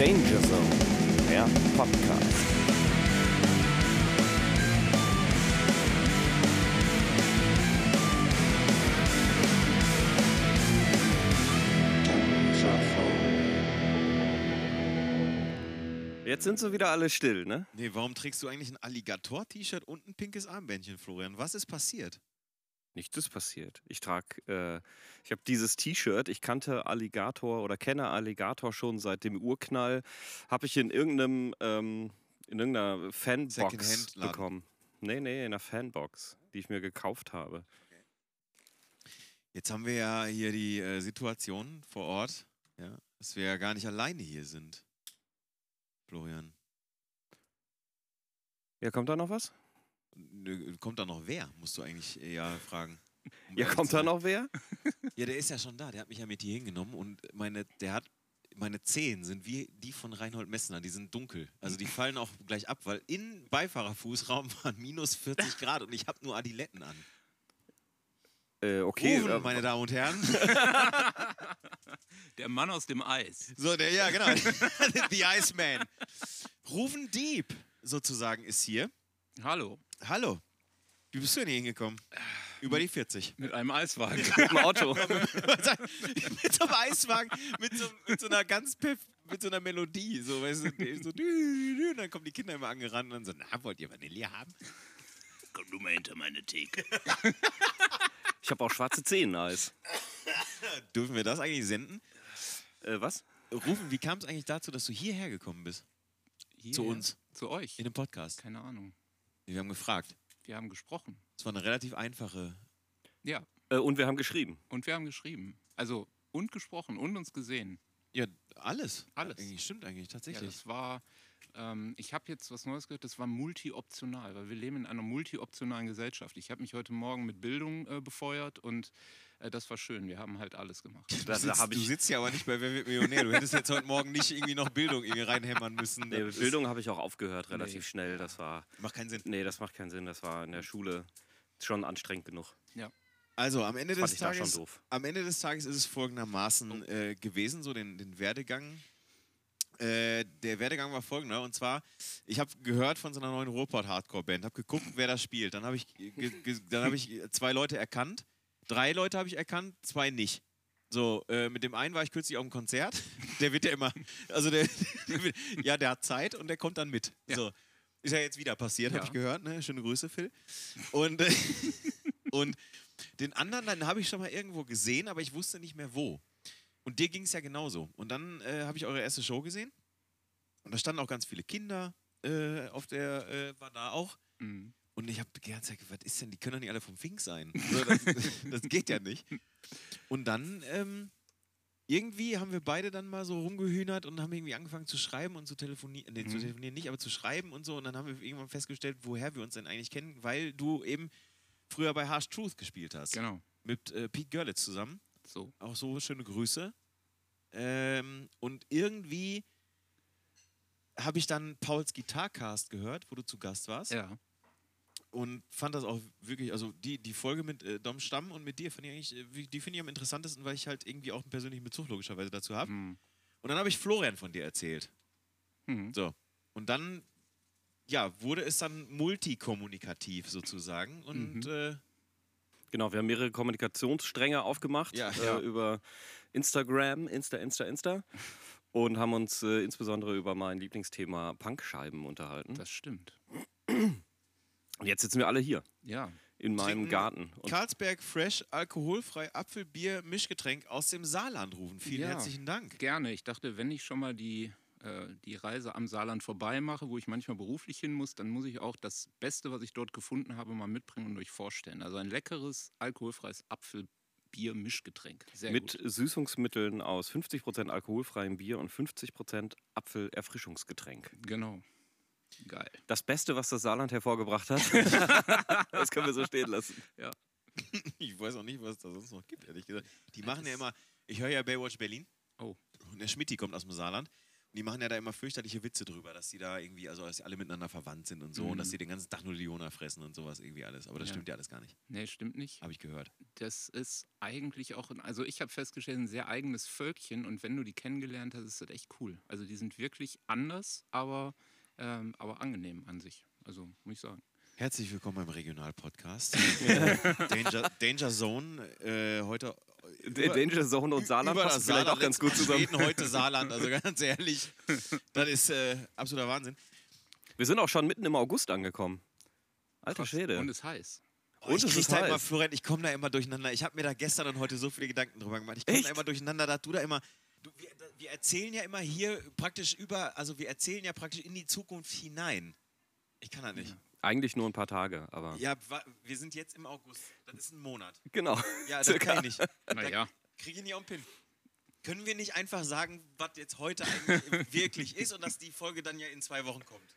Danger Zone, der Podcast. Jetzt sind sie wieder alle still, ne? Nee, warum trägst du eigentlich ein Alligator-T-Shirt und ein pinkes Armbändchen, Florian? Was ist passiert? Nichts ist passiert. Ich trage, äh, ich habe dieses T-Shirt. Ich kannte Alligator oder kenne Alligator schon seit dem Urknall. Habe ich in irgendeinem, ähm, in irgendeiner Fanbox bekommen. Nee, nee, in einer Fanbox, die ich mir gekauft habe. Jetzt haben wir ja hier die äh, Situation vor Ort, ja, dass wir ja gar nicht alleine hier sind. Florian. Ja, kommt da noch was? Kommt da noch wer, musst du eigentlich eher fragen. Um Ja, kommt da noch wer? Ja, der ist ja schon da. Der hat mich ja mit hier hingenommen und meine, der hat, meine Zehen sind wie die von Reinhold Messner. Die sind dunkel. Also die fallen auch gleich ab, weil in Beifahrerfußraum waren minus 40 Grad und ich habe nur Adiletten an. Äh, okay. Rufen, äh, meine Damen und Herren. Der Mann aus dem Eis. So, der, ja, genau. The Iceman. Rufen Dieb, sozusagen, ist hier. Hallo. Hallo. Wie bist du denn hier hingekommen? Über die 40. Mit einem Eiswagen. mit dem Auto. mit so einem Eiswagen, mit so, mit so einer ganz piff, mit so einer Melodie. So, weißt du, so, dü, dü, und dann kommen die Kinder immer angerannt und dann so, na, wollt ihr Vanille haben? Komm du mal hinter meine Theke. Ich habe auch schwarze Zehen, Eis. Dürfen wir das eigentlich senden? Äh, was? Rufen, wie kam es eigentlich dazu, dass du hierher gekommen bist? Zu uns. Zu euch. In dem Podcast. Keine Ahnung. Wir haben gefragt. Wir haben gesprochen. Es war eine relativ einfache. Ja. Äh, und wir haben geschrieben. Und wir haben geschrieben. Also, und gesprochen und uns gesehen. Ja, alles. Alles. Eigentlich, stimmt eigentlich, Ja, tatsächlich. das war. Ähm, ich habe jetzt was Neues gehört, das war multioptional, weil wir leben in einer multioptionalen Gesellschaft. Ich habe mich heute Morgen mit Bildung äh, befeuert und äh, das war schön. Wir haben halt alles gemacht. Du Da, da sitzt, hab du ich, sitzt ja aber nicht bei Wer wird Millionär. Du hättest jetzt heute Morgen nicht irgendwie noch Bildung irgendwie reinhämmern müssen. nee, Bildung habe ich auch aufgehört, relativ Nee. schnell. Das war. Macht keinen Sinn. Nee, das macht keinen Sinn. Das war in der Schule schon anstrengend genug. Ja. Also am Ende des da Tages, am Ende des Tages ist es Oh. folgendermaßen äh, gewesen, so den, den Werdegang. Äh, der Werdegang war folgender und zwar, ich habe gehört von so einer neuen Ruhrpott Hardcore Band, habe geguckt, wer da spielt. Dann habe ich, dann habe ich zwei Leute erkannt, drei Leute habe ich erkannt, zwei nicht. So, äh, mit dem einen war ich kürzlich auf einem Konzert. Der wird ja immer, also der, der wird, ja, der hat Zeit und der kommt dann mit. Ja. So, ist ja jetzt wieder passiert, habe Ja. ich gehört. Ne? Schöne Grüße, Phil. Und, äh, und den anderen, dann habe ich schon mal irgendwo gesehen, aber ich wusste nicht mehr wo. Und dir ging es ja genauso. Und dann äh, habe ich eure erste Show gesehen. Und da standen auch ganz viele Kinder äh, auf der, äh, war da auch. Mhm. Und ich habe die ganze Zeit was ist denn, die können doch nicht alle vom Fink sein. So, das, das geht ja nicht. Und dann, ähm, irgendwie haben wir beide dann mal so rumgehühnert und haben irgendwie angefangen zu schreiben und zu telefonieren. Nee, zu Mhm. telefonieren nicht, aber zu schreiben und so. Und dann haben wir irgendwann festgestellt, woher wir uns denn eigentlich kennen, weil du eben früher bei Harsh Truth gespielt hast. Genau. Mit äh, Pete Görlitz zusammen. So. Auch so schöne Grüße. Ähm, und irgendwie habe ich dann Pauls Gitarcast gehört, wo du zu Gast warst. Ja. Und fand das auch wirklich, also die, die Folge mit äh, Dom Stamm und mit dir, fand ich eigentlich, äh, die finde ich am interessantesten, weil ich halt irgendwie auch einen persönlichen Bezug logischerweise dazu habe. Mhm. Und dann habe ich Florian von dir erzählt. Mhm. So. Und dann, ja, wurde es dann multikommunikativ sozusagen. Und Mhm. äh, Genau, wir haben mehrere Kommunikationsstränge aufgemacht Ja. äh, Ja. über Instagram, Insta, Insta, Insta. Und haben uns äh, insbesondere über mein Lieblingsthema Punkscheiben unterhalten. Das stimmt. Und jetzt sitzen wir alle hier Ja. in meinem Trinken Garten. Und Karlsberg Fresh, alkoholfrei Apfelbier, Mischgetränk aus dem Saarland rufen. Vielen Ja. herzlichen Dank. Gerne. Ich dachte, wenn ich schon mal die, äh, die Reise am Saarland vorbei mache, wo ich manchmal beruflich hin muss, dann muss ich auch das Beste, was ich dort gefunden habe, mal mitbringen und euch vorstellen. Also ein leckeres, alkoholfreies Apfelbier-Mischgetränk. Sehr mit gut. Süßungsmitteln aus 50% alkoholfreiem Bier und 50% Apfelerfrischungsgetränk. Genau. Geil. Das Beste, was das Saarland hervorgebracht hat. das können wir so stehen lassen. Ich weiß auch nicht, was es da sonst noch gibt, ehrlich gesagt. Die machen ja immer, ich höre ja Baywatch Berlin. Oh. Und der Schmitti kommt aus dem Saarland. die machen ja da immer fürchterliche Witze drüber, dass die da irgendwie, also dass sie alle miteinander verwandt sind und so und dass Mhm. sie den ganzen Tag nur Leona fressen und sowas irgendwie alles. Aber das Ja. stimmt ja alles gar nicht. Nee, stimmt nicht. Habe ich gehört. Das ist eigentlich auch, also ich habe festgestellt, ein sehr eigenes Völkchen und wenn du die kennengelernt hast, ist das echt cool. Also die sind wirklich anders, aber, ähm, aber angenehm an sich. Also muss ich sagen. Herzlich willkommen beim Regionalpodcast. Danger, Danger Zone, äh, heute. Der Danger Zone und Saarland über passen das vielleicht auch Saarland, ganz gut zusammen. Schweden, heute Saarland, also ganz ehrlich. Das ist äh, absoluter Wahnsinn. Wir sind auch schon mitten im August angekommen. Alter. Schwede. Und es ist heiß. Oh, ich Und es krieg ist da immer, heiß. Florian, ich komme da immer durcheinander. Ich habe mir da gestern und heute so viele Gedanken drüber gemacht. Ich komme da immer durcheinander, da du da immer. Du, wir, wir erzählen ja immer hier praktisch über, also wir erzählen ja praktisch in die Zukunft hinein. Ich kann das nicht. Eigentlich nur ein paar Tage, aber Ja, wir sind jetzt im August. Das ist ein Monat. genau. Ja, das Circa. kann ich nicht. Naja, Kriege ich nicht auf den Pin. Können wir nicht einfach sagen, was jetzt heute eigentlich wirklich ist und dass die Folge dann ja in zwei Wochen kommt?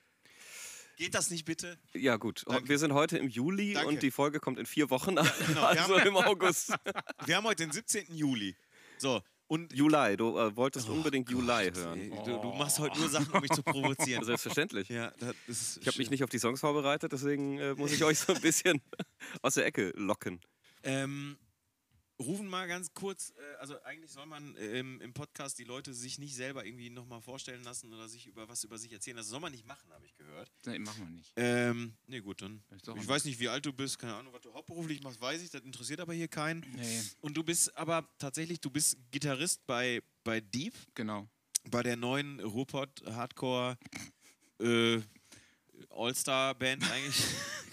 Geht das nicht bitte? Ja gut, Danke. wir sind heute im Juli Danke. und die Folge kommt in vier Wochen, genau. Wir also haben- im August. Wir haben heute den 17. Juli. So, und Juli, du äh, wolltest unbedingt Juli Ey, hören. Du, du machst heute nur Sachen, um mich zu provozieren. Selbstverständlich. Ja, Ich habe mich nicht auf die Songs vorbereitet, deswegen äh, muss ich euch so ein bisschen aus der Ecke locken. Ähm, rufen mal ganz kurz, äh, also eigentlich soll man ähm, im Podcast die Leute sich nicht selber irgendwie nochmal vorstellen lassen oder sich über was über sich erzählen. Das soll man nicht machen, habe ich gehört. nee, machen wir nicht. Ähm, nee, gut, dann. Ich nicht. weiß nicht, wie alt du bist, keine Ahnung, was du hauptberuflich machst, weiß ich, das interessiert aber hier keinen. Nee, Und du bist aber tatsächlich, du bist Gitarrist bei, bei Deep, genau. bei der neuen Ruhrpott Hardcore äh, All-Star-Band eigentlich.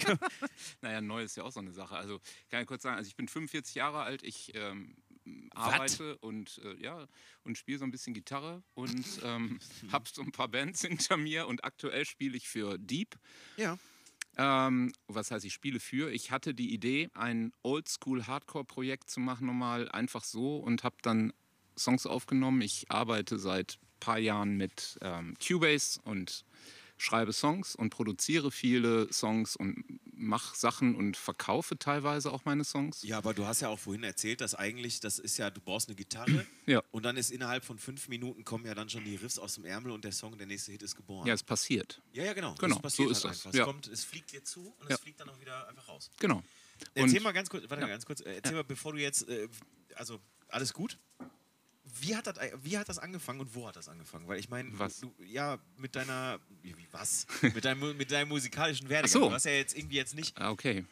Naja, neu ist ja auch so eine Sache. Also kann ich kurz sagen, also ich bin 45 Jahre alt, ich ähm, arbeite und äh, ja und spiele so ein bisschen Gitarre und ähm, habe so ein paar Bands hinter mir und aktuell spiele ich für Deep. ja. Ähm, was heißt, ich spiele für? Ich hatte die Idee, ein Oldschool-Hardcore-Projekt zu machen, nochmal einfach so und habe dann Songs aufgenommen. Ich arbeite seit ein paar Jahren mit ähm, Cubase und schreibe Songs und produziere viele Songs und mache Sachen und verkaufe teilweise auch meine Songs. Ja, aber du hast ja auch vorhin erzählt, dass eigentlich, das ist ja, du brauchst eine Gitarre Ja. und dann ist innerhalb von fünf Minuten kommen ja dann schon die Riffs aus dem Ärmel und der Song, der nächste Hit ist geboren. Ja, es passiert. ja, ja, genau. Genau, so ist halt das. Es, Ja. kommt, es fliegt dir zu und Ja. es fliegt dann auch wieder einfach raus. Genau. Erzähl Und- mal ganz kurz, warte Ja. mal ganz kurz, äh, erzähl mal, bevor du jetzt, äh, also alles gut? Wie hat, das, wie hat das angefangen und wo hat das angefangen? Weil ich meine, Was? du, ja, mit deiner, wie, was? mit, deinem, mit deinem musikalischen Werdegang. so. Du hast ja jetzt irgendwie jetzt nicht, Ah, okay.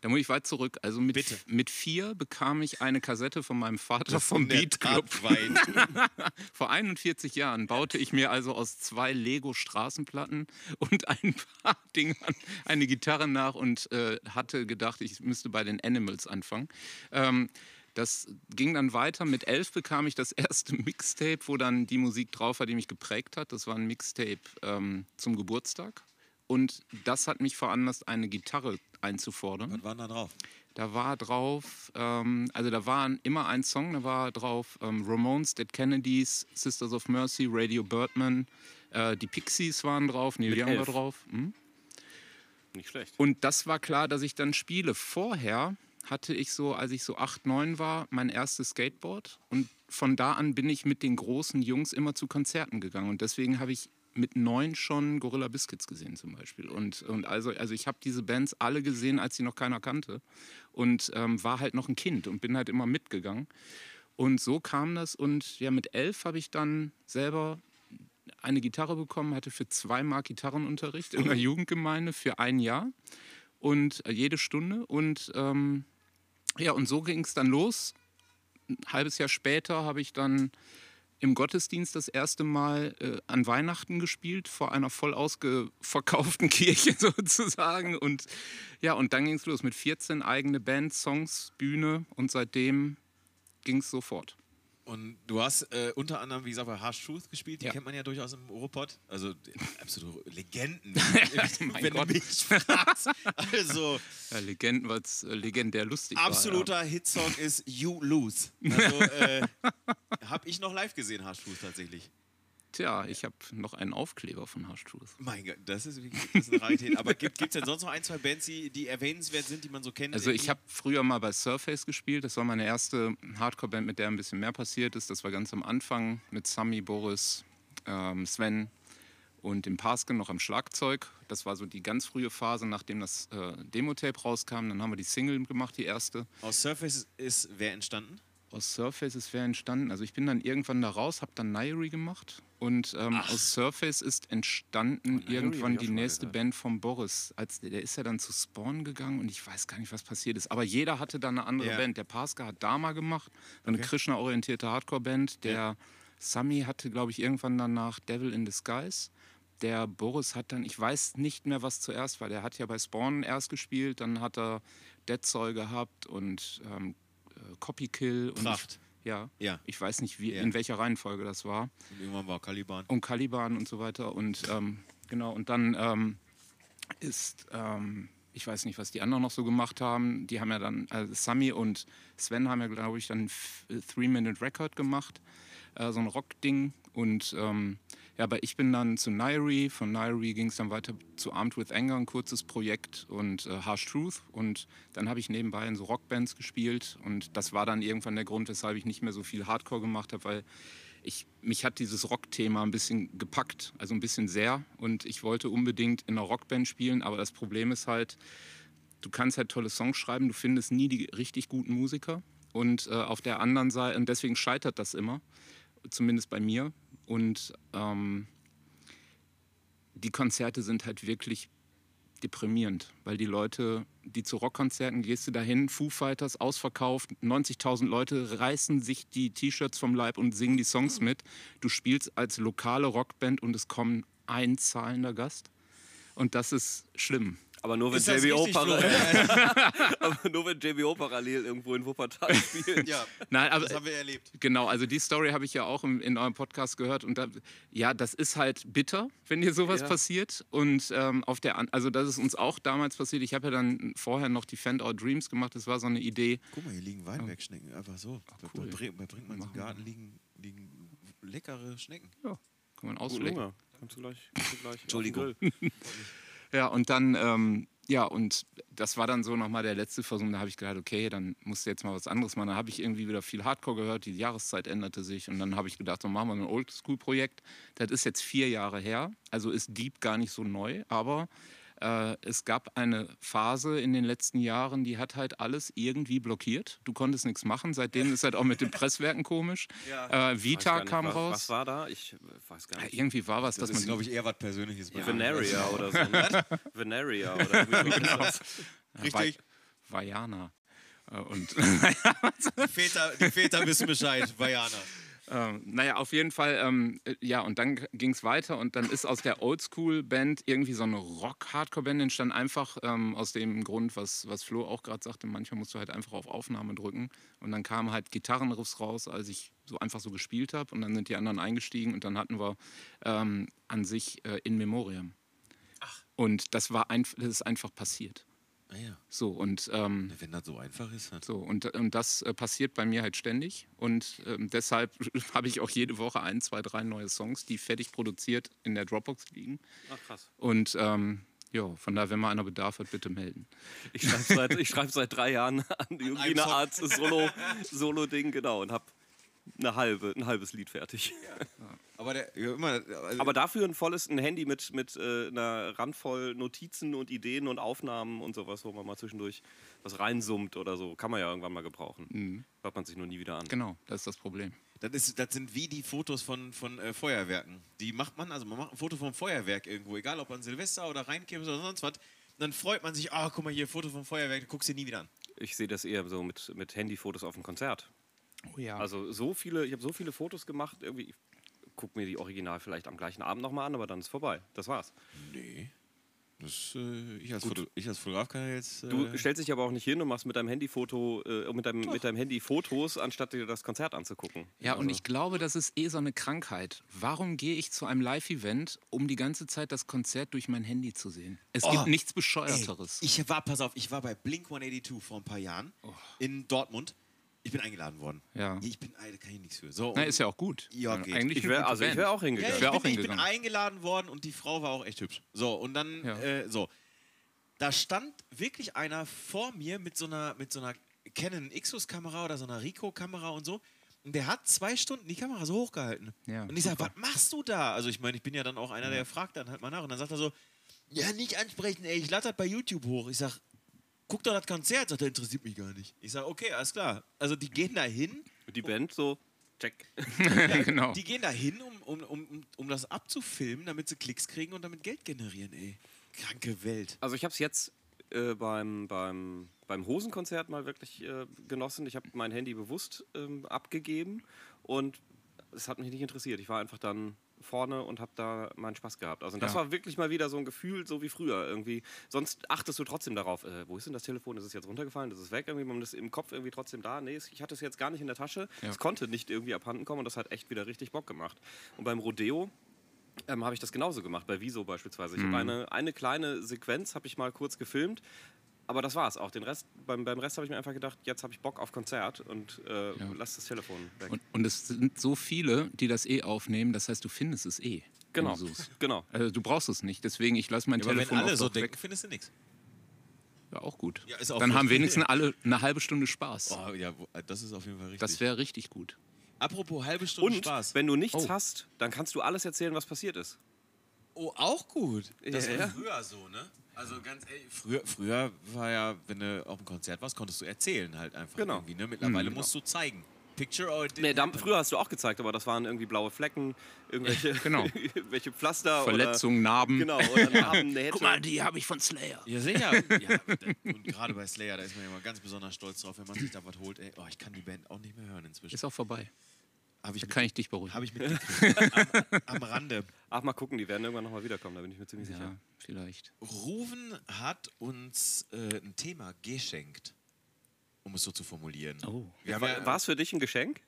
Da muss ich weit zurück. Also mit, Bitte. mit vier bekam ich eine Kassette von meinem Vater vom Beat Club. Vor 41 Jahren baute ich mir also aus zwei Lego-Straßenplatten und ein paar Dingern eine Gitarre nach und äh, hatte gedacht, ich müsste bei den Animals anfangen. Ähm, das ging dann weiter. Mit elf bekam ich das erste Mixtape, wo dann die Musik drauf war, die mich geprägt hat. Das war ein Mixtape ähm, zum Geburtstag. Und das hat mich veranlasst, eine Gitarre einzufordern. Was war da drauf? Da war drauf, ähm, also da war immer ein Song, da war drauf ähm, Ramones, Dead Kennedys, Sisters of Mercy, Radio Birdman, äh, die Pixies waren drauf, Neil Mit Young war elf. drauf. Hm? Nicht schlecht. Und das war klar, dass ich dann spiele. Vorher hatte ich so, als ich so 8, 9 war, mein erstes Skateboard. Und von da an bin ich mit den großen Jungs immer zu Konzerten gegangen. Und deswegen habe ich mit neun schon Gorilla Biscuits gesehen zum Beispiel. Und, und also, also ich habe diese Bands alle gesehen, als sie noch keiner kannte. Und ähm, war halt noch ein Kind und bin halt immer mitgegangen. Und so kam das. Und ja, mit elf habe ich dann selber eine Gitarre bekommen, hatte für zwei Mark Gitarrenunterricht in der Jugendgemeinde für ein Jahr und äh, jede Stunde. Und ähm, ja, und so ging es dann los. Ein halbes Jahr später habe ich dann im Gottesdienst das erste Mal äh, an Weihnachten gespielt, vor einer voll ausverkauften Kirche sozusagen. Und ja, und dann ging es los mit 14 eigene Band, Songs, Bühne und seitdem ging es sofort. Und du hast äh, unter anderem, wie gesagt, bei Harsh Truth gespielt, die Ja. kennt man ja durchaus im Europod. Also absolute Legenden, wenn Gott. du mich fragst. Also Ja, Legenden, was äh, legendär lustig war. absoluter Hitsong ist You Lose. Also äh, habe ich noch live gesehen, Harsh Truth tatsächlich. Ja. Tja, ich habe noch einen Aufkleber von Harsh Truth. Mein Gott, das ist, wirklich- das ist eine Rarität. Aber gibt es denn sonst noch ein, zwei Bands, die, die erwähnenswert sind, die man so kennt? Also ich habe früher mal bei Surface gespielt. Das war meine erste Hardcore-Band, mit der ein bisschen mehr passiert ist. Das war ganz am Anfang mit Sami, Boris, ähm, Sven und dem Pasken noch am Schlagzeug. Das war so die ganz frühe Phase, nachdem das äh, Demo-Tape rauskam. Dann haben wir die Single gemacht, die erste. Aus Surface ist wer entstanden? Aus Surface ist wer entstanden. Also ich bin dann irgendwann da raus, habe dann Nairi gemacht und ähm, aus Surface ist entstanden Nairi irgendwann die nächste. Band von Boris. Als, der ist ja dann zu Spawn gegangen und ich weiß gar nicht, was passiert ist. Aber jeder hatte da eine andere Ja. Band. Der Paska hat Dama gemacht, eine Okay. Krishna-orientierte Hardcore-Band. Der Sami hatte, glaube ich, irgendwann danach Devil in Disguise. Der Boris hat dann, ich weiß nicht mehr, was zuerst war. Der hat ja bei Spawn erst gespielt, dann hat er Dead Soul gehabt und ähm, äh, Copy Kill und ja, Ja. ich weiß nicht, wie, Ja. in welcher Reihenfolge das war. Und irgendwann war Caliban. Und Caliban und so weiter. Und ähm, genau, und dann ähm, ist, ähm, ich weiß nicht, was die anderen noch so gemacht haben. Die haben ja dann, also Sami und Sven haben ja, glaube ich, dann Three-Minute-Record gemacht, äh, so ein Rock-Ding. Und ähm, ja, aber ich bin dann zu Nairi. Von Nairi ging es dann weiter zu Armed with Anger, ein kurzes Projekt und äh, Harsh Truth. Und dann habe ich nebenbei in so Rockbands gespielt. Und das war dann irgendwann der Grund, weshalb ich nicht mehr so viel Hardcore gemacht habe, weil ich, mich hat dieses Rock-Thema ein bisschen gepackt, also ein bisschen sehr. Und ich wollte unbedingt in einer Rockband spielen, aber das Problem ist halt, du kannst halt tolle Songs schreiben, du findest nie die richtig guten Musiker. Und äh, auf der anderen Seite, und deswegen scheitert das immer, zumindest bei mir. Und ähm, die Konzerte sind halt wirklich deprimierend, weil die Leute, die zu Rockkonzerten gehst du dahin, Foo Fighters ausverkauft, 90.000 Leute reißen sich die T-Shirts vom Leib und singen die Songs mit. Du spielst als lokale Rockband und es kommt ein zahlender Gast. Und das ist schlimm. Aber nur wenn JBO parallel, aber nur wenn JBO parallel irgendwo in Wuppertal spielt. ja, Nein, aber das haben wir erlebt. Genau, also die Story habe ich ja auch im, in eurem Podcast gehört und da, ja, das ist halt bitter, wenn dir sowas Ja. passiert und ähm, auf der, also das ist uns auch damals passiert. Ich habe ja dann vorher noch die Fend Out Dreams gemacht. Das war so eine Idee. Guck mal, hier liegen Weinbergschnecken, einfach so. Da, cool. da, bringt- da bringt man so einen Machen wir. Garten, liegen, liegen leckere Schnecken. Ja, kann man du gleich, du gleich den Entschuldigung. Ja, und dann, ähm, ja, und das war dann so nochmal der letzte Versuch. Da habe ich gedacht, okay, dann musst du jetzt mal was anderes machen. Dann habe ich irgendwie wieder viel Hardcore gehört, die Jahreszeit änderte sich. Und dann habe ich gedacht, so machen wir ein Oldschool-Projekt. Das ist jetzt vier Jahre her, also ist Deep gar nicht so neu, aber äh, es gab eine Phase in den letzten Jahren, die hat halt alles irgendwie blockiert. Du konntest nichts machen. Seitdem ist halt auch mit den Presswerken komisch. Äh, Weiß gar Vita nicht, kam was, raus. Was war da? Ich äh, weiß gar Ja, nicht. irgendwie war was, Das dass ist, man glaube ich, eher was Persönliches. bei mir. Veneria oder so. Ne? Veneria oder sowas. Richtig. Vajana. Äh, Und Die Väter, die Väter wissen Bescheid, Vajana. Ähm, naja, auf jeden Fall, ähm, äh, ja, und dann ging es weiter und dann ist aus der Oldschool-Band irgendwie so eine Rock-Hardcore-Band entstanden, einfach ähm, aus dem Grund, was, was Flo auch gerade sagte, manchmal musst du halt einfach auf Aufnahme drücken und dann kamen halt Gitarrenriffs raus, als ich so einfach so gespielt habe und dann sind die anderen eingestiegen und dann hatten wir ähm, an sich äh, In Memoriam. Und das war einf das ist einfach passiert. Naja, So, und ähm, wenn das so einfach ist. Dann so, und, und das äh, passiert bei mir halt ständig. Und ähm, deshalb habe ich auch jede Woche ein, zwei, drei neue Songs, die fertig produziert in der Dropbox liegen. Ach, krass. Und ähm, ja, von daher, wenn mal einer Bedarf hat, bitte melden. Ich schreibe seit, ich schreib seit drei Jahren an irgendwie eine. Art Solo- Solo-Ding, genau, und habe eine halbe, ein halbes Lied fertig. Aber der, ja, immer, also, Aber dafür ein volles ein Handy mit, mit äh, einer Randvoll Notizen und Ideen und Aufnahmen und sowas, wo man mal zwischendurch was reinsummt oder so, kann man ja irgendwann mal gebrauchen. Hört man sich nur nie wieder an. Genau, das ist das Problem. das, ist, das sind wie die Fotos von, von äh, Feuerwerken. Die macht man, also man macht ein Foto vom Feuerwerk irgendwo, egal ob an Silvester oder Rheinkirmes oder sonst was. Dann freut man sich, ah, guck mal hier, Foto vom Feuerwerk, du guckst dir nie wieder an. Ich sehe das eher so mit, mit Handyfotos auf dem Konzert. Oh ja. Also so viele, ich habe so viele Fotos gemacht, irgendwie, gucke mir die Original vielleicht am gleichen Abend nochmal an, aber dann ist vorbei. Das war's. Nee. Das, äh, ich, als Foto, ich als Fotograf kann ja jetzt. Äh, Du stellst dich aber auch nicht hin und machst mit deinem Handyfoto, äh, mit, deinem, mit deinem Handy Fotos, anstatt dir das Konzert anzugucken. ja, und Also- ich glaube, das ist eh so eine Krankheit. Warum gehe ich zu einem Live-Event, um die ganze Zeit das Konzert durch mein Handy zu sehen? Es Oh, gibt nichts Ey, Bescheuerteres. ich war, pass auf, ich war bei Blink 182 vor ein paar Jahren in Dortmund. Ich bin eingeladen worden. Ja. Ich bin, da kann ich nichts für. So, Na, ist ja auch gut. Ja, Äh, geht. Eigentlich Ich wäre also ich wär auch Ja, hingegangen. ich, wär bin, auch ich bin hingegangen. eingeladen worden und die Frau war auch echt hübsch. So, und dann, Ja. äh, so. Da stand wirklich einer vor mir mit so einer, mit so einer Canon Xus-Kamera oder so einer Ricoh-Kamera und so. Und der hat zwei Stunden die Kamera so hochgehalten. Ja, und ich sage, was machst du da? Also ich meine, ich bin ja dann auch einer, der fragt dann halt mal nach. Und dann sagt er so, ja, nicht ansprechen, ey, ich lade das bei YouTube hoch. Ich sag, guck doch das Konzert. Sagt er, interessiert mich gar nicht. Ich sag, okay, alles klar. Also die gehen da hin, Und die Band so, check. Ja, genau. die gehen da hin, um, um, um, um- um das abzufilmen, damit sie Klicks kriegen und damit Geld generieren, ey. Kranke Welt. Also ich habe es jetzt äh, beim, beim, beim Hosenkonzert mal wirklich äh, genossen. Ich habe mein Handy bewusst ähm, abgegeben und es hat mich nicht interessiert. Ich war einfach dann vorne und habe da meinen Spaß gehabt. Also das Ja. war wirklich mal wieder so ein Gefühl, so wie früher irgendwie. Sonst achtest du trotzdem darauf, äh, wo ist denn das Telefon? Ist es jetzt runtergefallen? Ist es weg? Irgendwie, man ist im Kopf irgendwie trotzdem da. Nee, ich hatte es jetzt gar nicht in der Tasche. Ja. Es konnte nicht irgendwie abhanden kommen und das hat echt wieder richtig Bock gemacht. Und beim Rodeo ähm, habe ich das genauso gemacht, bei Wieso beispielsweise. Ich Mhm. habe eine, eine kleine Sequenz, habe ich mal kurz gefilmt, aber das war's auch. Den Rest, beim, beim Rest habe ich mir einfach gedacht, jetzt habe ich Bock auf Konzert und äh, lass das Telefon weg. Und, und es sind so viele, die das eh aufnehmen, das heißt, du findest es eh. genau, du genau. Also du brauchst es nicht, deswegen ich lasse mein Ja, aber wenn Telefon alle auch so denken, weg. findest du nichts. Ja, auch gut. Ja, ist auch Dann haben wenigstens alle eine halbe Stunde Spaß. Oh, ja, das ist auf jeden Fall richtig. Das wäre richtig gut. Apropos halbe Stunde Und Spaß. wenn du nichts Oh. hast, dann kannst du alles erzählen, was passiert ist. Oh, auch gut. Das Ja, war ja. früher so, ne? Also ganz ehrlich, früher, früher war ja, wenn du auf einem Konzert warst, konntest du erzählen halt einfach Genau. irgendwie. Ne? Mittlerweile musst du zeigen. Picture or Nee, da, happen. früher hast du auch gezeigt, aber das waren irgendwie blaue Flecken, irgendwelche Genau. irgendwelche Pflaster. Verletzungen, Narben. Genau, oder Narben. Guck mal, die habe ich von Slayer. Ja, sicher. ja, und gerade bei Slayer, da ist man ja immer ganz besonders stolz drauf, wenn man sich da was holt. Ey, oh, ich kann die Band auch nicht mehr hören inzwischen. Ist auch vorbei. Habe ich, Da mit- kann ich dich beruhigen. hab ich mitgekriegt. am, am Rande. Ach, mal gucken, die werden irgendwann nochmal wiederkommen, da bin ich mir ziemlich ja, sicher. vielleicht. Ruven hat uns äh, ein Thema geschenkt, um es so zu formulieren. Oh. Ja, war es für dich ein Geschenk?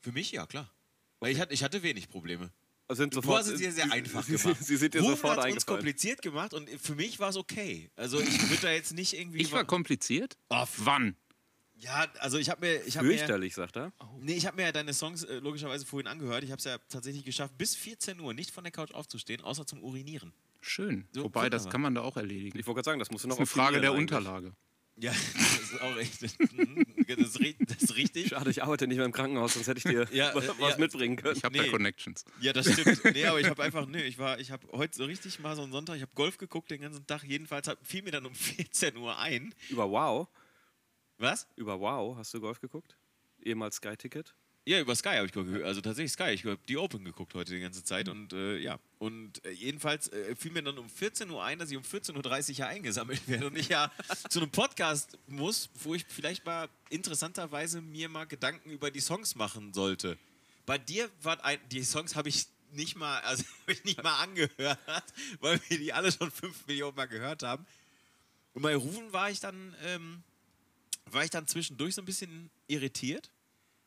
Für mich ja, klar. Weil ich hatte, ich hatte wenig Probleme. Also sind Du hast es dir sehr einfach sie, gemacht. Sie sind dir Ruben sofort hat's uns kompliziert gemacht und für mich war es okay. Also ich würde da jetzt nicht irgendwie... Ich war kompliziert? Oh, Wann? Ja, also ich habe mir... Ich hab mir Fürchterlich, sagt er. nee, ich habe mir ja deine Songs äh, logischerweise vorhin angehört. Ich habe es ja tatsächlich geschafft, bis 14 Uhr nicht von der Couch aufzustehen, außer zum Urinieren. Schön. So, Wobei, das kann man da auch erledigen. Ich wollte gerade sagen, das musst du noch Das ist eine Frage der eigentlich. Unterlage. Ja, das ist auch echt... Mhm, das, ist, ri- das ist richtig. Schade, ich arbeite nicht mehr im Krankenhaus, sonst hätte ich dir Ja, was äh, was ja. mitbringen können. Ich habe Nee. da Connections. Ja, das stimmt. Nee, aber ich habe einfach, nee, ich war, ich habe heute so richtig mal so einen Sonntag, ich habe Golf geguckt den ganzen Tag. Jedenfalls fiel mir dann um 14 Uhr ein. Über Wow, Was? über Wow hast du Golf geguckt? Ehemals Sky Ticket? Ja, über Sky habe ich gehört. Also tatsächlich Sky. Ich habe die Open geguckt heute die ganze Zeit. Und äh, ja. Und äh, jedenfalls äh, fiel mir dann um 14 Uhr ein, dass ich um 14.30 Uhr ja eingesammelt werde. Und ich ja zu einem Podcast muss, wo ich vielleicht mal interessanterweise mir mal Gedanken über die Songs machen sollte. Bei dir war ein, die Songs habe ich nicht mal, also habe ich nicht mal angehört, weil wir die alle schon 5 Millionen Mal gehört haben. Und bei Rufen war ich dann, ähm, war ich dann zwischendurch so ein bisschen irritiert.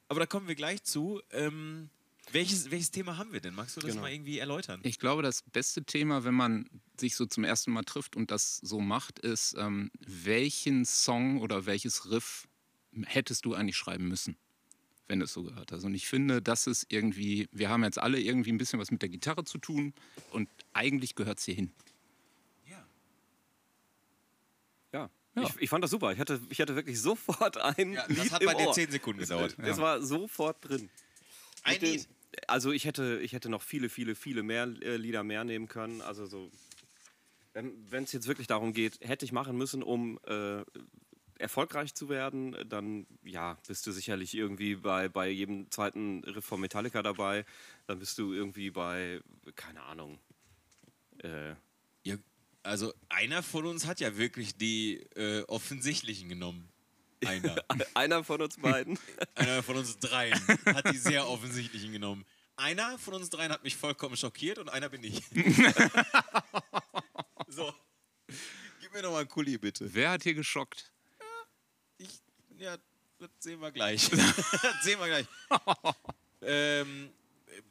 Aber da kommen wir gleich zu. Ähm, welches, welches Thema haben wir denn? Magst du das Genau. mal irgendwie erläutern? Ich glaube, das beste Thema, wenn man sich so zum ersten Mal trifft und das so macht, ist, ähm, welchen Song oder welches Riff hättest du eigentlich schreiben müssen, wenn du es so gehört hast. Und ich finde, das ist irgendwie, wir haben jetzt alle irgendwie ein bisschen was mit der Gitarre zu tun und eigentlich gehört es hier hin. Ja. Ja. Ja. Ich, ich fand das super. Ich hatte, ich hatte wirklich sofort ein Ja, Lied das hat im bei dir Ohr. 10 Sekunden gedauert. Es war sofort drin. Ein den- Lied. Also ich hätte, ich hätte noch viele, viele, viele mehr äh, Lieder mehr nehmen können. Also so, wenn es jetzt wirklich darum geht, hätte ich machen müssen, um äh, erfolgreich zu werden, dann ja, bist du sicherlich irgendwie bei, bei jedem zweiten Riff von Metallica dabei. Dann bist du irgendwie bei, keine Ahnung. Äh, also einer von uns hat ja wirklich die äh, offensichtlichen genommen. Einer. einer von uns beiden. einer von uns dreien hat die sehr offensichtlichen genommen. Einer von uns dreien hat mich vollkommen schockiert und einer bin ich. so. Gib mir doch mal einen Kuli, bitte. Wer hat hier geschockt? Ich, ja, das sehen wir gleich. das sehen wir gleich. ähm,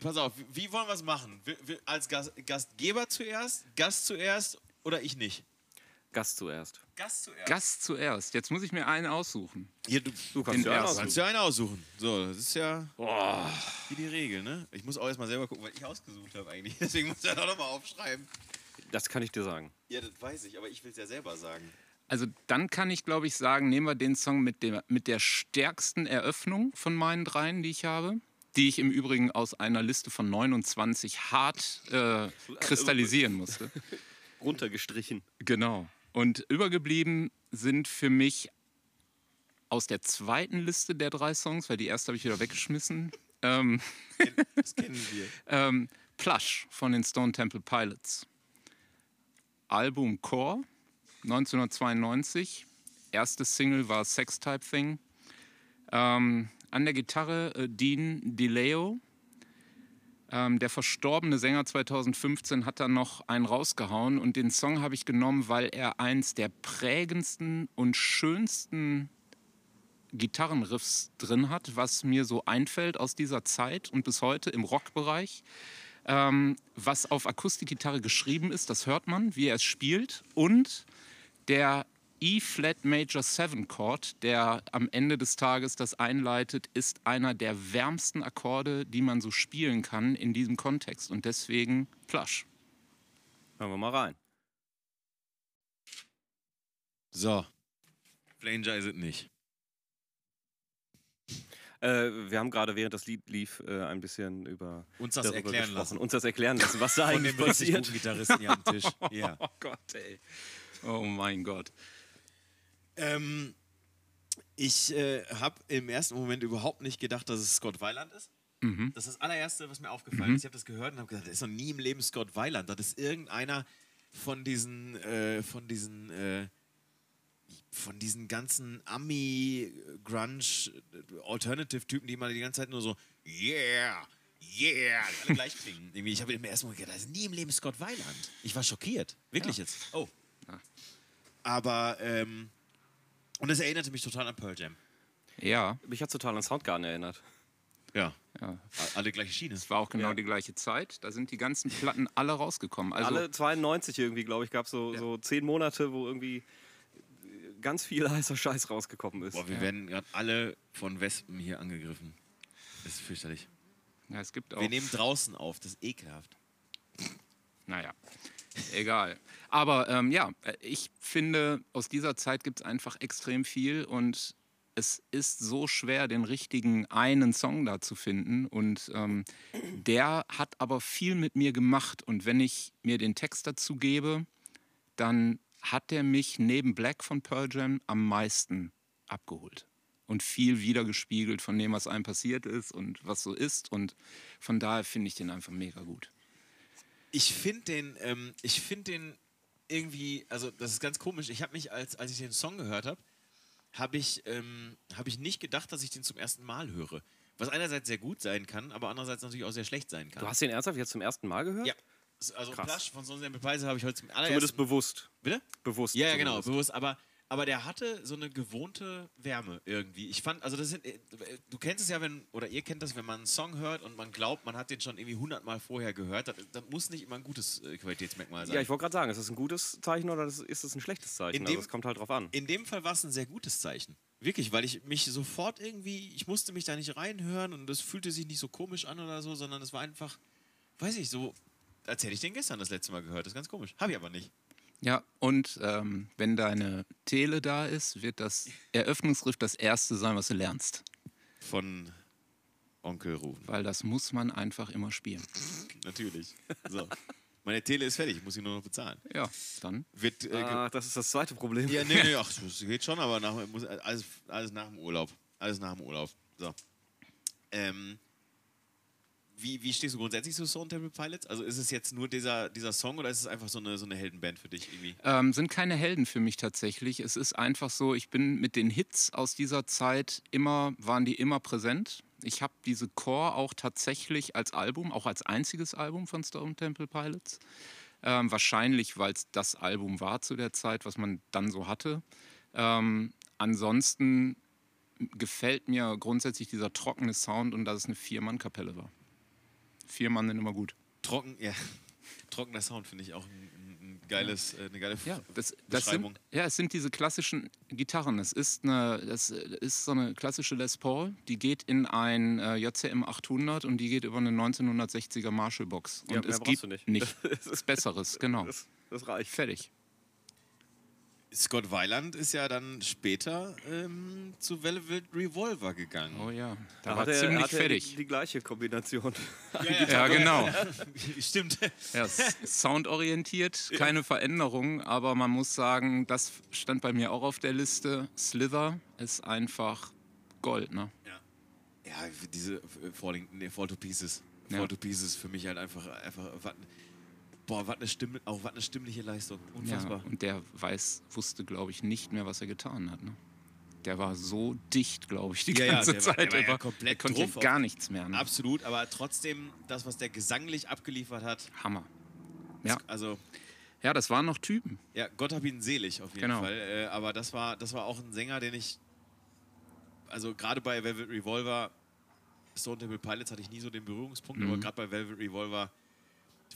pass auf, wie wollen wir es machen? Will- will- Als Gast, Gastgeber zuerst, Gast zuerst oder ich nicht? Gast zuerst. Gast zuerst. Gast zuerst. Jetzt muss ich mir einen aussuchen. Hier, du, Du kannst ja kannst ja einen aussuchen. So, das ist ja wie die Regel, ne? Ich muss auch erstmal selber gucken, was ich ausgesucht habe eigentlich. Deswegen muss ich das auch nochmal aufschreiben. Das kann ich dir sagen. Ja, das weiß ich, aber ich will es ja selber sagen. Also dann kann ich, glaube ich, sagen, nehmen wir den Song mit, dem, mit der stärksten Eröffnung von meinen dreien, die ich habe, die ich im Übrigen aus einer Liste von 29 hart äh, kristallisieren musste. Runtergestrichen. Genau. Und übergeblieben sind für mich aus der zweiten Liste der drei Songs, weil die erste habe ich wieder weggeschmissen, ähm, Das kennen wir. ähm, Plush von den Stone Temple Pilots. Album Core 1992. Erste Single war Sex Type Thing. Ähm, an der Gitarre äh, Dean DeLeo. Ähm, der verstorbene Sänger 2015 hat dann noch einen rausgehauen und den Song habe ich genommen, weil er eins der prägendsten und schönsten Gitarrenriffs drin hat, was mir so einfällt aus dieser Zeit und bis heute im Rockbereich. Ähm, was auf Akustikgitarre geschrieben ist, das hört man, wie er es spielt. Und der E-Flat Major 7 Chord, der am Ende des Tages das einleitet, ist einer der wärmsten Akkorde, die man so spielen kann in diesem Kontext. Und deswegen Plush. Hören wir mal rein. So. Flanger ist es nicht. Äh, wir haben gerade, während das Lied lief, äh, ein bisschen über Uns das erklären gesprochen. lassen. Uns das erklären lassen, was da Von eigentlich passiert. Gitarristen hier am Tisch. Ja. Oh Gott, ey. Oh mein Gott. Ähm, ich äh, habe im ersten Moment überhaupt nicht gedacht, dass es Scott Weiland ist. Mhm. Das ist das allererste, was mir aufgefallen ist. Ich habe das gehört und habe gedacht, das ist noch nie im Leben Scott Weiland. Das ist irgendeiner von diesen, äh, von diesen, äh, von diesen ganzen Ami Grunge Alternative Typen, die mal die ganze Zeit nur so yeah, yeah, die alle gleich klingen. Irgendwie, ich habe im ersten Moment gedacht, das ist nie im Leben Scott Weiland. Ich war schockiert, wirklich jetzt. Oh. Ja. Aber ähm, und das erinnerte mich total an Pearl Jam. Ja, Mich hat total an Soundgarden erinnert. Ja. ja. Alle gleiche Schiene. Es war auch genau Ja. die gleiche Zeit. Da sind die ganzen Platten alle rausgekommen. Also, Alle 92 irgendwie, glaube ich, gab es so, Ja. so zehn Monate, wo irgendwie ganz viel heißer Scheiß rausgekommen ist. Boah, wir werden gerade alle von Wespen hier angegriffen. Das ist fürchterlich. ja, es gibt auch. Wir nehmen draußen auf, das ist ekelhaft. Naja, egal. Aber ähm, ja, äh, ich finde, aus dieser Zeit gibt es einfach extrem viel und es ist so schwer, den richtigen einen Song da zu finden. Und ähm, der hat aber viel mit mir gemacht. Und wenn ich mir den Text dazu gebe, dann hat der mich neben Black von Pearl Jam am meisten abgeholt. Und viel wiedergespiegelt von dem, was einem passiert ist und was so ist. Und von daher finde ich den einfach mega gut. Ich finde den, ähm, ich finde den irgendwie, also das ist ganz komisch. Ich habe mich, als, als ich den Song gehört habe, habe ich, ähm, hab ich nicht gedacht, dass ich den zum ersten Mal höre. Was einerseits sehr gut sein kann, aber andererseits natürlich auch sehr schlecht sein kann. Du hast den ernsthaft jetzt zum ersten Mal gehört? ja. Also Krass. Plush von Sonne Beweise habe ich heute zum allerersten Zumindest bewusst. Bitte? Bewusst. Ja, ja, genau, bewusst. Aber, aber der hatte so eine gewohnte Wärme irgendwie. Ich fand, also das sind, äh, du kennst es ja, wenn, oder ihr kennt das, wenn man einen Song hört und man glaubt, man hat den schon irgendwie hundertmal vorher gehört, das, das muss nicht immer ein gutes äh, Qualitätsmerkmal sein. Ja, ich wollte gerade sagen, ist das ein gutes Zeichen oder das- ist das ein schlechtes Zeichen? In also dem- es kommt halt drauf an. In dem Fall war es ein sehr gutes Zeichen. Wirklich, weil ich mich sofort irgendwie, ich musste mich da nicht reinhören und es fühlte sich nicht so komisch an oder so, sondern es war einfach, weiß ich, so, als hätte ich den gestern das letzte Mal gehört. Das ist ganz komisch. Habe ich aber nicht. Ja, und ähm, wenn deine Tele da ist, wird das Eröffnungsriff das erste sein, was du lernst. Von Onkel Rufen. Weil das muss man einfach immer spielen. Natürlich. So. Meine Tele ist fertig, ich muss sie nur noch bezahlen. Ja, dann. Wird, äh, Ah, das ist das zweite Problem. Ja, nee, nee, ach, das geht schon, aber nach, muss, alles, alles nach dem Urlaub. Alles nach dem Urlaub. So. Ähm, wie, wie stehst du grundsätzlich zu Stone Temple Pilots? Also ist es jetzt nur dieser, dieser Song oder ist es einfach so eine, so eine Heldenband für dich irgendwie? Ähm, sind keine Helden für mich tatsächlich. Es ist einfach so, ich bin mit den Hits aus dieser Zeit immer, waren die immer präsent. Ich habe diese Core auch tatsächlich als Album, auch als einziges Album von Stone Temple Pilots. Ähm, wahrscheinlich, weil es das Album war zu der Zeit, was man dann so hatte. Ähm, ansonsten gefällt mir grundsätzlich dieser trockene Sound und dass es eine Vier-Mann-Kapelle war. Vier Mann sind immer gut. Trocken, ja. Trockener Sound finde ich auch ein, ein, geiles, äh, eine geile Ja, das, das Beschreibung. sind, ja, es sind diese klassischen Gitarren. Es ist, eine, das ist so eine klassische Les Paul, die geht in ein äh, JCM 800 und die geht über eine 1960er Marshall-Box. Ja, Und mehr es gibt du nicht. nichts Besseres, genau. Das, das reicht. Fertig. Scott Weiland ist ja dann später ähm, zu Velvet Revolver gegangen. Oh ja, da, Da war hat er, ziemlich hat er fertig. Die, die gleiche Kombination. ja, genau. Stimmt. Ja, soundorientiert, keine Veränderung, aber man muss sagen, das stand bei mir auch auf der Liste. Slither ist einfach Gold, ne? Ja, diese äh, Falling, nee, Fall to Pieces. Ja. Fall to Pieces für mich halt einfach, einfach boah, was eine Stimme, auch was eine stimmliche Leistung. Unfassbar. Ja, und der weiß, wusste, glaube ich, nicht mehr, was er getan hat. Ne? Der war so dicht, glaube ich, die Ja, ja, ganze der war- Zeit der war ja über. komplett er konnte gar nichts mehr. Ne? Absolut, aber trotzdem, das, was der gesanglich abgeliefert hat, Hammer. Ja. also Ja, das waren noch Typen. Ja, Gott hab ihn selig auf jeden Genau. Fall. Äh, aber das war, das war auch ein Sänger, den ich, also gerade bei Velvet Revolver, Stone Temple Pilots hatte ich nie so den Berührungspunkt, Mhm. aber gerade bei Velvet Revolver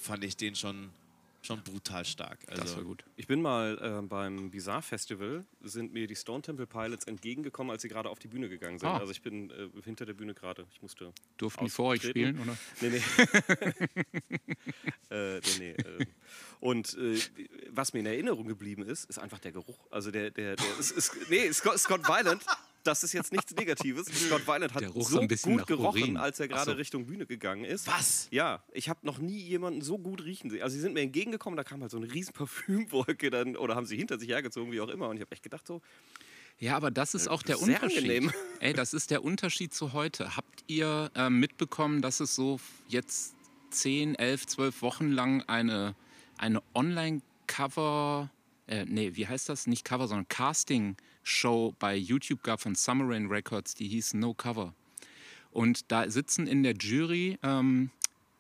fand ich den schon, schon brutal stark. Also, Das war gut. Ich bin mal äh, beim Bizarre Festival, sind mir die Stone Temple Pilots entgegengekommen, als sie gerade auf die Bühne gegangen sind. Ah. Also ich bin äh, hinter der Bühne gerade. Ich musste. Durften die vor euch spielen, oder? Nee, nee. äh, nee, nee. Äh. Und äh, was mir in Erinnerung geblieben ist, ist einfach der Geruch. Also der, der, der ist, ist, nee, Scott, Scott Weiland, das ist jetzt nichts Negatives. Scott Weiland hat so ein bisschen gut gerochen, Urin. als er gerade so. Richtung Bühne gegangen ist. Was? Ja, ich habe noch nie jemanden so gut riechen sehen. Also sie sind mir entgegengekommen, da kam halt so eine riesen Parfümwolke dann, oder haben sie hinter sich hergezogen, wie auch immer. Und ich habe echt gedacht so, Ja, aber das ist auch der sehr Unterschied. angenehm. Ey, das ist der Unterschied zu heute. Habt ihr äh, mitbekommen, dass es so jetzt 10, 11, 12 Wochen lang eine, eine Online-Cover, äh, nee, wie heißt das? Nicht Cover, sondern Casting-Show bei YouTube gab von Summer Rain Records, die hieß No Cover. Und da sitzen in der Jury ähm,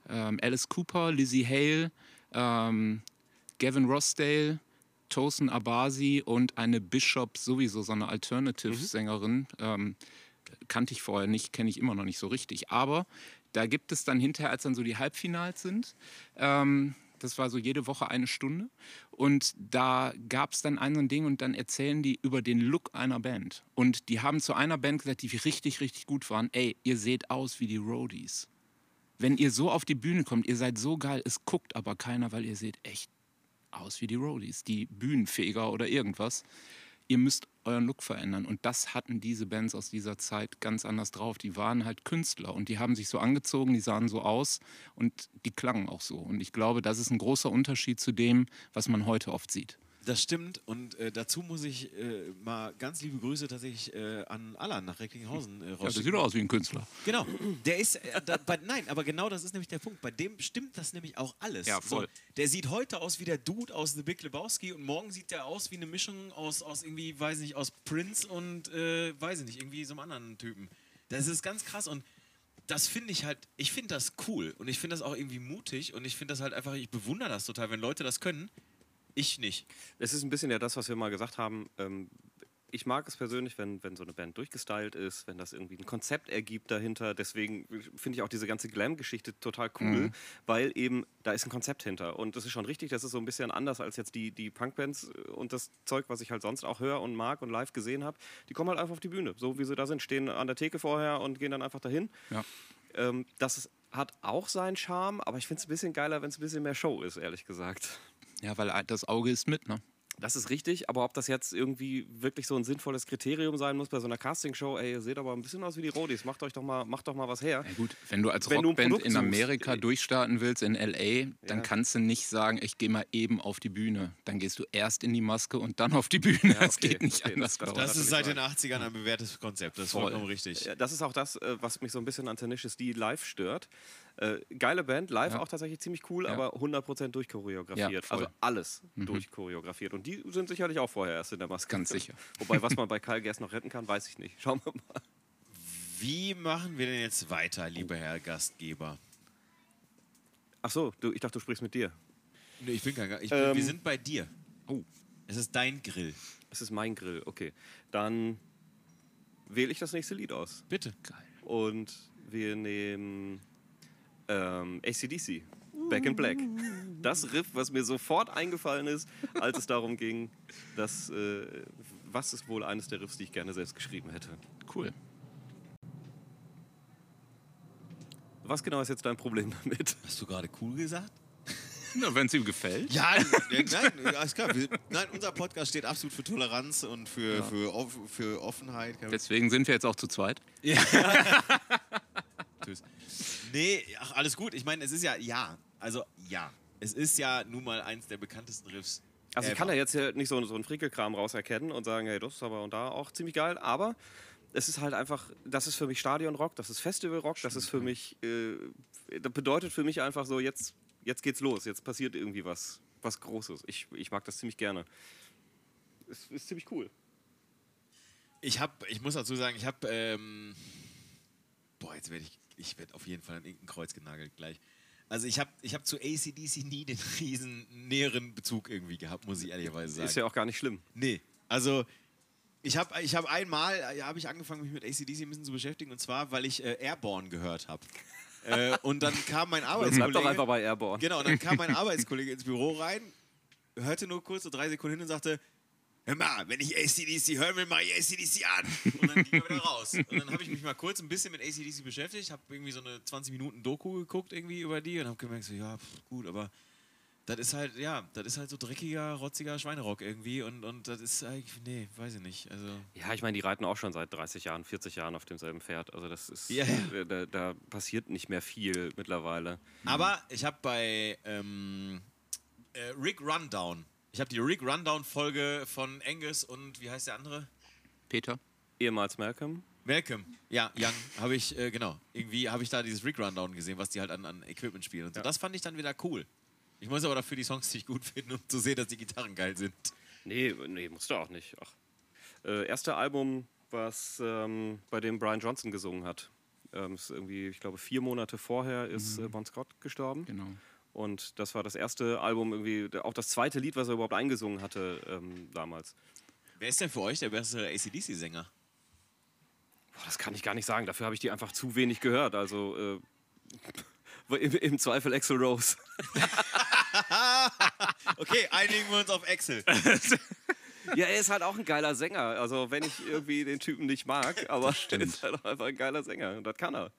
ähm, Alice Cooper, Lizzie Hale, ähm, Gavin Rossdale, Tosin Abasi und eine Bishop sowieso, so eine Alternative-Sängerin. Ähm, kannte ich vorher nicht, kenne ich immer noch nicht so richtig. Aber da gibt es dann hinterher, als dann so die Halbfinals sind, ähm, das war so jede Woche eine Stunde. Und da gab es dann ein so ein Ding und dann erzählen die über den Look einer Band. Und die haben zu einer Band gesagt, die richtig, richtig gut waren, ey, ihr seht aus wie die Roadies. Wenn ihr so auf die Bühne kommt, ihr seid so geil, es guckt aber keiner, weil ihr seht echt aus wie die Roadies, die Bühnenfeger oder irgendwas. Ihr müsst euren Look verändern. Und das hatten diese Bands aus dieser Zeit ganz anders drauf. Die waren halt Künstler und die haben sich so angezogen, die sahen so aus und die klangen auch so. Und ich glaube, das ist ein großer Unterschied zu dem, was man heute oft sieht. Das stimmt und äh, dazu muss ich äh, mal ganz liebe Grüße tatsächlich äh, an Alan nach Recklinghausen äh, Ja, das sieht doch aus wie ein Künstler. Genau, der ist, äh, da, bei, nein, aber genau das ist nämlich der Punkt. Bei dem stimmt das nämlich auch alles. Ja, voll. So, der sieht heute aus wie der Dude aus The Big Lebowski und morgen sieht der aus wie eine Mischung aus, aus irgendwie, weiß nicht, aus Prince und, äh, weiß ich nicht, irgendwie so einem anderen Typen. Das ist ganz krass und das finde ich halt, ich finde das cool und ich finde das auch irgendwie mutig und ich finde das halt einfach, ich bewundere das total, wenn Leute das können. Ich nicht. Es ist ein bisschen ja das, was wir mal gesagt haben. Ähm, ich mag es persönlich, wenn, wenn so eine Band durchgestylt ist, wenn das irgendwie ein Konzept ergibt dahinter. Deswegen finde ich auch diese ganze Glam-Geschichte total cool, weil eben da ist ein Konzept hinter. Und das ist schon richtig, das ist so ein bisschen anders als jetzt die, die Punkbands und das Zeug, was ich halt sonst auch höre und mag und live gesehen habe. Die kommen halt einfach auf die Bühne, so wie sie da sind, stehen an der Theke vorher und gehen dann einfach dahin. Ja. Ähm, das ist, hat auch seinen Charme, aber ich finde es ein bisschen geiler, wenn es ein bisschen mehr Show ist, ehrlich gesagt. Ja, weil das Auge ist mit, ne? Das ist richtig, aber ob das jetzt irgendwie wirklich so ein sinnvolles Kriterium sein muss bei so einer Castingshow, ey, ihr seht aber ein bisschen aus wie die Roadies, macht euch doch mal, macht doch mal was her. Ja gut, wenn du als Wenn du Rockband Produkt in suchst, Amerika äh, durchstarten willst, in L.A., dann Ja. kannst du nicht sagen, ich gehe mal eben auf die Bühne. Dann gehst du erst in die Maske und dann auf die Bühne. Das okay, geht nicht okay, anders. das- das-. Das ist seit den 80ern ein bewährtes Konzept, das ist Voll. vollkommen richtig. Ja, Das ist auch das, äh, was mich so ein bisschen an Tenacious D live stört. Äh, geile Band, live Ja. auch tatsächlich ziemlich cool, Ja. aber 100% durchchoreografiert. Ja, also alles Mhm. durchchoreografiert. Und die sind sicherlich auch vorher erst in der Maske. Ganz sicher. Wobei, was man bei Kyle Gerst noch retten kann, weiß ich nicht. Schauen wir mal. Wie machen wir denn jetzt weiter, lieber Herr Gastgeber? Ach so, du, ich dachte, du sprichst mit dir. Nee, ich bin kein Ga- ich bin, Ähm, Wir sind bei dir. Oh, Es ist dein Grill. Es ist mein Grill, okay. Dann wähle ich das nächste Lied aus. Bitte. geil. Und wir nehmen ähm, ACDC, Back in Black. Das Riff, was mir sofort eingefallen ist, als es darum ging, dass, äh, was ist wohl eines der Riffs, die ich gerne selbst geschrieben hätte. Cool. Was genau ist jetzt dein Problem damit? Hast du gerade cool gesagt? Ja, Wenn es ihm gefällt. Ja, nein, alles klar. Wir, nein, unser Podcast steht absolut für Toleranz und für, für, off, für Offenheit. Deswegen sind wir jetzt auch zu zweit. Tschüss. Nee, ach, alles gut. Ich meine, es ist ja, ja, also ja. Es ist ja nun mal eins der bekanntesten Riffs. Also ich ever. kann da jetzt hier nicht so, so einen Frickelkram rauserkennen und sagen, hey, das ist aber und da auch ziemlich geil, aber es ist halt einfach, das ist für mich Stadionrock, das ist Festivalrock, das ist für mich, äh, das bedeutet für mich einfach so, jetzt, jetzt geht's los, jetzt passiert irgendwie was, was Großes. Ich, ich mag das ziemlich gerne. Es ist ziemlich cool. Ich habe, ich muss dazu sagen, ich habe, ähm, boah, jetzt werde ich, ich werde auf jeden Fall an irgendein Kreuz genagelt gleich. Also ich habe, ich habe zu ACDC nie den riesen näheren Bezug irgendwie gehabt, muss ich ehrlicherweise sagen. Ist ja auch gar nicht schlimm. Nee, also ich habe ich hab einmal, äh, habe ich angefangen, mich mit ACDC ein bisschen zu beschäftigen und zwar, weil ich äh, Airborne gehört habe. äh, und dann kam mein Bleib Arbeitskollege... doch einfach bei Airborne. Genau, und dann kam mein Arbeitskollege ins Büro rein, hörte nur kurz so drei Sekunden hin und sagte, hör mal, wenn ich ACDC hören will, mach ich ACDC an. Und dann ging er wieder raus. Und dann habe ich mich mal kurz ein bisschen mit ACDC beschäftigt, habe irgendwie so eine 20 Minuten Doku geguckt irgendwie über die und habe gemerkt, so, ja, pff, gut, aber das ist halt, ja, das ist halt so dreckiger, rotziger Schweinerock irgendwie und, und das ist eigentlich, nee, weiß ich nicht. Also, Ja, ich meine, die reiten auch schon seit 30 Jahren, 40 Jahren auf demselben Pferd. Also das ist, ja. äh, Da, da passiert nicht mehr viel mittlerweile. Aber ich habe bei ähm, äh, Rick Rundown, ich habe die Rick Rundown-Folge von Angus und wie heißt der andere? Peter? Ehemals Malcolm. Malcolm, ja, Young, habe ich, äh, genau. Irgendwie habe ich da dieses Rick Rundown gesehen, was die halt an, an Equipment spielen und so. Ja. Das fand ich dann wieder cool. Ich muss aber dafür die Songs nicht gut finden, um zu sehen, dass die Gitarren geil sind. Nee, nee, musst du auch nicht. Ach. Äh, erste Album, was ähm, bei dem Brian Johnson gesungen hat. Ähm, ist irgendwie, ich glaube, vier Monate vorher ist äh, Bon Scott gestorben. Genau. Und das war das erste Album, irgendwie, auch das zweite Lied, was er überhaupt eingesungen hatte ähm, damals. Wer ist denn für euch der beste ACDC-Sänger? Das kann ich gar nicht sagen. Dafür habe ich die einfach zu wenig gehört. Also äh, im, im Zweifel Axel Rose. Okay, einigen wir uns auf Excel. Ja, er ist halt auch ein geiler Sänger. Also wenn ich irgendwie den Typen nicht mag, aber er ist halt auch einfach ein geiler Sänger. Und das kann er.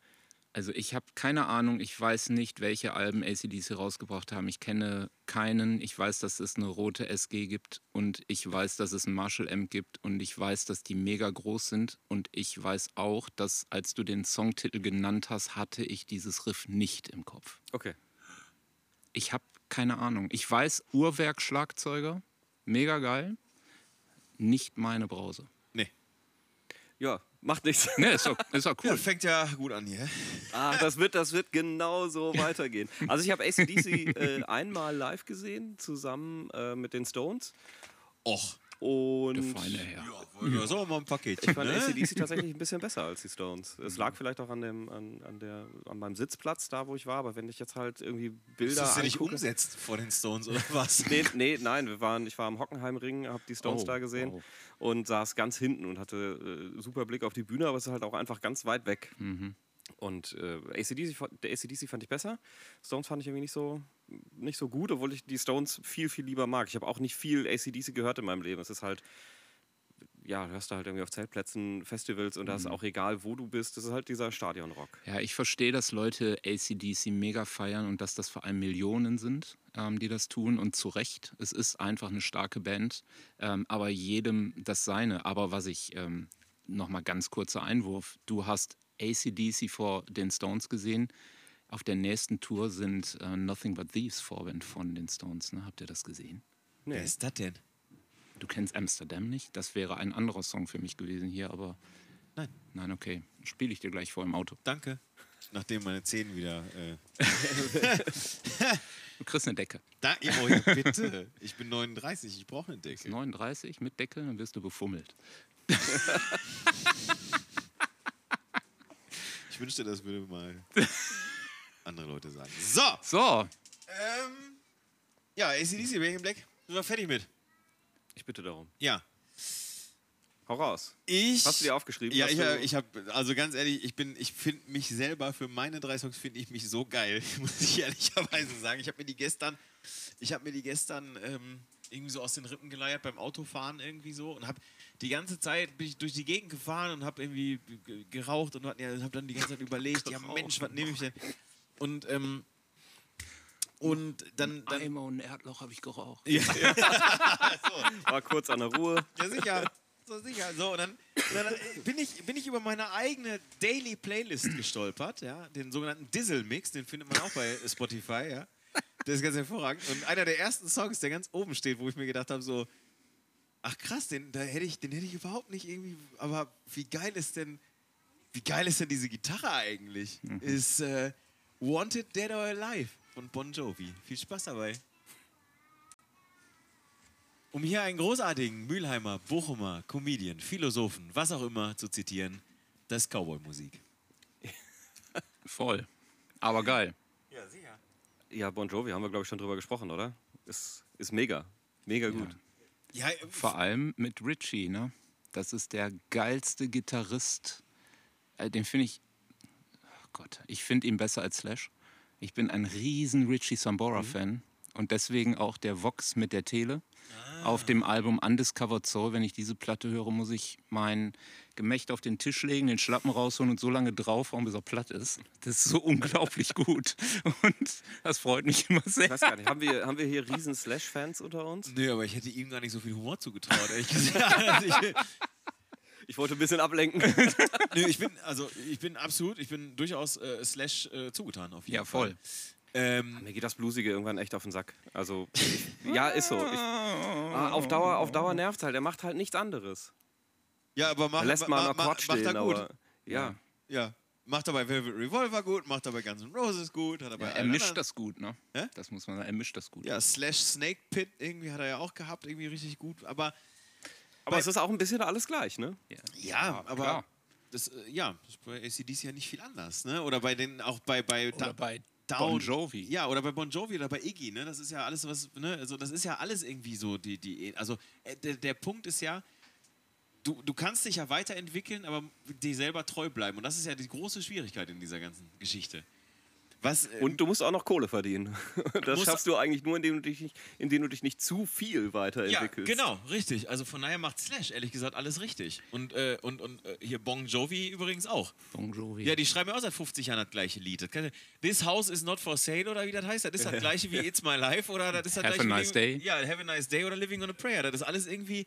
Also ich habe keine Ahnung, ich weiß nicht, welche Alben ACDC rausgebracht haben. Ich kenne keinen. Ich weiß, dass es eine rote SG gibt und ich weiß, dass es ein Marshall Amp gibt und ich weiß, dass die mega groß sind und ich weiß auch, dass als du den Songtitel genannt hast, hatte ich dieses Riff nicht im Kopf. Okay. Ich habe keine Ahnung. Ich weiß, Uhrwerk Schlagzeuger, mega geil. Nicht meine Brause. Nee. Ja, macht nichts. Ne, ist doch, ist doch Ja, cool. fängt ja gut an hier. Ah, das wird, das wird genau so weitergehen. Also ich habe ACDC äh, einmal live gesehen, zusammen äh, mit den Stones. Och. Und feine Herr. Ja, so mal ein Paket. ich fand ne? ACDC tatsächlich ein bisschen besser als die Stones. Es lag vielleicht auch an, dem, an, an, der, an meinem Sitzplatz, da wo ich war, aber wenn ich jetzt halt irgendwie Bilder Ist das nicht umsetzt vor den Stones oder was? Nee, nee, nein, wir waren, ich war am Hockenheimring, habe die Stones Oh, da gesehen wow. und saß ganz hinten und hatte äh, super Blick auf die Bühne, aber es ist halt auch einfach ganz weit weg. Mhm. Und äh, ACDC, der ACDC fand ich besser. Stones fand ich irgendwie nicht so, nicht so gut, obwohl ich die Stones viel, viel lieber mag. Ich habe auch nicht viel ACDC gehört in meinem Leben. Es ist halt, ja, du hörst da halt irgendwie auf Zeltplätzen, Festivals und da Mhm. ist auch egal, wo du bist. Das ist halt dieser Stadionrock. Ja, ich verstehe, dass Leute ACDC mega feiern und dass das vor allem Millionen sind, ähm, die das tun und zu Recht. Es ist einfach eine starke Band, ähm, aber jedem das seine. Aber was ich, ähm, nochmal ganz kurzer Einwurf, du hast ACDC vor den Stones gesehen. Auf der nächsten Tour sind äh, Nothing But Thieves Vorband von den Stones. Ne? Habt ihr das gesehen? Wer ist das denn? Du kennst Amsterdam nicht? Das wäre ein anderer Song für mich gewesen hier, aber Nein. nein, okay. Spiele ich dir gleich vor im Auto. Danke. Nachdem meine Zähne wieder. Äh, Du kriegst eine Decke. da, oh, ja, bitte. Ich bin 39, ich brauche eine Decke. 39 mit Decke, dann wirst du befummelt. Ich wünschte, das würde mal andere Leute sagen. So. So, Ähm, ja, ACDC, Back in Black. Sind wir fertig mit? Ich bitte darum. Ja. Hau raus. Ich. Hast du dir aufgeschrieben? Ja, ich, ich habe, also ganz ehrlich, ich bin, ich finde mich selber für meine drei Songs finde ich mich so geil, muss ich ehrlicherweise sagen. Ich habe mir die gestern, ich habe mir die gestern ähm, irgendwie so aus den Rippen geleiert beim Autofahren irgendwie so und habe die ganze Zeit bin ich durch die Gegend gefahren und habe irgendwie ge- geraucht und habe dann die ganze Zeit überlegt, ja Mensch, was nehme ich denn? Und ähm, Und dann, dann Eimer und ein Erdloch habe ich geraucht. ja, War kurz an der Ruhe. ja, sicher. So sicher. So, und dann, dann bin, ich, bin ich über meine eigene Daily Playlist gestolpert, ja, den sogenannten Dizzle Mix, den findet man auch bei Spotify, ja. Der ist ganz hervorragend. Und einer der ersten Songs, der ganz oben steht, wo ich mir gedacht habe, so, ach krass, den, da hätte ich, den hätte ich überhaupt nicht irgendwie, aber wie geil ist denn, wie geil ist denn diese Gitarre eigentlich? Ist äh, Wanted Dead or Alive von Bon Jovi. Viel Spaß dabei. Um hier einen großartigen Mülheimer, Bochumer, Comedian, Philosophen, was auch immer zu zitieren, das ist Cowboy-Musik. Voll. Aber geil. Ja, sicher. Ja, Bon Jovi haben wir, glaube ich, schon drüber gesprochen, oder? Ist, ist mega. Mega gut. Ja, äh, Vor allem mit Richie, ne? Das ist der geilste Gitarrist. Äh, Den finde ich. Oh Gott, ich finde ihn besser als Slash. Ich bin ein riesen Richie Sambora-Fan. Und deswegen auch der Vox mit der Tele. Auf dem Album Undiscovered Soul, wenn ich diese Platte höre, muss ich mein Gemächt auf den Tisch legen, den Schlappen rausholen und so lange draufhauen, bis er platt ist. Das ist so unglaublich gut. Und das freut mich immer Ich sehr. weiß gar nicht, haben wir, haben wir hier riesen Slash-Fans unter uns? Nö, aber ich hätte ihm gar nicht so viel Humor zugetraut, ehrlich gesagt. Also ich, Ich wollte ein bisschen ablenken. nö, ich bin, also ich bin absolut, ich bin durchaus äh, Slash äh, zugetan auf jeden Ja, Fall. Ähm, Mir geht das Blusige irgendwann echt auf den Sack. Also, ja, ist so. Ich, ah, auf Dauer, auf Dauer nervt halt. Er macht halt nichts anderes. ja, aber mach, Er lässt mal ma- einen Akkord macht stehen, er gut. aber ja. Ja. Macht er bei Velvet Revolver gut, macht er bei Guns N' Roses gut, hat er bei Ja, er mischt anderen- das gut, ne? Hä? Das muss man sagen, er mischt das gut. Ja, Slash Snake Pit irgendwie hat er ja auch gehabt, irgendwie richtig gut. Aber Aber Bei- es ist auch ein bisschen alles gleich, ne? ja, aber klar. das, äh, ja, das ist bei ACDC ja nicht viel anders, ne? Oder bei den, auch bei, bei, Oder Da- bei Down- Bon Jovi. Ja, oder bei Bon Jovi oder bei Iggy, ne? Das ist ja alles was, ne? Also das ist ja alles irgendwie so die, die, also äh, der, der Punkt ist ja, du, du kannst dich ja weiterentwickeln, aber dir selber treu bleiben. Und das ist ja die große Schwierigkeit in dieser ganzen Geschichte. Was, äh, Und du musst auch noch Kohle verdienen. Das schaffst du eigentlich nur, indem du dich nicht, indem du dich nicht zu viel ja, weiterentwickelst. genau, richtig. Also von daher macht Slash ehrlich gesagt alles richtig. Und, äh, und, und äh, hier Bon Jovi übrigens auch. Bon Jovi. Ja, die schreiben ja auch seit 50 Jahren das gleiche Lied. Das kann, This House is not for sale oder wie das heißt. Das ist das gleiche wie It's My Life oder das ist das Have gleiche a nice wie, day. Ja, Have a nice day oder Living on a Prayer. Das ist alles irgendwie.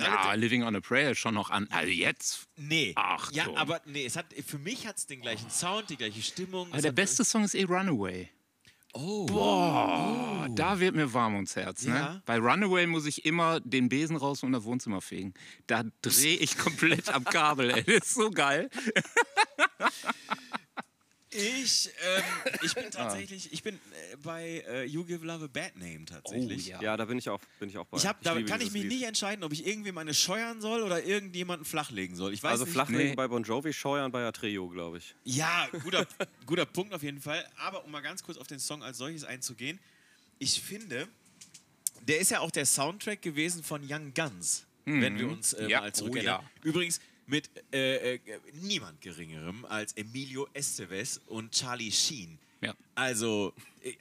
Ja, Living on a Prayer ist schon noch an. Also jetzt. Nee. Ach, ja, aber nee, es hat, für mich hat es den gleichen Sound, die gleiche Stimmung. Aber der beste Song ist eh Runaway. Oh. Boah, da wird mir warm ums Herz. Ne? Ja. Bei Runaway muss ich immer den Besen raus und das Wohnzimmer fegen. Da drehe ich komplett am Kabel, ey. Das ist so geil. Ich, ähm, ich bin tatsächlich, ich bin äh, bei äh, You Give Love a Bad Name tatsächlich. Oh, ja. Ja, da bin ich auch, bin ich auch bei. Ich hab, da liebe kann ich mich Lied. nicht entscheiden, ob ich irgendwem eine scheuern soll oder irgendjemanden flachlegen soll. Ich weiß Also nicht. Flachlegen Nee. bei Bon Jovi, Scheuern bei Atreo, glaube ich. Ja, guter, guter Punkt auf jeden Fall. Aber um mal ganz kurz auf den Song als solches einzugehen, ich finde, der ist ja auch der Soundtrack gewesen von Young Guns, wenn wir uns äh, Ja. mal Oh, zurückerinnern. ja. Übrigens mit äh, äh, niemand geringerem als Emilio Estevez und Charlie Sheen. Ja. Also, äh, äh,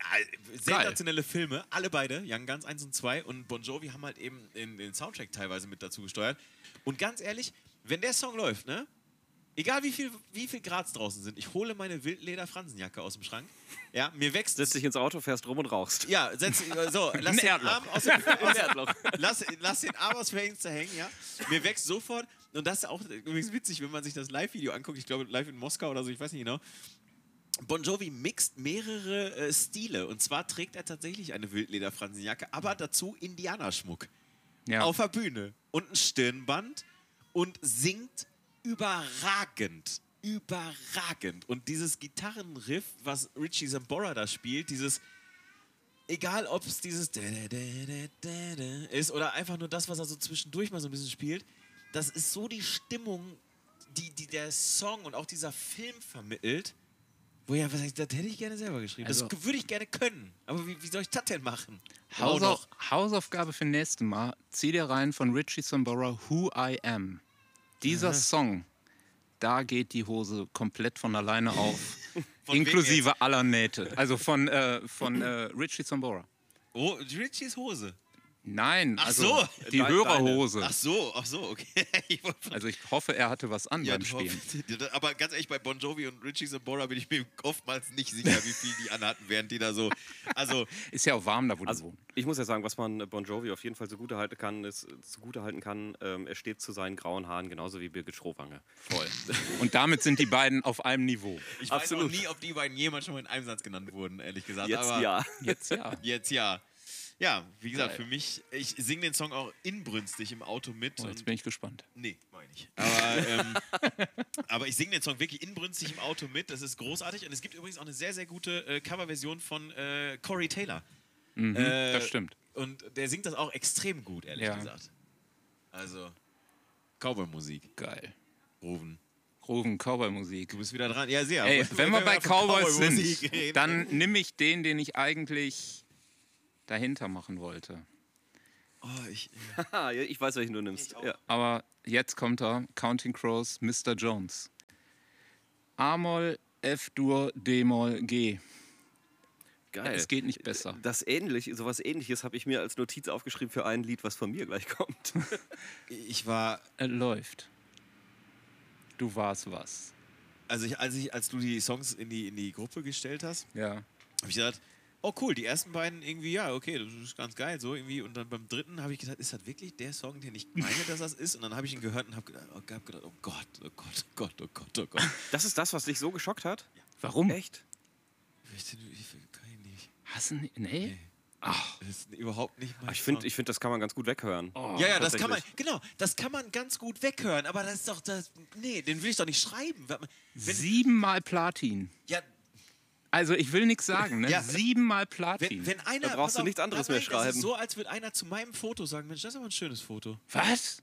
sensationelle Filme, alle beide, Young Guns 1 und 2 und Bon Jovi haben halt eben in, den Soundtrack teilweise mit dazu gesteuert. Und ganz ehrlich, wenn der Song läuft, ne? Egal wie viel, wie viel Grad draußen sind, ich hole meine Wildleder-Fransenjacke aus dem Schrank. Ja, mir wächst. Setz dich ins Auto, fährst rum und rauchst. ja, setz, äh, so, lass den. Arm aus dem, aus, lass, lass den Arm aus dem Fenster hängen, ja. Mir wächst sofort, und das ist auch übrigens witzig, wenn man sich das Live-Video anguckt, ich glaube live in Moskau oder so, ich weiß nicht genau. Bon Jovi mixt mehrere äh, Stile. Und zwar trägt er tatsächlich eine Wildleder-Fransenjacke, aber dazu Indianerschmuck. Ja. Auf der Bühne. Und ein Stirnband und singt überragend. Überragend. Und dieses Gitarrenriff, was Richie Zambora da spielt, dieses egal ob es dieses ist oder einfach nur das, was er so zwischendurch mal so ein bisschen spielt, das ist so die Stimmung, die, die der Song und auch dieser Film vermittelt. Wo ja, was das hätte ich gerne selber geschrieben. Also- das würde ich gerne können. Aber wie, wie soll ich das denn machen? Hausauf. Hausaufgabe für nächstes Mal. Zieh dir rein von Richie Sambora Who I Am. Dieser Song, da geht die Hose komplett von alleine auf. Von inklusive aller Nähte. Also von, äh, von äh, Richie Sambora. Oh, Richies Hose. Nein, Ach also so. die Deine- Hörerhose. Ach so, ach so, okay. Ich Also ich hoffe, er hatte was an ja, beim Spielen. hoffst- aber ganz ehrlich, bei Bon Jovi und Richie Sambora bin ich mir oftmals nicht sicher, wie viel die anhatten, während die da so. Also, Ist ja auch warm da, wo Also du wohnst. ich muss ja sagen, was man Bon Jovi auf jeden Fall zugute halten kann, ist zugute halten kann, ähm, er steht zu seinen grauen Haaren genauso wie Birgit Schrowange. Voll. Und damit sind die beiden auf einem Niveau. ich Absolut. weiß auch nie, ob die beiden jemals schon mal in einem Satz genannt wurden, ehrlich gesagt. Jetzt aber ja. Jetzt ja. Jetzt ja. Ja, wie gesagt, für mich, ich singe den Song auch inbrünstig im Auto mit. Oh, jetzt bin ich gespannt. Nee, meine ich. Aber, ähm, aber ich singe den Song wirklich inbrünstig im Auto mit. Das ist großartig. Und es gibt übrigens auch eine sehr, sehr gute äh, Coverversion von äh, Corey Taylor. Mhm, Äh, das stimmt. Und der singt das auch extrem gut, ehrlich Ja. gesagt. Also, Cowboy-Musik. Geil. Rufen. Rufen, Cowboy-Musik. Du bist wieder dran. Ja, sehr. Ey, wenn wir bei Cowboys Cowboy-Musik sind, dann nimm ich den, den ich eigentlich dahinter machen wollte. Oh, ich, ich weiß, welchen du nimmst. Ja. Aber jetzt kommt er, Counting Crows, Mr. Jones. A-Moll, F-Dur, D-Moll, G. Geil. Es geht nicht besser. Das ähnlich, sowas ähnliches habe ich mir als Notiz aufgeschrieben für ein Lied, was von mir gleich kommt. ich war, Es läuft. Du warst was. also ich, als, ich, als du die Songs in die, in die Gruppe gestellt hast, Ja. habe ich gedacht, oh cool, die ersten beiden irgendwie, ja, okay, das ist ganz geil, so irgendwie. Und dann beim dritten habe ich gesagt, ist das wirklich der Song, den ich meine, dass das ist? Und dann habe ich ihn gehört und habe gedacht, oh, hab gedacht, oh Gott, oh Gott, oh Gott, oh Gott, oh Gott. Das ist das, was dich so geschockt hat? Warum? Echt? Ich, ich, kann ich nicht. Hast du nicht? Nee? Das ist überhaupt nicht mein Aber ich finde, ich find, das kann man ganz gut weghören. Oh, ja, ja, das kann man, genau, das kann man ganz gut weghören, aber das ist doch, das, nee, den will ich doch nicht schreiben. Wenn, Siebenmal Platin. ja, Also ich will nichts sagen, ne? Ja. Siebenmal Platin. wenn, wenn einer. Da brauchst du nichts anderes mehr Das schreiben. ist so, als würde einer zu meinem Foto sagen: Mensch, das ist aber ein schönes Foto. Was?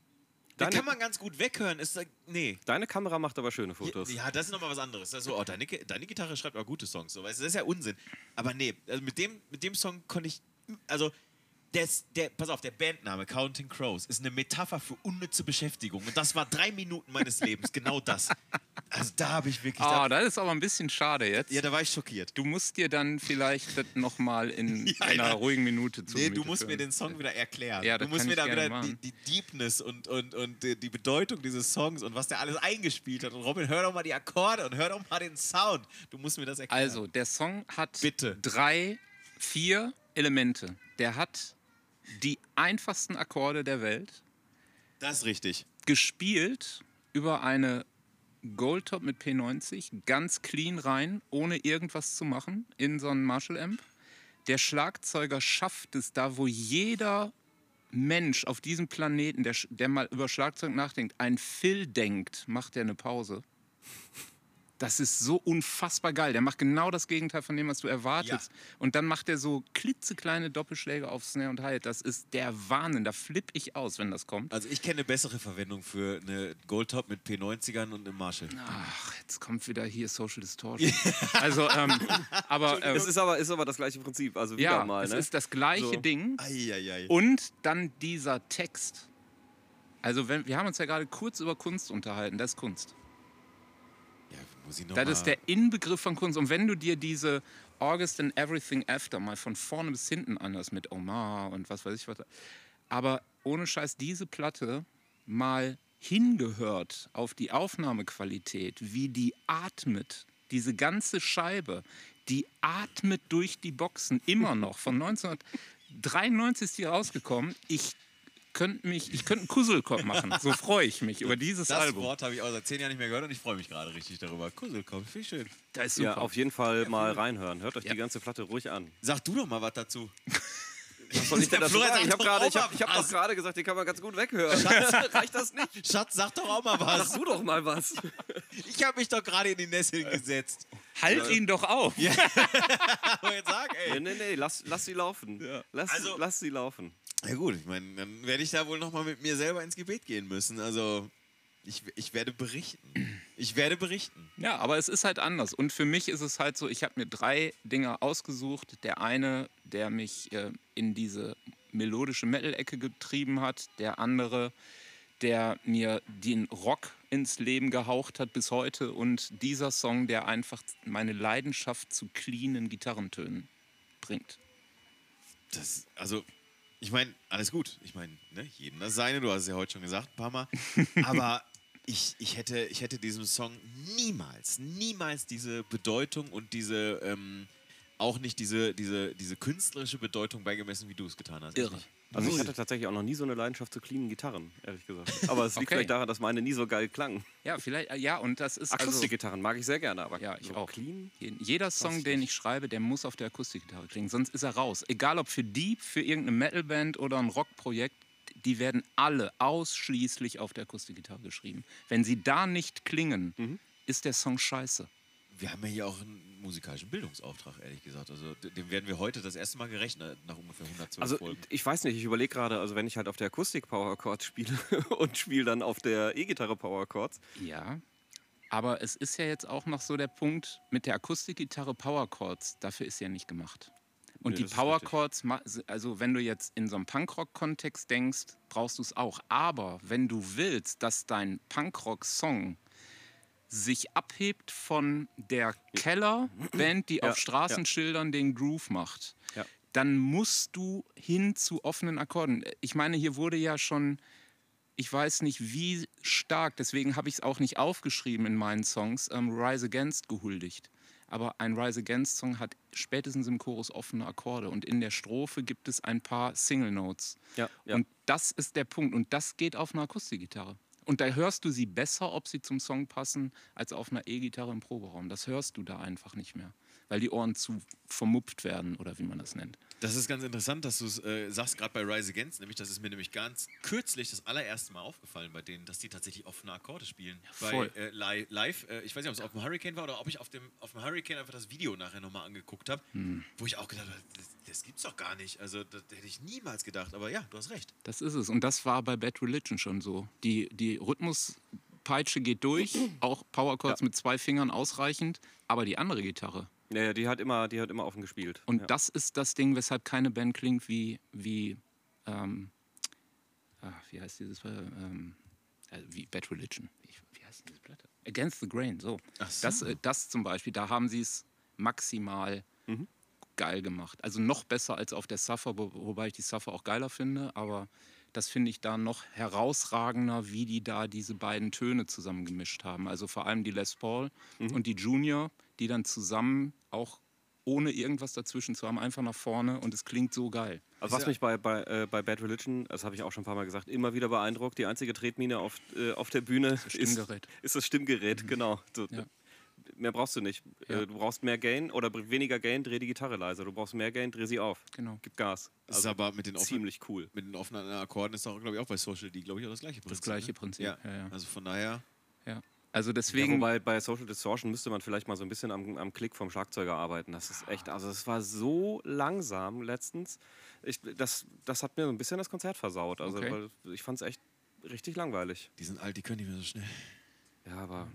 Deine- kann man ganz gut weghören. Ist, nee. Deine Kamera macht aber schöne Fotos. Ja, das ist nochmal was anderes. Das ist so, oh, deine, deine Gitarre schreibt aber gute Songs. So, weißt das ist ja Unsinn. Aber nee, also mit dem, mit dem Song konnte ich. Also, der, ist- der, pass auf, der Bandname Counting Crows ist eine Metapher für unnütze Beschäftigung. Und das war drei Minuten meines Lebens, genau das. Also da habe ich wirklich. Ah, da, das ist aber ein bisschen schade jetzt. ja, da war ich schockiert. Du musst dir dann vielleicht das nochmal in Ja, einer ja. ruhigen Minute zu Nee, du musst mir führen. den Song wieder erklären. Ja, du das musst kann mir da wieder die, die Deepness und, und, und die, die Bedeutung dieses Songs und was der alles eingespielt hat. Und Robin, hör doch mal die Akkorde und hör doch mal den Sound. Du musst mir das erklären. Also, der Song hat Bitte. drei, vier Elemente. Der hat die einfachsten Akkorde der Welt, Das ist richtig. gespielt über eine Goldtop mit P90, ganz clean rein, ohne irgendwas zu machen, in so einen Marshall-Amp. Der Schlagzeuger schafft es da, wo jeder Mensch auf diesem Planeten, der, der mal über Schlagzeug nachdenkt, ein Phil denkt, macht er eine Pause. Das ist so unfassbar geil. Der macht genau das Gegenteil von dem, was du erwartest. Und dann macht er so klitzekleine Doppelschläge auf Snare und Hi-Hat. Das ist der Wahnsinn. Da flippe ich aus, wenn das kommt. Also ich kenne eine bessere Verwendung für eine Goldtop mit P90ern und einem Marshall. Ach, jetzt kommt wieder hier Social Distortion. also, ähm, aber ähm, Es ist aber, ist aber das gleiche Prinzip. Also wieder ja, mal. es Ne? ist das gleiche So. Ding. Eieiei. Und dann dieser Text. Also, wenn, wir haben uns ja gerade kurz über Kunst unterhalten. Das ist Kunst. Ja, muss ich noch Das ist der Inbegriff von Kunst. Und wenn du dir diese August and Everything After mal von vorne bis hinten anhörst mit Omar und was weiß ich was. Aber ohne Scheiß, diese Platte mal hingehört auf die Aufnahmequalität, wie die atmet, diese ganze Scheibe, die atmet durch die Boxen immer noch. Von 1993 ist die rausgekommen. Ich könnte mich, ich könnte einen Kusselkopf machen. So freue ich mich über dieses das Album. Wort habe ich auch seit zehn Jahren nicht mehr gehört und ich freue mich gerade richtig darüber. Kusselkopf, viel schön. Das ist ja, super. auf jeden Fall mal reinhören. Hört euch Ja. die ganze Platte ruhig an. Sag du doch mal was dazu. Was soll ich denn dazu sagen? Ich habe doch gerade ich hab, ich hab gerade gesagt, den kann man ganz gut weghören. Reicht das nicht? Schatz, sag doch auch mal Sag was. du doch mal was. Ich habe mich doch gerade in die Nesseln gesetzt. Halt ihn doch auf. Aber jetzt sag, Nee, ey. nee, nee, lass, lass sie laufen. Lass, Also- lass sie laufen. Ja gut, ich meine, dann werde ich da wohl nochmal mit mir selber ins Gebet gehen müssen. Also, ich, ich werde berichten. Ich werde berichten. Ja, aber es ist halt anders. Und für mich ist es halt so, ich habe mir drei Dinge ausgesucht. Der eine, der mich äh, in diese melodische Metal-Ecke getrieben hat. Der andere, der mir den Rock ins Leben gehaucht hat bis heute. Und dieser Song, der einfach meine Leidenschaft zu cleanen Gitarrentönen bringt. Das, also, ich meine, alles gut. Ich meine, ne, jedem das seine, du hast es ja heute schon gesagt, ein paar Mal. Aber ich, ich, hätte, ich hätte diesem Song niemals, niemals diese Bedeutung und diese, ähm, auch nicht diese, diese, diese künstlerische Bedeutung beigemessen, wie du es getan hast. Irre. Also ich hatte tatsächlich auch noch nie so eine Leidenschaft zu cleanen Gitarren, ehrlich gesagt. Aber es liegt Okay. vielleicht daran, dass meine nie so geil klangen. Ja, vielleicht, äh, ja, und das ist also, Akustikgitarren mag ich sehr gerne, aber Ja, ich so auch. clean? Je- Jeder Song, ich den nicht. ich schreibe, der muss auf der Akustikgitarre klingen, sonst ist er raus. Egal ob für Deep, für irgendeine Metalband oder ein Rockprojekt, die werden alle ausschließlich auf der Akustikgitarre geschrieben. Wenn sie da nicht klingen, Mhm. ist der Song scheiße. Wir haben ja hier auch einen musikalischen Bildungsauftrag, ehrlich gesagt. Also dem werden wir heute das erste Mal gerecht, ne, nach ungefähr 112 Also Folgen. ich weiß nicht, ich überlege gerade, also wenn ich halt auf der Akustik Power Chords spiele und spiele dann auf der E-Gitarre Power Chords, Ja. Aber es ist ja jetzt auch noch so der Punkt mit der Akustikgitarre Power Chords, dafür ist sie ja nicht gemacht. Und Nee, die Power. Chords, also wenn du jetzt in so einem Punkrock-Kontext denkst, brauchst du es auch. Aber wenn du willst, dass dein Punkrock-Song sich abhebt von der Keller-Band, die Ja, auf Straßenschildern den Groove macht, Ja. dann musst du hin zu offenen Akkorden. Ich meine, hier wurde ja schon ich weiß nicht wie stark, deswegen habe ich es auch nicht aufgeschrieben in meinen Songs, ähm, Rise Against gehuldigt. Aber ein Rise Against Song hat spätestens im Chorus offene Akkorde und in der Strophe gibt es ein paar Single Notes. Ja, ja. Und das ist der Punkt und das geht auf einer Akustikgitarre. Und da hörst du sie besser, ob sie zum Song passen, als auf einer E-Gitarre im Proberaum. Das hörst du da einfach nicht mehr, weil die Ohren zu vermupft werden oder wie man das nennt. Das ist ganz interessant, dass du es äh, sagst, gerade bei Rise Against, nämlich, das ist mir nämlich ganz kürzlich das allererste Mal aufgefallen bei denen, dass die tatsächlich offene Akkorde spielen. voll. Bei äh, li live, äh, ich weiß nicht, ob es auf dem Hurricane war oder ob ich auf dem, auf dem Hurricane einfach das Video nachher nochmal angeguckt habe, Hm. wo ich auch gedacht habe, das, das gibt's doch gar nicht. Also, das hätte ich niemals gedacht, aber ja, du hast recht. Das ist es. Und das war bei Bad Religion schon so. Die, die Rhythmuspeitsche geht durch, auch Powerchords mit zwei Fingern ausreichend, aber die andere Gitarre. Ja, ja, die hat immer, die hat immer offen gespielt. Und ja. das ist das Ding, weshalb keine Band klingt wie, wie, ähm, ah, wie heißt dieses, äh, ähm, äh, wie Bad Religion. Wie, wie heißt diese Platte? Against the Grain, so. Ach so. Das, äh, das zum Beispiel, da haben sie es maximal Mhm. geil gemacht. Also noch besser als auf der Suffer, wo, wobei ich die Suffer auch geiler finde, aber das finde ich da noch herausragender, wie die da diese beiden Töne zusammengemischt haben. Also vor allem die Les Paul Mhm. und die Junior, die dann zusammen auch ohne irgendwas dazwischen zu haben, einfach nach vorne und es klingt so geil. Also was mich bei, bei, äh, bei Bad Religion, das habe ich auch schon ein paar Mal gesagt, immer wieder beeindruckt, die einzige Tretmine auf, äh, auf der Bühne ist, Stimmgerät. ist das Stimmgerät, genau. So, Ja. Mehr brauchst du nicht. Ja. Äh, Du brauchst mehr Gain oder weniger Gain, dreh die Gitarre leiser. Du brauchst mehr Gain, dreh sie auf. Genau. Gib Gas. Das ist aber mit den offenen, ziemlich cool. mit den offenen Akkorden ist doch, glaube ich, auch bei Social D, glaube ich, auch das gleiche Prinzip. Das gleiche ne? Prinzip. Ja. Ja, ja. Also von daher, Ja. Also Ja, deswegen. wobei bei Social Distortion müsste man vielleicht mal so ein bisschen am, am Klick vom Schlagzeuger arbeiten. Das ist echt, also es war so langsam letztens. Ich, das, das hat mir so ein bisschen das Konzert versaut. Also Okay. weil ich fand es echt richtig langweilig. die sind alt, die können nicht mehr so schnell. Ja, aber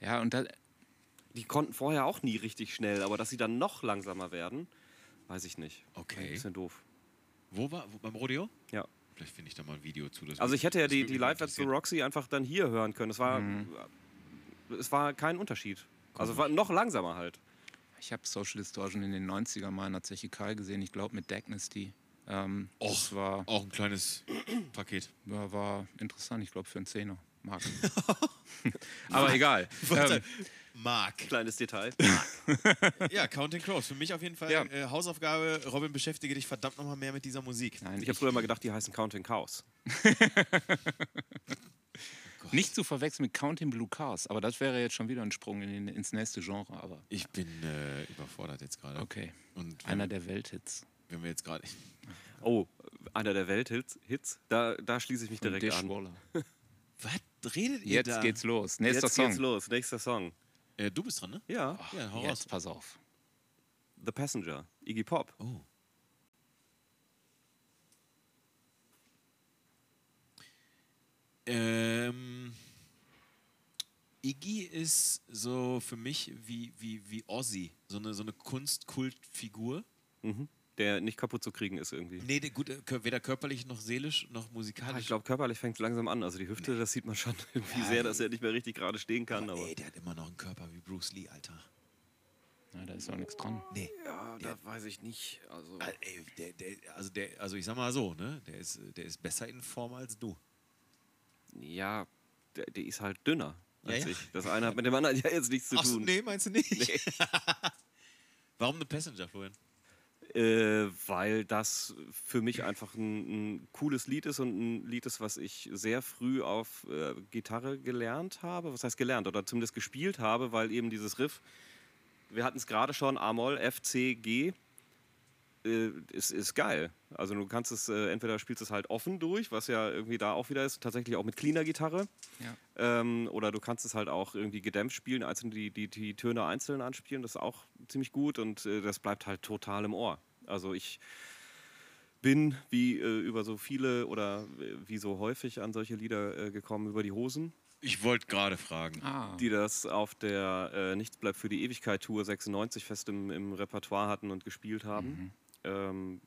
ja, und da, die konnten vorher auch nie richtig schnell, aber dass sie dann noch langsamer werden, weiß ich nicht. Okay. Ein bisschen doof. Wo war, wo, beim Rodeo? Ja. Vielleicht finde ich da mal ein Video zu. das Also ich hätte ja das die, die mich Live at the interessieren. Roxy einfach dann hier hören können. Es war, Mhm. Es war kein Unterschied. Also es war noch langsamer halt. ich habe Social Distortion in den 90er mal in der Zeche Kai gesehen, ich glaube mit Dagnesty. Ähm, das Och. war, Auch ein kleines Paket. war, war interessant, ich glaube für einen Zehner. Mark. Aber egal. Ähm, Mark. Kleines Detail. Ja, Counting Crows. Für mich auf jeden Fall Ja. äh, Hausaufgabe. Robin, beschäftige dich verdammt nochmal mehr mit dieser Musik. nein, Ich habe früher mal gedacht, die heißen Counting Cows. Nicht zu verwechseln mit Counting Blue Cars, aber das wäre jetzt schon wieder ein Sprung in, ins nächste Genre. Aber Ich bin äh, überfordert jetzt gerade. okay, Und wenn, einer der Welthits. wenn wir jetzt gerade. Oh, einer der Welthits, Hits, da, da schließe ich mich Von direkt an. Dishwaller. Was redet ihr Jetzt da? geht's los. Nächster Jetzt Song. geht's los, nächster Song. Äh, du bist dran, ne? Ja, Ja, hau Jetzt raus. pass auf. The Passenger, Iggy Pop. Oh. Ähm, Iggy ist so für mich wie, wie, wie Ozzy, so eine, so eine Kunstkultfigur. Mhm. Der nicht kaputt zu kriegen ist irgendwie. Nee, der, gut, weder körperlich noch seelisch noch Ah, musikalisch. ich glaube, körperlich fängt es langsam an. Also die Hüfte, das sieht man schon irgendwie sehr, dass er nicht mehr richtig gerade stehen kann. Aber Ey, der hat immer noch einen Körper wie Bruce Lee, Alter. Ja, da ist auch nichts dran. Nee. Ja, da weiß ich nicht. Also, Ah, ey, der, der, also, der, also ich sag mal so, ne? Der ist, der ist besser in Form als du. Ja, der, der ist halt dünner als ja. ich. Das eine hat mit dem anderen ja jetzt nichts zu Ach tun. nee, meinst du nicht? Warum eine Passenger, Florian? Äh, weil das für mich einfach ein, ein cooles Lied ist und ein Lied ist, was ich sehr früh auf äh, Gitarre gelernt habe. Was heißt gelernt? Oder zumindest gespielt habe, weil eben dieses Riff, wir hatten es gerade schon, A-Moll, F, C, G, äh, ist, ist geil. Also du kannst es, äh, entweder spielst es halt offen durch, was ja irgendwie da auch wieder ist, tatsächlich auch mit cleaner Gitarre. Ja. Ähm, oder du kannst es halt auch irgendwie gedämpft spielen, einzeln die, die, die Töne einzeln anspielen. Das ist auch ziemlich gut und äh, das bleibt halt total im Ohr. Also ich bin wie äh, über so viele oder äh, wie so häufig an solche Lieder äh, gekommen über die Hosen, Ich wollte gerade fragen. Ah, die das auf der äh, Nichts bleibt für die Ewigkeit Tour 96 fest im, im Repertoire hatten und gespielt haben. Ähm,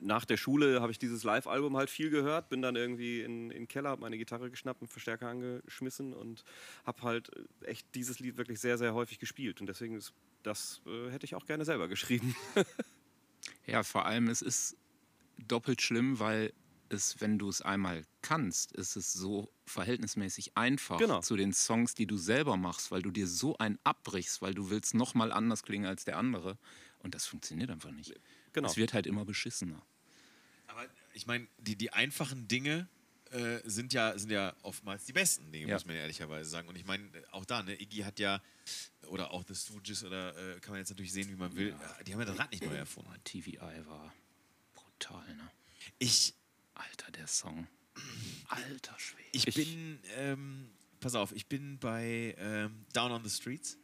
nach der Schule habe ich dieses Live-Album halt viel gehört, bin dann irgendwie in, in den Keller, habe meine Gitarre geschnappt, einen Verstärker angeschmissen und habe halt äh, echt dieses Lied wirklich sehr, sehr häufig gespielt. Und deswegen ist das äh, hätte ich auch gerne selber geschrieben. Ja, vor allem es ist doppelt schlimm, weil es, wenn du es einmal kannst, ist es so verhältnismäßig einfach Genau. zu den Songs, die du selber machst, weil du dir so einen abbrichst, weil du willst noch mal anders klingen als der andere. Und das funktioniert einfach nicht. Genau. Es wird halt immer beschissener. Aber ich meine, die, die einfachen Dinge äh, sind, ja, sind ja oftmals die besten Dinge, Ja. muss man ja ehrlicherweise sagen. Und ich meine, auch da, ne, Iggy hat ja, oder auch The Stooges, oder äh, kann man jetzt natürlich sehen, wie man will, ja, die haben ja das Rad nicht neu erfunden. Oh, TVI war brutal, ne? Ich, Alter, der Song. Alter Schwede. ich, Ich- bin, ähm, pass auf, ich bin bei ähm, Down on the Streets.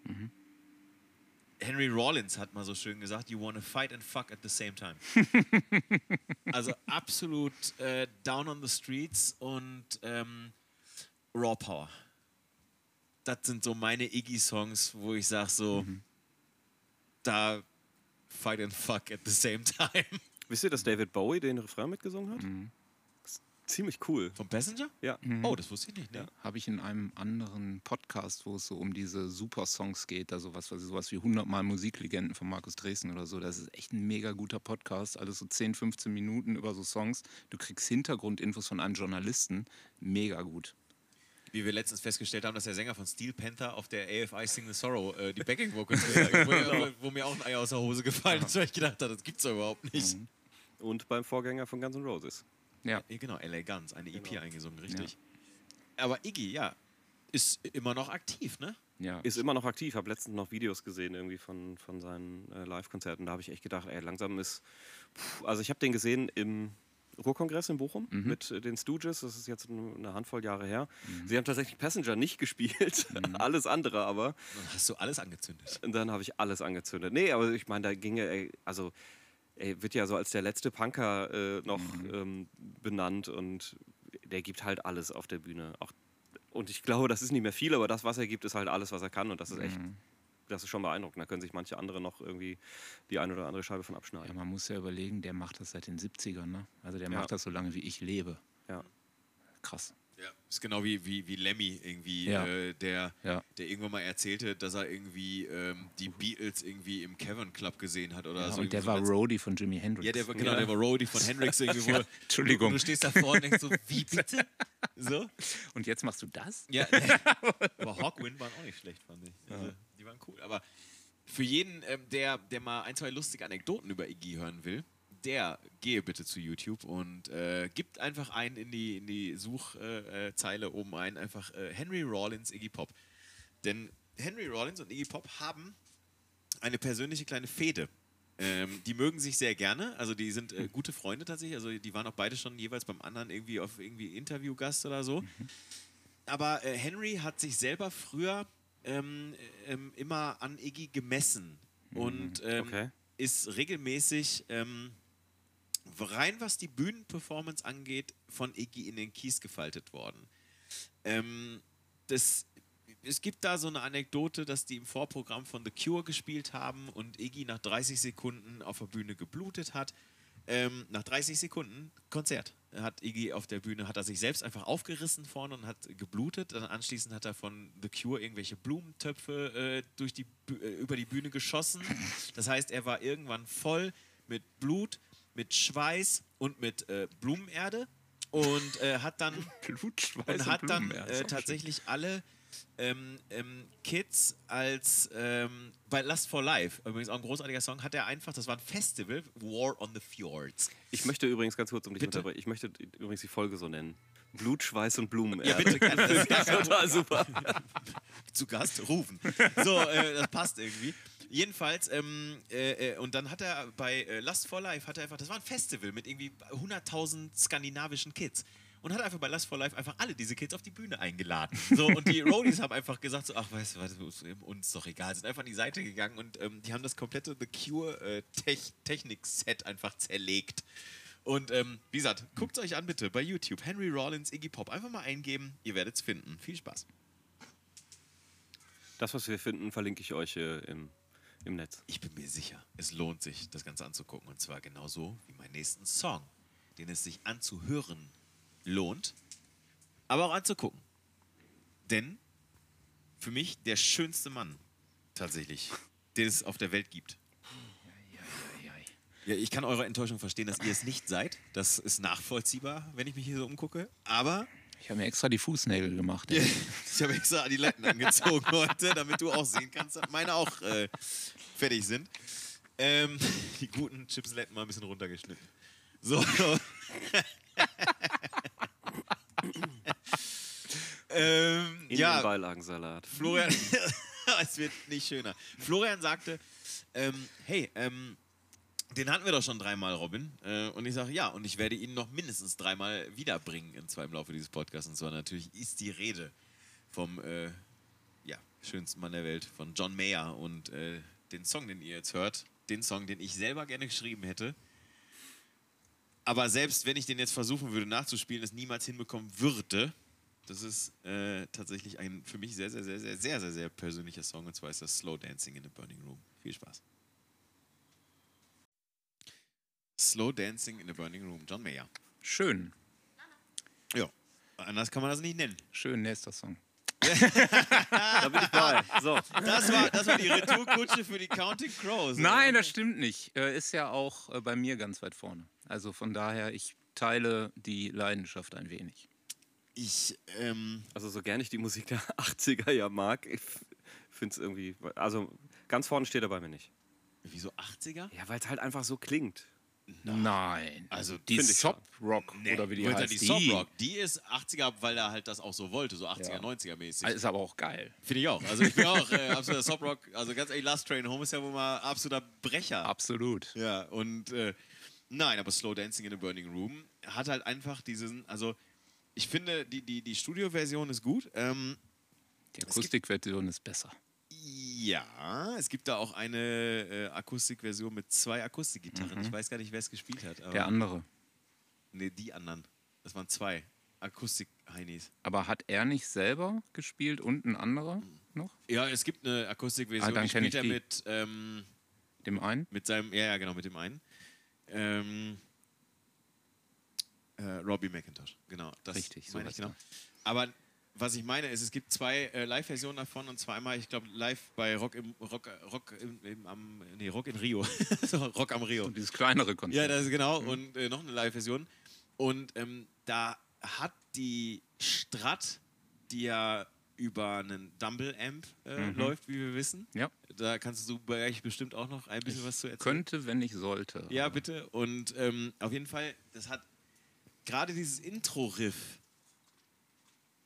Henry Rollins hat mal so schön gesagt, you wanna fight and fuck at the same time. also absolut äh, Down on the Streets und ähm, Raw Power. Das sind so meine Iggy-Songs, wo ich sage so, da fight and fuck at the same time. Wisst ihr, dass David Bowie den Refrain mitgesungen hat? Ist ziemlich cool. Vom Passenger? Ja. Oh, das wusste ich nicht. Ne? Habe ich in einem anderen Podcast, wo es so um diese Super-Songs geht, also was, was sowas wie 100 Mal Musiklegenden von Markus Dresden oder so. Das ist echt ein mega guter Podcast. Alles so 10, 15 Minuten über so Songs. Du kriegst Hintergrundinfos von einem Journalisten. Mega gut. Wie wir letztens festgestellt haben, dass der Sänger von Steel Panther auf der AFI Sing the Sorrow äh, die Backing Vocals wo, wo, wo mir auch ein Ei aus der Hose gefallen ist, weil ich gedacht habe, das gibt's doch überhaupt nicht. Und beim Vorgänger von Guns N' Roses. Ja. Ja, genau, LA Guns, eine EP eingesungen, richtig. Aber Iggy, ja, ist immer noch aktiv, ne? ja. Ist immer noch aktiv. Habe letztens noch Videos gesehen irgendwie von, von seinen äh, Live-Konzerten. Da habe ich echt gedacht, ey, langsam ist. Puh, also ich habe den gesehen im Ruhrkongress in Bochum mit äh, den Stooges. Das ist jetzt eine Handvoll Jahre her. Sie haben tatsächlich Passenger nicht gespielt, alles andere aber. Dann hast du alles angezündet. Und dann habe ich alles angezündet. Nee, aber ich meine, da ginge, ey, also er wird ja so als der letzte Punker äh, noch ähm, benannt und der gibt halt alles auf der Bühne. Auch, und ich glaube, das ist nicht mehr viel, aber das, was er gibt, ist halt alles, was er kann und das ist echt, das ist schon beeindruckend. Da können sich manche andere noch irgendwie die eine oder andere Scheibe von ja, abschneiden. man muss ja überlegen, der macht das seit den 70ern. Ne? Also der Ja. macht das so lange, wie ich lebe. Ja. Krass. Ja, ist genau wie, wie, wie Lemmy irgendwie, Ja. äh, der, Ja. der irgendwann mal erzählte, dass er irgendwie ähm, die Beatles irgendwie im Cavern Club gesehen hat oder Ja, so. und der war so letzt- Roadie von Jimi Hendrix. Ja, der war, genau, der war Roadie von Hendrix irgendwie. Wo, Entschuldigung. Und du stehst da vorne und denkst so, wie bitte? So? Und jetzt machst du das? Ja, aber Hawkwind waren auch nicht schlecht, fand ich. Also, Die waren cool. Aber für jeden, ähm, der, der mal ein, zwei lustige Anekdoten über Iggy hören will, der gehe bitte zu YouTube und äh, gibt einfach ein in die, in die Suchzeile äh, Zeile oben ein, einfach äh, Henry Rollins, Iggy Pop. Denn Henry Rollins und Iggy Pop haben eine persönliche kleine Fehde. Ähm, die mögen sich sehr gerne, also die sind äh, gute Freunde tatsächlich, also die waren auch beide schon jeweils beim anderen irgendwie auf irgendwie Interviewgast oder so. Aber äh, Henry hat sich selber früher ähm, ähm, immer an Iggy gemessen und ähm, Okay. ist regelmäßig ähm, rein was die Bühnenperformance angeht, von Iggy in den Kies gefaltet worden. Ähm, das, es gibt da so eine Anekdote, dass die im Vorprogramm von The Cure gespielt haben und Iggy nach 30 Sekunden auf der Bühne geblutet hat. ähm, nach 30 Sekunden Konzert hat Iggy auf der Bühne, hat er sich selbst einfach aufgerissen vorne und hat geblutet. Dann anschließend hat er von The Cure irgendwelche Blumentöpfe äh, durch die, äh, über die Bühne geschossen. Das heißt, er war irgendwann voll mit Blut, mit Schweiß und mit äh, Blumenerde und äh, hat dann Blutschweiß und hat dann äh, tatsächlich alle ähm, ähm, Kids als ähm, bei Lust for Life, übrigens auch ein großartiger Song, hat er einfach, das war ein Festival, War on the Fjords. Ich möchte übrigens ganz kurz um dich Bitte. unterbrechen. Ich möchte übrigens die Folge so nennen. Blut, Schweiß und Blumen. Ja, bitte, das ist Total super. zu Gast rufen. So, äh, das passt irgendwie. Jedenfalls, ähm, äh, äh, und dann hat er bei äh, Lust for Life, hat er einfach, das war ein Festival mit irgendwie 100.000 skandinavischen Kids. Und hat einfach bei Lust for Life einfach alle diese Kids auf die Bühne eingeladen. So, und die Roadies haben einfach gesagt, so, ach, weißt du was, ist uns doch egal. Sind einfach an die Seite gegangen und ähm, die haben das komplette The Cure äh, einfach zerlegt. Und ähm, wie gesagt, guckt euch an bitte bei YouTube. Henry Rollins, Iggy Pop. Einfach mal eingeben, ihr werdet es finden. Viel Spaß. Das, was wir finden, verlinke ich euch äh, im, im Netz. Ich bin mir sicher, es lohnt sich, das Ganze anzugucken. Und zwar genauso wie meinen nächsten Song, den es sich anzuhören lohnt, aber auch anzugucken. Denn für mich der schönste Mann tatsächlich, den es auf der Welt gibt. Ja, ich kann eure Enttäuschung verstehen, dass ihr es nicht seid. Das ist nachvollziehbar, wenn ich mich hier so umgucke. Aber Ich habe mir extra die Fußnägel gemacht. ich habe extra Adiletten angezogen heute, damit du auch sehen kannst, dass meine auch äh, fertig sind. Ähm, die guten Chipsletten mal ein bisschen runtergeschnitten. So. ähm, In ja, den Beilagensalat. Florian, es wird nicht schöner. Florian sagte, ähm, hey, ähm, den hatten wir doch schon dreimal, Robin. Äh, und ich sage, ja, und ich werde ihn noch mindestens dreimal wiederbringen, und zwar im Laufe dieses Podcasts. Und zwar natürlich ist die Rede vom äh, ja, schönsten Mann der Welt, von John Mayer. Und äh, den Song, den ihr jetzt hört, den Song, den ich selber gerne geschrieben hätte, aber selbst wenn ich den jetzt versuchen würde nachzuspielen, es niemals hinbekommen würde, das ist äh, tatsächlich ein für mich sehr, sehr, sehr, sehr, sehr, sehr, sehr persönlicher Song. Und zwar ist das Slow Dancing in a Burning Room. Viel Spaß. Slow Dancing in a Burning Room, John Mayer. Schön, Ja, anders kann man das nicht nennen. schön, nächster Song. Da bin ich bei. So. Das war, das war die Retourkutsche für die Counting Crows. Nein, das stimmt nicht. Äh, Ist ja auch äh, bei mir ganz weit vorne. Also von daher, ich teile die Leidenschaft ein wenig. Ich, ähm, Also so gerne ich die Musik der 80er ja mag, ich finde es irgendwie, also ganz vorne steht er bei mir nicht. wieso 80er? Ja, weil es halt einfach so klingt. Nein. Also, die find ich Sop Rock Nee, oder wie die Winter, heißt. die Rock, die ist 80er, weil er halt das auch so wollte, so 80er, Ja. 90er mäßig. Ist aber auch geil. Finde ich auch. Also ich bin auch äh, absoluter Rock. Also ganz ehrlich, Last Train Home ist ja wohl mal absoluter Brecher. Absolut. Ja, und äh, nein, aber Slow Dancing in a Burning Room hat halt einfach diesen, also ich finde, die, die, die Studioversion ist gut. Ähm, Die Akustikversion ist besser. Ja, es gibt da auch eine äh, Akustikversion mit zwei Akustikgitarren. Ich weiß gar nicht, wer es gespielt hat. Der andere. Nee, die anderen. Das waren zwei Akustik-Heinis. Aber hat er nicht selber gespielt und ein anderer noch? Ja, es gibt eine Akustikversion, Ah, dann spielt ich er die. mit, ähm, Dem einen? mit seinem, ja, ja, genau, mit dem einen. Ähm, äh, Robbie McIntosh, genau. Das Richtig, so meine ich genau. er. Aber was ich meine ist, es gibt zwei äh, Live-Versionen davon und zwar einmal, ich glaube, live bei Rock im Rock, Rock im, im, am, nee, Rock in Rio. Rock am Rio. Und dieses kleinere Konzert. Ja, das ist genau. Und äh, noch eine Live-Version. Und ähm, da hat die Strat, die ja über einen Dumble-Amp äh, Mhm. läuft, wie wir wissen. Ja. Da kannst du gleich bestimmt auch noch ein bisschen was zu erzählen. Könnte, wenn ich sollte. Ja, bitte. Und ähm, auf jeden Fall, das hat gerade dieses Intro-Riff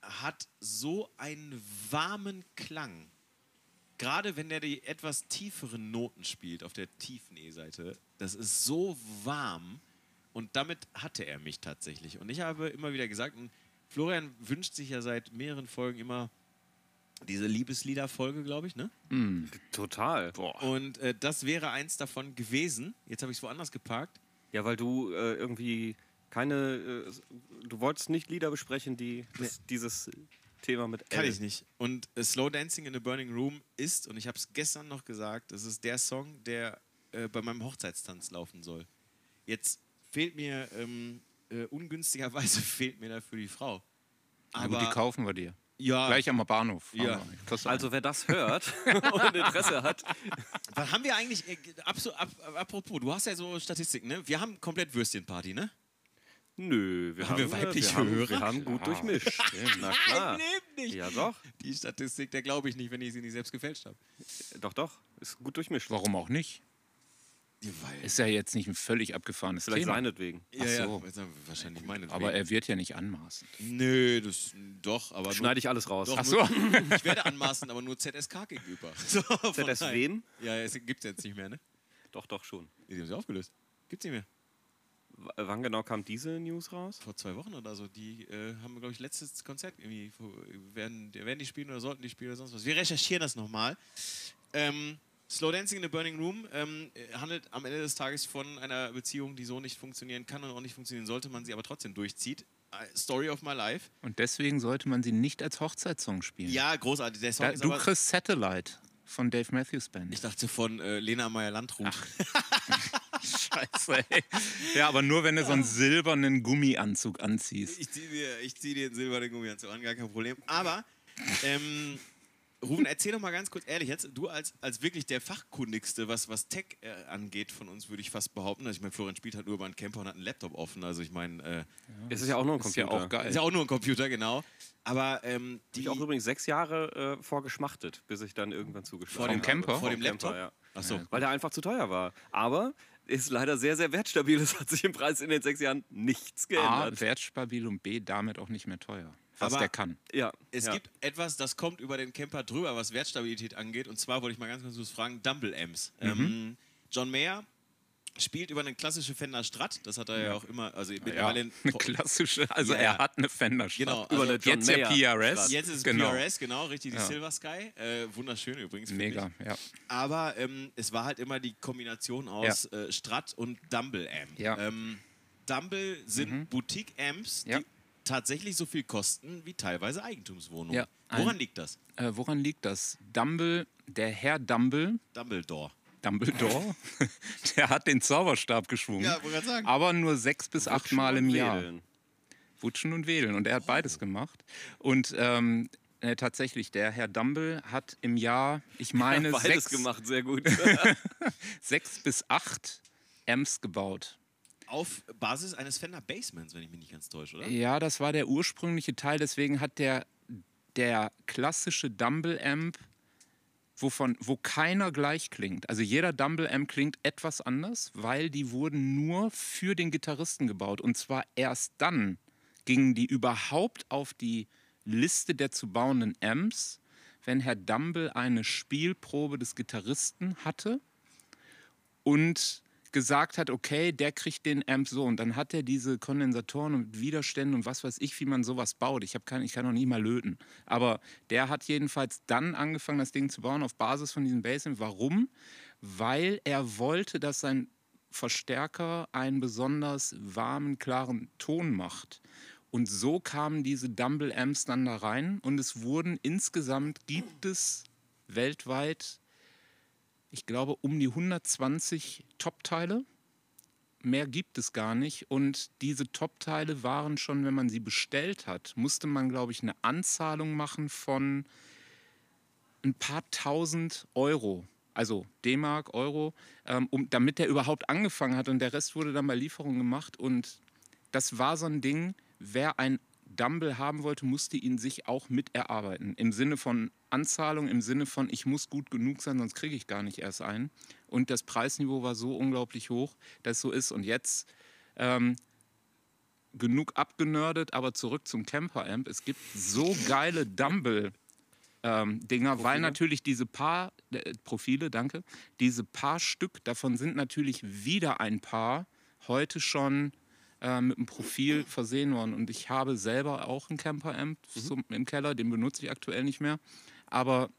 hat so einen warmen Klang. Gerade wenn er die etwas tieferen Noten spielt auf der tiefen E-Seite, das ist so warm und damit hatte er mich tatsächlich. Und ich habe immer wieder gesagt, und Florian wünscht sich ja seit mehreren Folgen immer diese Liebeslieder-Folge, glaube ich, ne? Hm. Total. Und äh, das wäre eins davon gewesen. Jetzt habe ich es woanders geparkt. Ja, weil du äh, irgendwie keine, äh, du wolltest nicht Lieder besprechen, die das, dieses Thema mit Kann L. ich nicht. Und äh, Slow Dancing in a Burning Room ist, und ich habe es gestern noch gesagt, das ist der Song, der äh, bei meinem Hochzeitstanz laufen soll. Jetzt fehlt mir, ähm, äh, ungünstigerweise fehlt mir dafür die Frau. Aber Aber die kaufen wir dir. ja, Gleich am Bahnhof. Ja. Also wer das hört und Interesse hat, was haben wir eigentlich, äh, ab, apropos, du hast ja so Statistiken, ne? Wir haben komplett Würstchenparty, ne? Nö, wir Haben haben, wir äh, weibliche wir haben, Hörer? wir haben gut durchmischt. Na klar. Nicht. Ja doch, Die Statistik, der glaube ich nicht, wenn ich sie nicht selbst gefälscht habe. doch, doch. Ist gut durchmischt. Warum auch nicht? Weil, Ist ja jetzt nicht ein völlig abgefahrenes Vielleicht Thema. seinetwegen. ja, Ach ja, so. ist ja wahrscheinlich meine. Aber er wird ja nicht anmaßend. Nö, das doch, aber Schneide ich alles raus. Doch, Ach so. nur, ich werde anmaßen, aber nur ZSK gegenüber. So, ZS wem? Ja, es gibt es jetzt nicht mehr, ne? Doch, doch schon. Die haben sie aufgelöst. Gibt's nicht mehr. Wann genau kam diese News raus? Vor zwei Wochen oder so. Die äh, haben, glaube ich, letztes Konzert irgendwie. Werden, werden die spielen oder sollten die spielen oder sonst was. Wir recherchieren das nochmal. Ähm, Slow Dancing in the Burning Room ähm, äh, handelt am Ende des Tages von einer Beziehung, die so nicht funktionieren kann und auch nicht funktionieren sollte, man sie aber trotzdem durchzieht. Äh, Story of my life. Und deswegen sollte man sie nicht als Hochzeitssong spielen. Ja, großartig. Der Song Da, ist du aber, kriegst Satellite von Dave Matthews Band. Ich dachte von äh, Lena Meyer-Landrut. Scheiße, ey. Ja, aber nur wenn du so einen silbernen Gummianzug anziehst. Ich ziehe dir, ich zieh dir den silbernen Gummianzug an, gar kein Problem. Aber, ähm, Ruben, erzähl doch mal ganz kurz ehrlich jetzt, du als, als wirklich der Fachkundigste, was, was Tech äh, angeht von uns, würde ich fast behaupten. Also ich meine, Florian spielt halt nur über einen Camper und hat einen Laptop offen. Also ich meine, äh, Es ist ja auch nur ein Ist ja Computer. auch geil. ist ja auch nur ein Computer, genau. Aber ähm, Die ich auch übrigens sechs Jahre äh, vorgeschmachtet, bis ich dann irgendwann zugeschlagen vor dem Camper? vor dem Vom Camper, Laptop. ja. Achso. Weil der einfach zu teuer war. Aber ist leider sehr, sehr wertstabil. Es hat sich im Preis in den sechs Jahren nichts A, geändert. wertstabil und B, damit auch nicht mehr teuer. Was Aber- der kann. ja, Es ja. gibt etwas, das kommt über den Camper drüber, was Wertstabilität angeht. Und zwar wollte ich mal ganz kurz fragen: Dumble Amps. Mhm. Ähm, John Mayer spielt über eine klassische Fender Strat. Das hat er ja, auch immer. Also mittlerweile. Ja, eine klassische, also Ja, er ja. hat eine Fender Genau, Stadt. also Über eine John Jetzt ja PRS. Jetzt ist es genau. PRS, genau, richtig, die Ja. Silver Sky. Äh, wunderschön übrigens. Mega, Ich. ja. Aber ähm, es war halt immer die Kombination aus äh, Strat und Dumble Amp. Ja. Mhm. Ähm, Dumble sind Boutique-Amps, Ja. die tatsächlich so viel kosten wie teilweise Eigentumswohnungen. Ja, Woran liegt das? Äh, woran liegt das? Dumble, der Herr Dumble, Dumbledore. Dumbledore, der hat den Zauberstab geschwungen. Ja, wollte gerade sagen. Aber nur sechs bis acht Mal im Und Jahr. wählen. Wutschen und Wählen. Und er hat beides gemacht. Und ähm, äh, tatsächlich, der Herr Dumble hat im Jahr, ich meine, Beides sechs, gemacht, sehr gut. sechs bis acht Amps gebaut. Auf Basis eines Fender Basements, wenn ich mich nicht ganz täusche, oder? Ja, das war der ursprüngliche Teil. Deswegen hat der, der klassische Dumble Amp, wovon, wo keiner gleich klingt. Also jeder Dumble Amp klingt etwas anders, weil die wurden nur für den Gitarristen gebaut. Und zwar erst dann gingen die überhaupt auf die Liste der zu bauenden Amps, wenn Herr Dumble eine Spielprobe des Gitarristen hatte und gesagt hat, okay, der kriegt den Amp so. Und dann hat er diese Kondensatoren und Widerstände und was weiß ich, wie man sowas baut. Ich, kein, ich kann noch nicht mal löten. Aber der hat jedenfalls dann angefangen, das Ding zu bauen auf Basis von diesem Bassamp. Warum? Weil er wollte, dass sein Verstärker einen besonders warmen, klaren Ton macht. Und so kamen diese Dumble Amps dann da rein und es wurden insgesamt, gibt es weltweit ich glaube, um die 120 Top-Teile. Mehr gibt es gar nicht. Und diese Top-Teile waren schon, wenn man sie bestellt hat, musste man, glaube ich, eine Anzahlung machen von ein paar tausend Euro. Also D-Mark, Euro, ähm, um, damit der überhaupt angefangen hat. Und der Rest wurde dann bei Lieferung gemacht. Und das war so ein Ding, wer ein Dumble haben wollte, musste ihn sich auch miterarbeiten. Im Sinne von Anzahlung, im Sinne von, ich muss gut genug sein, sonst kriege ich gar nicht erst einen. Und das Preisniveau war so unglaublich hoch, dass es so ist. Und jetzt ähm, genug abgenördet, aber zurück zum Camper-Amp. Es gibt so geile Dumble. Ähm, Dinger, weil natürlich diese paar äh, Profile, danke, diese paar Stück davon sind natürlich wieder ein paar heute schon äh, mit einem Profil versehen worden. Und ich habe selber auch einen Camper-Amp zum- im Keller, den benutze ich aktuell nicht mehr. Aber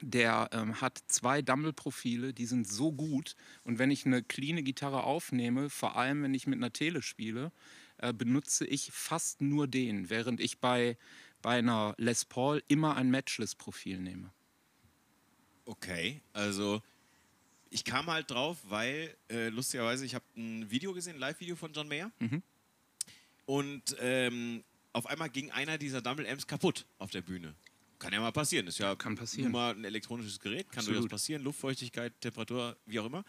der ähm, hat zwei Dumble-Profile, die sind so gut. Und wenn ich eine cleane Gitarre aufnehme, vor allem wenn ich mit einer Tele spiele, äh, benutze ich fast nur den, während ich bei, bei einer Les Paul immer ein Matchless-Profil nehme. Okay, also ich kam halt drauf, weil äh, lustigerweise, ich habe ein Video gesehen, ein Live-Video von John Mayer. Mhm. Und ähm, auf einmal ging einer dieser Dumble Amps kaputt auf der Bühne. Kann ja mal passieren. Ist ja Kann passieren. nun mal ein elektronisches Gerät, kann Absolut. durchaus passieren. Luftfeuchtigkeit, Temperatur, wie auch immer.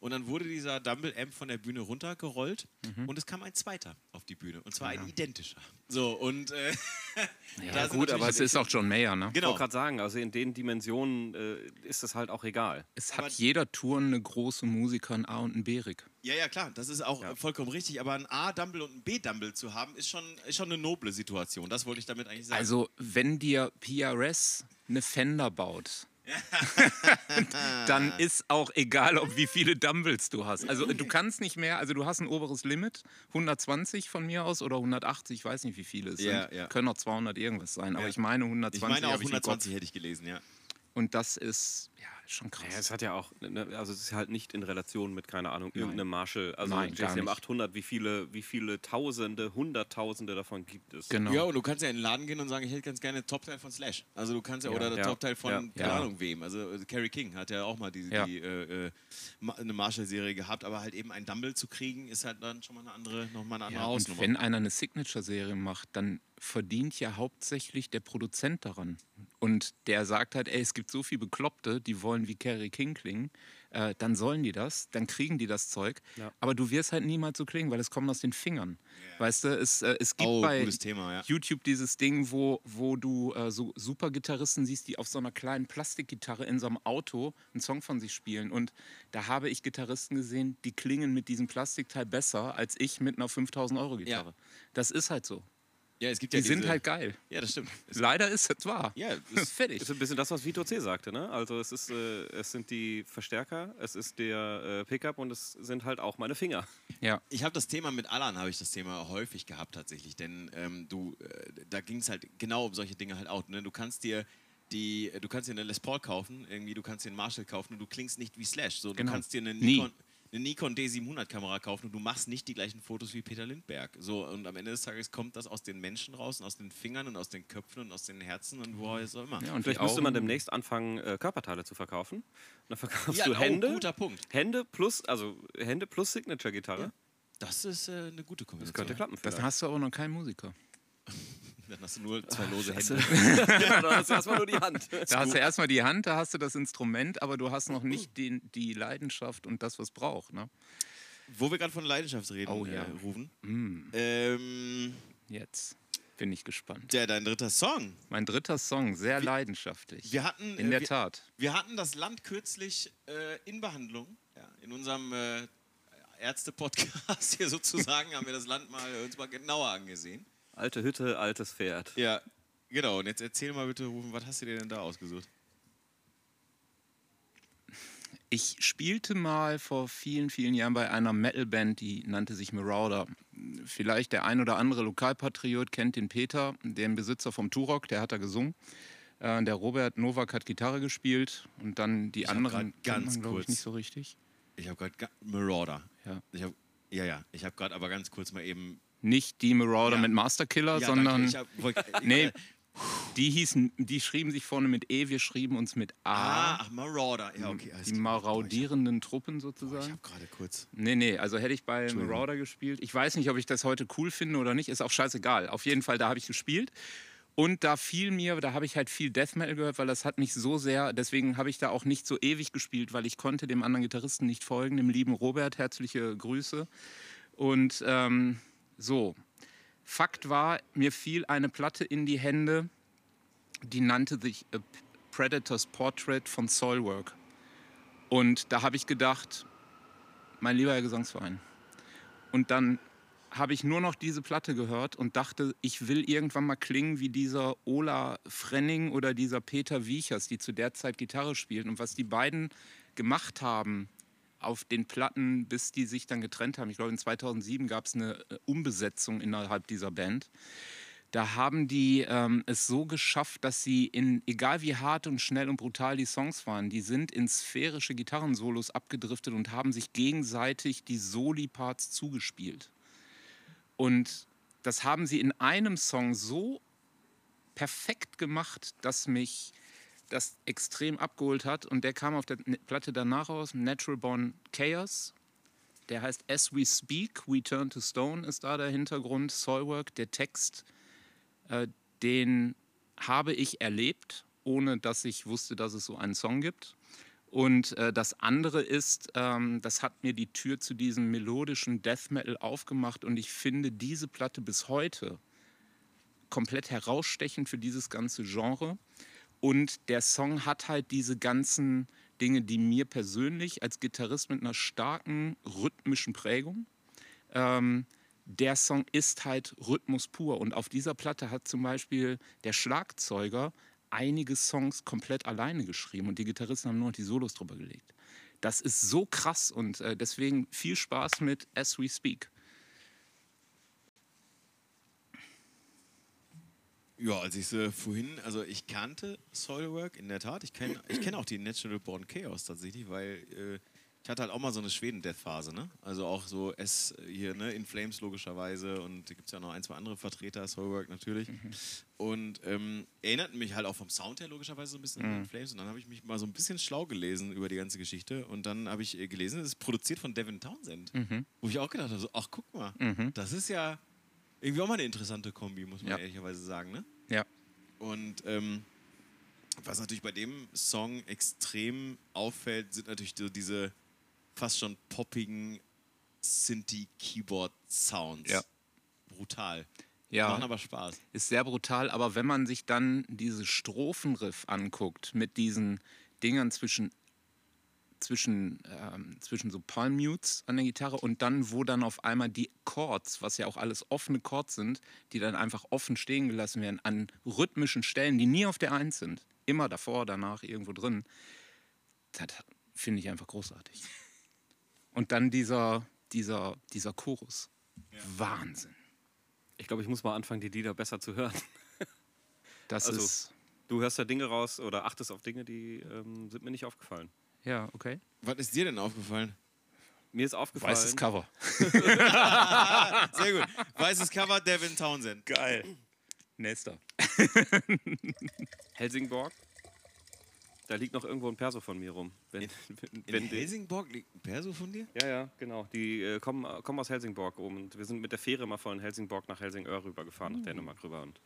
Und dann wurde dieser Dumble Amp von der Bühne runtergerollt Mhm. und es kam ein zweiter auf die Bühne. Und zwar ein identischer. So, und äh, Ja, gut, aber es ist auch John Mayer, ne? Ich Genau. wollte gerade sagen, also in den Dimensionen äh, ist es halt auch egal. Es Aber- hat jeder Tour eine große Musiker, ein A und ein B-Rig. Ja, ja, klar, das ist auch äh, vollkommen richtig. Aber ein A-Dumble und ein B-Dumble zu haben, ist schon, ist schon eine noble Situation. Das wollte ich damit eigentlich sagen. Also, wenn dir PRS eine Fender baut, dann ist auch egal, ob wie viele Dumbles du hast. Also du kannst nicht mehr, also du hast ein oberes Limit, 120 von mir aus oder 180, ich weiß nicht, wie viele es sind. ja. Können auch 200 irgendwas sein, aber ich meine ich 120 meine auch habe ich im Kopf. 120 hätte ich gelesen, ja. Und das ist ja schon krass. Ja, es hat ja auch, ne, also es ist halt nicht in Relation mit, keine Ahnung, irgendeinem Marshall. Also Nein, gar JCM nicht. 800, wie viele, wie viele Tausende, Hunderttausende davon gibt es? genau. Ja, und du kannst ja in den Laden gehen und sagen, ich hätte ganz gerne Top-Teil von Slash. Also du kannst ja, Ja, oder der ja, Top-Teil von, ja. keine Ja. Ahnung wem. Also äh, Carrie King hat ja auch mal die, Ja. die, äh, äh, eine Marshall-Serie gehabt, aber halt eben ein Dumble zu kriegen, ist halt dann schon mal eine andere, noch mal eine andere Ja, und wenn einer eine Signature-Serie macht, dann verdient ja hauptsächlich der Produzent daran. Und der sagt halt, ey, es gibt so viele Bekloppte, die wollen wie Carrie King klingen. Äh, dann sollen die das, dann kriegen die das Zeug. Ja. Aber du wirst halt niemals so klingen, weil es kommt aus den Fingern. Weißt du, es, äh, es gibt oh, bei gutes Thema, ja. YouTube dieses Ding, wo, wo du äh, so Supergitarristen siehst, die auf so einer kleinen Plastikgitarre in so einem Auto einen Song von sich spielen. Und da habe ich Gitarristen gesehen, die klingen mit diesem Plastikteil besser als ich mit einer 5000 Euro Gitarre. Das ist halt so. Ja, es gibt Die ja sind diese- halt geil. Ja, das stimmt. Es, Leider ist es wahr. ja, es, Fertig. Ist ein bisschen das, was Vito C. sagte, ne? Also es ist, äh, es sind die Verstärker, es ist der äh, Pickup und es sind halt auch meine Finger. Ja. ich habe das Thema mit Alan, habe ich das Thema häufig gehabt tatsächlich, denn ähm, du, äh, da ging es halt genau um solche Dinge halt auch. Ne? Du kannst dir die, du kannst dir eine Les Paul kaufen, irgendwie, du kannst dir einen Marshall kaufen und du klingst nicht wie Slash. So, du Genau. kannst dir eine Nie. Nikon, eine Nikon D700 Kamera kaufen und du machst nicht die gleichen Fotos wie Peter Lindberg. So, und am Ende des Tages kommt das aus den Menschen raus und aus den Fingern und aus den Köpfen und aus den Herzen und woher es auch immer. ja und Vielleicht müsste man demnächst anfangen, äh, Körperteile zu verkaufen. Und dann verkaufst Ja, du oh, Hände, guter Punkt. Hände plus, also Hände plus Signature-Gitarre. Das ist äh, eine gute Das Kombination. könnte klappen. Das vielleicht. hast du aber noch keinen Musiker. Dann hast du nur zwei lose Scheiße. Hände. ja, dann hast du erstmal nur die Hand. Da hast du erstmal die Hand, da hast du das Instrument, aber du hast noch nicht den, die Leidenschaft und das, was braucht. Ne? Wo wir gerade von Leidenschaft reden, Oh, ja. äh, rufen. Mm, Ähm, jetzt bin ich gespannt. ja, dein dritter Song. Mein dritter Song, sehr leidenschaftlich. Wir hatten, In äh, der wir, Tat. wir hatten das Land kürzlich äh, in Behandlung. Ja, in unserem äh, Ärzte-Podcast hier sozusagen haben wir das Land mal äh, uns mal genauer angesehen. Alte Hütte, altes Pferd. Ja, genau. Und jetzt erzähl mal bitte, Rufen, was hast du dir denn da ausgesucht? Ich spielte mal vor vielen, vielen Jahren bei einer Metalband, die nannte sich Marauder. Vielleicht der ein oder andere Lokalpatriot kennt den Peter, den Besitzer vom Turok, der hat da gesungen. Äh, der Robert Nowak hat Gitarre gespielt und dann die Ich anderen grad ganz man, kurz- nicht so richtig. Ich habe gerade Marauder. Ja. Ich hab, ja, ja. Ich habe gerade aber ganz kurz mal eben. Nicht die Marauder Ja. mit Masterkiller, Ja, sondern danke. Ich hab, nee, die hießen, die schrieben sich vorne mit E, wir schrieben uns mit A. Ah, Marauder. Ja, okay. die maraudierenden Truppen Boah, Ich sozusagen. habe gerade kurz. Nee, nee, also hätte ich bei. Marauder gespielt. Ich weiß nicht, ob ich das heute cool finde oder nicht, ist auch scheißegal. Auf jeden Fall, da habe ich gespielt. Und da fiel mir, da habe ich halt viel Death Metal gehört, weil das hat mich so sehr, deswegen habe ich da auch nicht so ewig gespielt, weil ich konnte dem anderen Gitarristen nicht folgen, dem lieben Robert, herzliche Grüße. Und ähm, so, Fakt war, mir fiel eine Platte in die Hände, die nannte sich A Predator's Portrait von Soilwork. Und da habe ich gedacht, mein lieber Herr Gesangsverein. Und dann habe ich nur noch diese Platte gehört und dachte, ich will irgendwann mal klingen wie dieser Ola Frenning oder dieser Peter Wiechers, die zu der Zeit Gitarre spielten. Und was die beiden gemacht haben auf den Platten, bis die sich dann getrennt haben, ich glaube in 2007 gab es eine äh, Umbesetzung innerhalb dieser Band. Da haben die ähm, es so geschafft, dass sie in, egal wie hart und schnell und brutal die Songs waren, die sind in sphärische Gitarrensolos abgedriftet und haben sich gegenseitig die Soli-Parts zugespielt. Und das haben sie in einem Song so perfekt gemacht, dass mich das extrem abgeholt hat. Und der kam auf der Platte danach raus, Natural Born Chaos. Der heißt As We Speak, We Turn to Stone ist da der Hintergrund, Soilwork, der Text. Äh, den habe ich erlebt, ohne dass ich wusste, dass es so einen Song gibt. Und äh, das andere ist, ähm, das hat mir die Tür zu diesem melodischen Death Metal aufgemacht und ich finde diese Platte bis heute komplett herausstechend für dieses ganze Genre. Und der Song hat halt diese ganzen Dinge, die mir persönlich als Gitarrist mit einer starken rhythmischen Prägung, ähm, der Song ist halt Rhythmus pur. Und auf dieser Platte hat zum Beispiel der Schlagzeuger einige Songs komplett alleine geschrieben und die Gitarristen haben nur noch die Solos drüber gelegt. Das ist so krass und äh, deswegen viel Spaß mit As We Speak. Ja, als ich sie vorhin, also ich kannte Soilwork in der Tat. Ich kenne ich kenn auch die Natural Born Chaos tatsächlich, weil äh, ich hatte halt auch mal so eine Schweden-Death-Phase, ne? Also auch so S hier, ne, In Flames logischerweise und da gibt es ja noch ein, zwei andere Vertreter, Soilwork natürlich. Und ähm, erinnerten mich halt auch vom Sound her logischerweise so ein bisschen an In Flames und dann habe ich mich mal so ein bisschen schlau gelesen über die ganze Geschichte und dann habe ich äh, gelesen, es ist produziert von Devin Townsend. Wo ich auch gedacht habe, so, ach guck mal, das ist ja irgendwie auch mal eine interessante Kombi, muss man Ja. ehrlicherweise sagen, ne? Ja. Und ähm, was natürlich bei dem Song extrem auffällt, sind natürlich so diese fast schon poppigen Synthie-Keyboard-Sounds. Ja. Brutal. Ja. Machen aber Spaß. ist sehr brutal, aber wenn man sich dann diese Strophenriff anguckt mit diesen Dingern zwischen zwischen, ähm, zwischen so Palm Mutes an der Gitarre und dann, wo dann auf einmal die Chords, was ja auch alles offene Chords sind, die dann einfach offen stehen gelassen werden, an rhythmischen Stellen, die nie auf der Eins sind, immer davor, danach, irgendwo drin, das finde ich einfach großartig. Und dann dieser, dieser, dieser Chorus. Wahnsinn. Ich glaube, ich muss mal anfangen, die Lieder besser zu hören. Das Also- ist. Du hörst da Dinge raus oder achtest auf Dinge, die ähm, sind mir nicht aufgefallen. Ja, okay. Was ist dir denn aufgefallen? Mir ist aufgefallen. Weißes Cover. Sehr gut. Weißes Cover, Devin Townsend. Geil. Nächster. Helsingborg. Da liegt noch irgendwo ein Perso von mir rum. Wenn, wenn, In wenn die- Helsingborg liegt ein Perso von dir? Ja, ja, genau. Die äh, kommen, kommen aus Helsingborg oben. Und wir sind mit der Fähre mal von Helsingborg nach Helsingör rübergefahren, nach Dänemark rüber. Und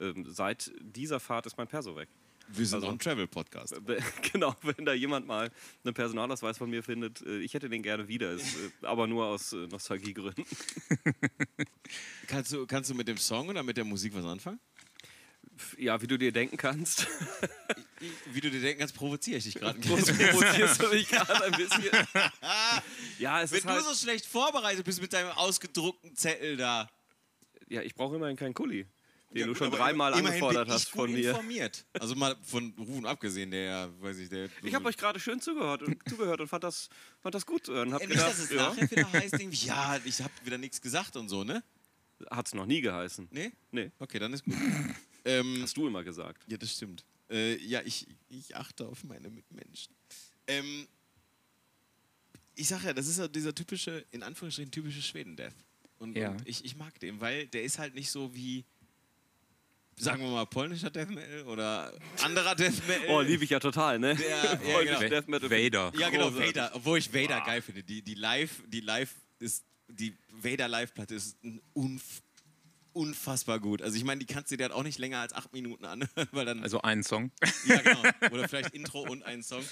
ähm, seit dieser Fahrt ist mein Perso weg. Wir sind Also- ein Travel-Podcast. Genau, wenn da jemand mal einen Personalausweis von mir findet, äh, ich hätte den gerne wieder, äh, aber nur aus äh, Nostalgiegründen. Kannst du, kannst du mit dem Song oder mit der Musik was anfangen? Ja, wie du dir denken kannst, Wie du dir denken kannst, provoziere ich dich gerade. provozierst du mich gerade ein bisschen. Ja, es Wenn ist du halt, so schlecht vorbereitet bist mit deinem ausgedruckten Zettel da. ja, ich brauche immerhin keinen Kuli, den Ja, du schon dreimal angefordert ich hast von mir. informiert. Also mal von Rufen abgesehen, der ja, weiß ich, der. Ich habe euch gerade schön zugehört und, zugehört und fand das, fand das gut. Und hab Ey, nicht, gedacht, dass es ja, nachher wieder heißt, irgendwie, ja, ich habe wieder nichts gesagt und so, ne? hat es noch nie geheißen. Nee? Nee, Okay, dann ist gut. ähm, hast du immer gesagt. ja, das stimmt. Äh, ja, ich, ich achte auf meine Mitmenschen. Ähm, ich sag ja, das ist ja dieser typische, in Anführungsstrichen typische Schweden-Death. Und, Ja. und ich, ich mag den, weil der ist halt nicht so wie, sagen wir mal, polnischer Death Metal oder anderer Death Metal. Oh, liebe ich ja total, ne? Der, ja, Polnisch genau. Death Metal. Vader. Ja, genau, Großartig. Vader. Obwohl ich Vader geil finde. Die, die Live, die Live ist, die Vader Live-Platte ist ein unf unfassbar gut. Also ich meine, die kannst du dir halt auch nicht länger als acht Minuten anhören, weil dann, Also ein Song. ja genau, oder vielleicht Intro und ein Song.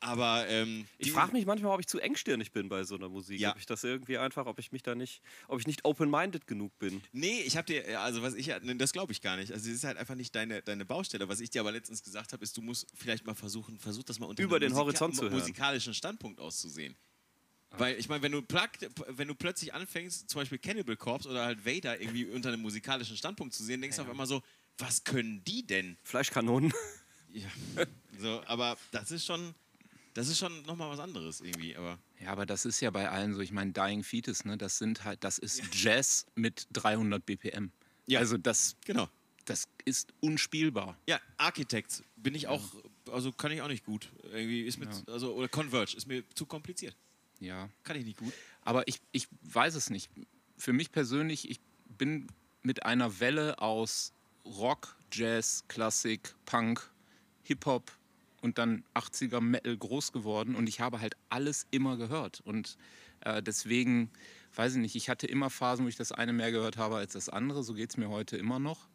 Aber ähm, Ich frage mich manchmal, ob ich zu engstirnig bin bei so einer Musik. Ja. Ob ich das irgendwie einfach, ob ich mich da nicht, ob ich nicht open-minded genug bin. Nee, ich habe dir, also was ich, nee, das glaube ich gar nicht. Also es ist halt einfach nicht deine, deine Baustelle. Was ich dir aber letztens gesagt habe, ist, du musst vielleicht mal versuchen, versuch das mal unter Über einem den Horizont zu hören. musikalischen Standpunkt auszusehen. Weil ich meine, wenn du wenn du plötzlich anfängst, zum Beispiel Cannibal Corpse oder halt Vader irgendwie unter einem musikalischen Standpunkt zu sehen, denkst du auf einmal so, was können die denn? Fleischkanonen. Ja. So, aber das ist schon, das ist schon nochmal was anderes irgendwie. Aber Ja, aber das ist ja bei allen so. Ich meine, Dying Fetus, ne, das sind halt, das ist Jazz mit 300 BPM. Ja. Also das, genau. das ist unspielbar. Ja, Architects bin ich auch, also kann ich auch nicht gut. Irgendwie ist mit, also oder Converge ist mir zu kompliziert. Ja. Kann ich nicht gut. Aber ich, ich weiß es nicht. Für mich persönlich, ich bin mit einer Welle aus Rock, Jazz, Klassik, Punk Hip-Hop und dann 80er Metal groß geworden und ich habe halt alles immer gehört. Und äh, deswegen, weiß ich nicht, ich hatte immer Phasen, wo ich das eine mehr gehört habe als das andere. So geht es mir heute immer noch.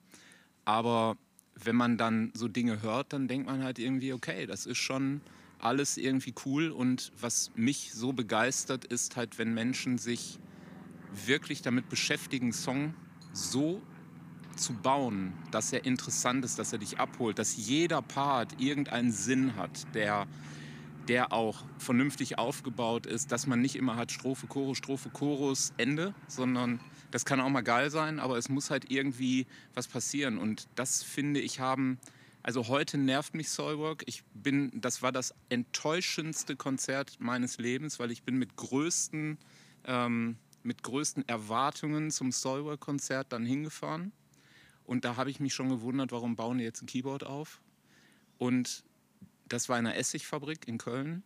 Aber wenn man dann so Dinge hört, dann denkt man halt irgendwie, okay, das ist schon alles irgendwie cool. Und was mich so begeistert, ist halt, wenn Menschen sich wirklich damit beschäftigen, Song so zu bauen, dass er interessant ist, dass er dich abholt, dass jeder Part irgendeinen Sinn hat, der, der auch vernünftig aufgebaut ist, dass man nicht immer hat Strophe, Chorus, Strophe, Chorus, Ende, sondern das kann auch mal geil sein, aber es muss halt irgendwie was passieren. Und das finde ich haben, also heute nervt mich Soulwork. Ich bin, das war das enttäuschendste Konzert meines Lebens, weil ich bin mit größten, ähm, mit größten Erwartungen zum Soulwork-Konzert dann hingefahren. Und da habe ich mich schon gewundert, warum bauen die jetzt ein Keyboard auf? Und das war in einer Essigfabrik in Köln.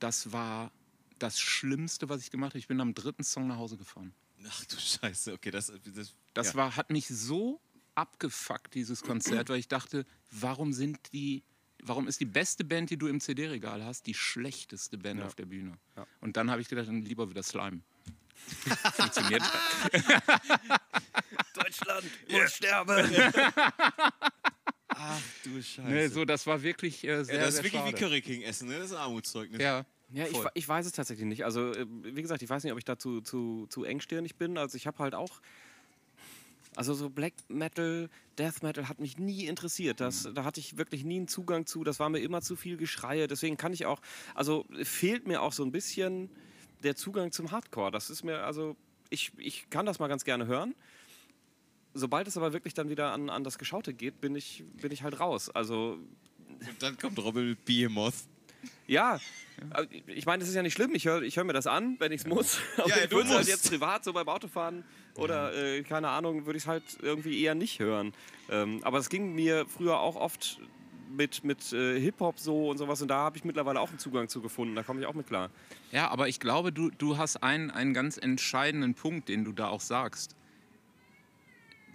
Das war das Schlimmste, was ich gemacht habe. Ich bin am dritten Song nach Hause gefahren. Ach du Scheiße, okay, das. Das, das ja. war, hat mich so abgefuckt, dieses Konzert, weil ich dachte, warum sind die. Warum ist die beste Band, die du im CD-Regal hast, die schlechteste Band Ja. auf der Bühne? Ja. Und dann habe ich gedacht, dann lieber wieder Slime. Funktioniert. Deutschland muss sterben. Ach du Scheiße. Nee, so, das war wirklich äh, sehr, ja, das ist wirklich schade. wie Curry King essen, ne? Das ist ein Armutszeugnis. Ja, Ja, ich, ich weiß es tatsächlich nicht. Also, äh, wie gesagt, ich weiß nicht, ob ich dazu zu, zu engstirnig bin. Also, ich habe halt auch. Also, so Black Metal, Death Metal hat mich nie interessiert. Das, Da hatte ich wirklich nie einen Zugang zu. Das war mir immer zu viel Geschreie. Deswegen kann ich auch. Also, fehlt mir auch so ein bisschen der Zugang zum Hardcore. Das ist mir. Also, ich, ich kann das mal ganz gerne hören. Sobald es aber wirklich dann wieder an, an das Geschaute geht, bin ich, bin ich halt raus. Also, Und dann kommt Robin Behemoth. ja, ich meine, das ist ja nicht schlimm. Ich höre ich hör mir das an, wenn ich es muss. Ja, ich du halt musst. jetzt privat so beim Autofahren oder äh, keine Ahnung, würde ich es halt irgendwie eher nicht hören. Ähm, aber es ging mir früher auch oft mit, mit äh, Hip-Hop so und sowas und da habe ich mittlerweile auch einen Zugang zu gefunden. Da komme ich auch mit klar. Ja, aber ich glaube, du, du hast einen, einen ganz entscheidenden Punkt, den du da auch sagst.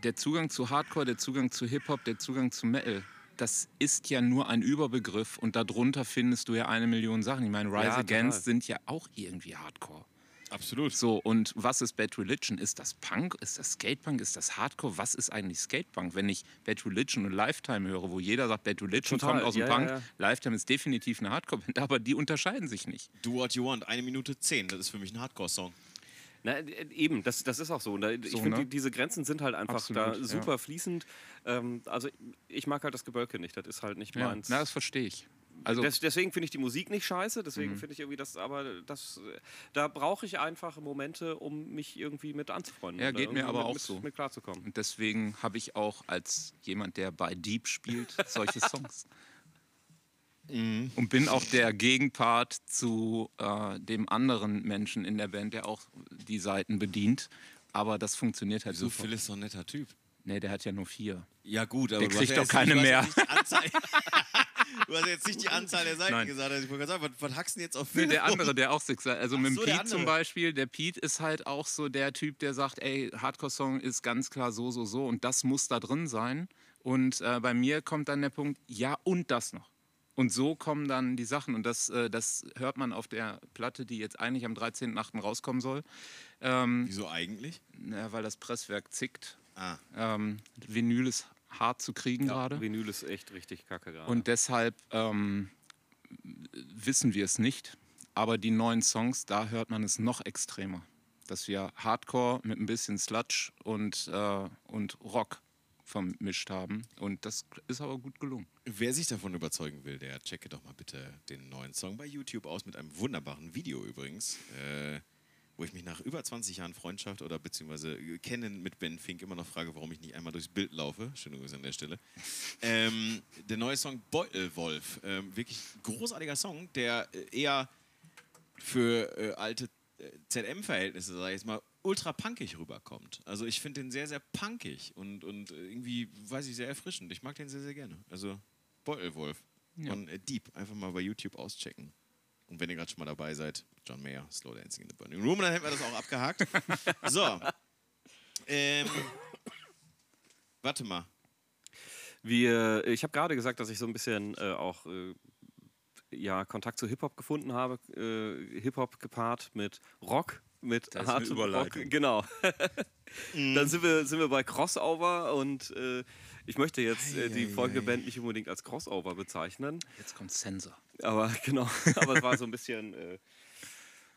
Der Zugang zu Hardcore, der Zugang zu Hip-Hop, der Zugang zu Metal, das ist ja nur ein Überbegriff und darunter findest du ja eine Million Sachen. Ich meine, Rise Ja, Against sind ja auch irgendwie Hardcore. Absolut. So, und was ist Bad Religion? Ist das Punk? Ist das Skatepunk? Ist das Hardcore? Was ist eigentlich Skatepunk? Wenn ich Bad Religion und Lifetime höre, wo jeder sagt, Bad Religion Total, kommt aus dem ja, ja, Punk, ja. Lifetime ist definitiv eine Hardcore-Band, aber die unterscheiden sich nicht. Do What You Want, eine Minute zehn. Das ist für mich ein Hardcore-Song. Na, äh, eben, das, das ist auch so. Und da- Ich So, finde, ne? die, diese Grenzen sind halt einfach Absolut, da ja. super fließend. Ähm, also ich mag halt das Gebölke nicht. Das ist halt nicht Ja, meins. na, das verstehe ich. Also, Des, deswegen finde ich die Musik nicht scheiße, deswegen Mhm. finde ich irgendwie das, aber das, da brauche ich einfach Momente, um mich irgendwie mit anzufreunden. Ja, oder geht mir aber mit, auch mit, so. Mit klarzukommen. Und deswegen habe ich auch als jemand, der bei Deep spielt, solche Songs. Und bin auch der Gegenpart zu äh, dem anderen Menschen in der Band, der auch die Seiten bedient. Aber das funktioniert halt So. Phil ist doch ein netter Typ. Nee, der hat ja nur vier. Ja, gut, aber Der kriegt doch keine mehr. du hast jetzt nicht die Anzahl der Seiten Nein. gesagt. Also ich wollte gerade sagen, was, was hackst du denn jetzt auf Phil? der andere, der auch sechs Also Ach mit dem so, Pete zum. Beispiel, der Pete ist halt auch so der Typ, der sagt, ey, Hardcore-Song ist ganz klar so, so, so und das muss da drin sein. Und äh, bei mir kommt dann der Punkt, ja und das noch. Und so kommen dann die Sachen und das, äh, das hört man auf der Platte, die jetzt eigentlich am 13.8. rauskommen soll, ähm, Wieso eigentlich? ja, weil das Presswerk zickt. Ah, Ähm, Vinyl ist hart zu kriegen gerade. Vinyl ist echt richtig kacke gerade. Und deshalb ähm, wissen wir es nicht. Aber die neuen Songs, da hört man es noch extremer. Dass wir Hardcore mit ein bisschen Sludge und, äh, und Rock vermischt haben. Und das ist aber gut gelungen. wer sich davon überzeugen will, der checke doch mal bitte den neuen Song bei YouTube aus mit einem wunderbaren Video übrigens, äh, wo ich mich nach über 20 Jahren Freundschaft oder beziehungsweise Kennen mit Ben Fink immer noch frage, warum ich nicht einmal durchs Bild laufe. Schöne Grüße an der Stelle. Ähm, der neue Song Beutelwolf, ähm, wirklich großartiger Song, der äh, eher für äh, alte äh, ZM-Verhältnisse, sag ich jetzt mal, ultra punkig rüberkommt. Also ich finde den sehr, sehr punkig und, und äh, irgendwie, weiß ich, sehr erfrischend. Ich mag den sehr, sehr gerne. Also Beutelwolf Ja. von äh, Deep. Einfach mal bei YouTube auschecken. Und wenn ihr gerade schon mal dabei seid, John Mayer, Slow Dancing in the Burning Room, dann hätten wir das auch abgehakt. so. Ähm, warte mal. Wir, ich habe gerade gesagt, dass ich so ein bisschen äh, auch äh, ja, Kontakt zu Hip-Hop gefunden habe. Äh, Hip-Hop gepaart mit Rock, mit Das hartem Rock. Genau. Dann sind wir, sind wir bei Crossover und äh, ich möchte jetzt äh, die folgende Band nicht unbedingt als Crossover bezeichnen. Jetzt kommt Sensor. Aber genau, aber es war so ein bisschen äh,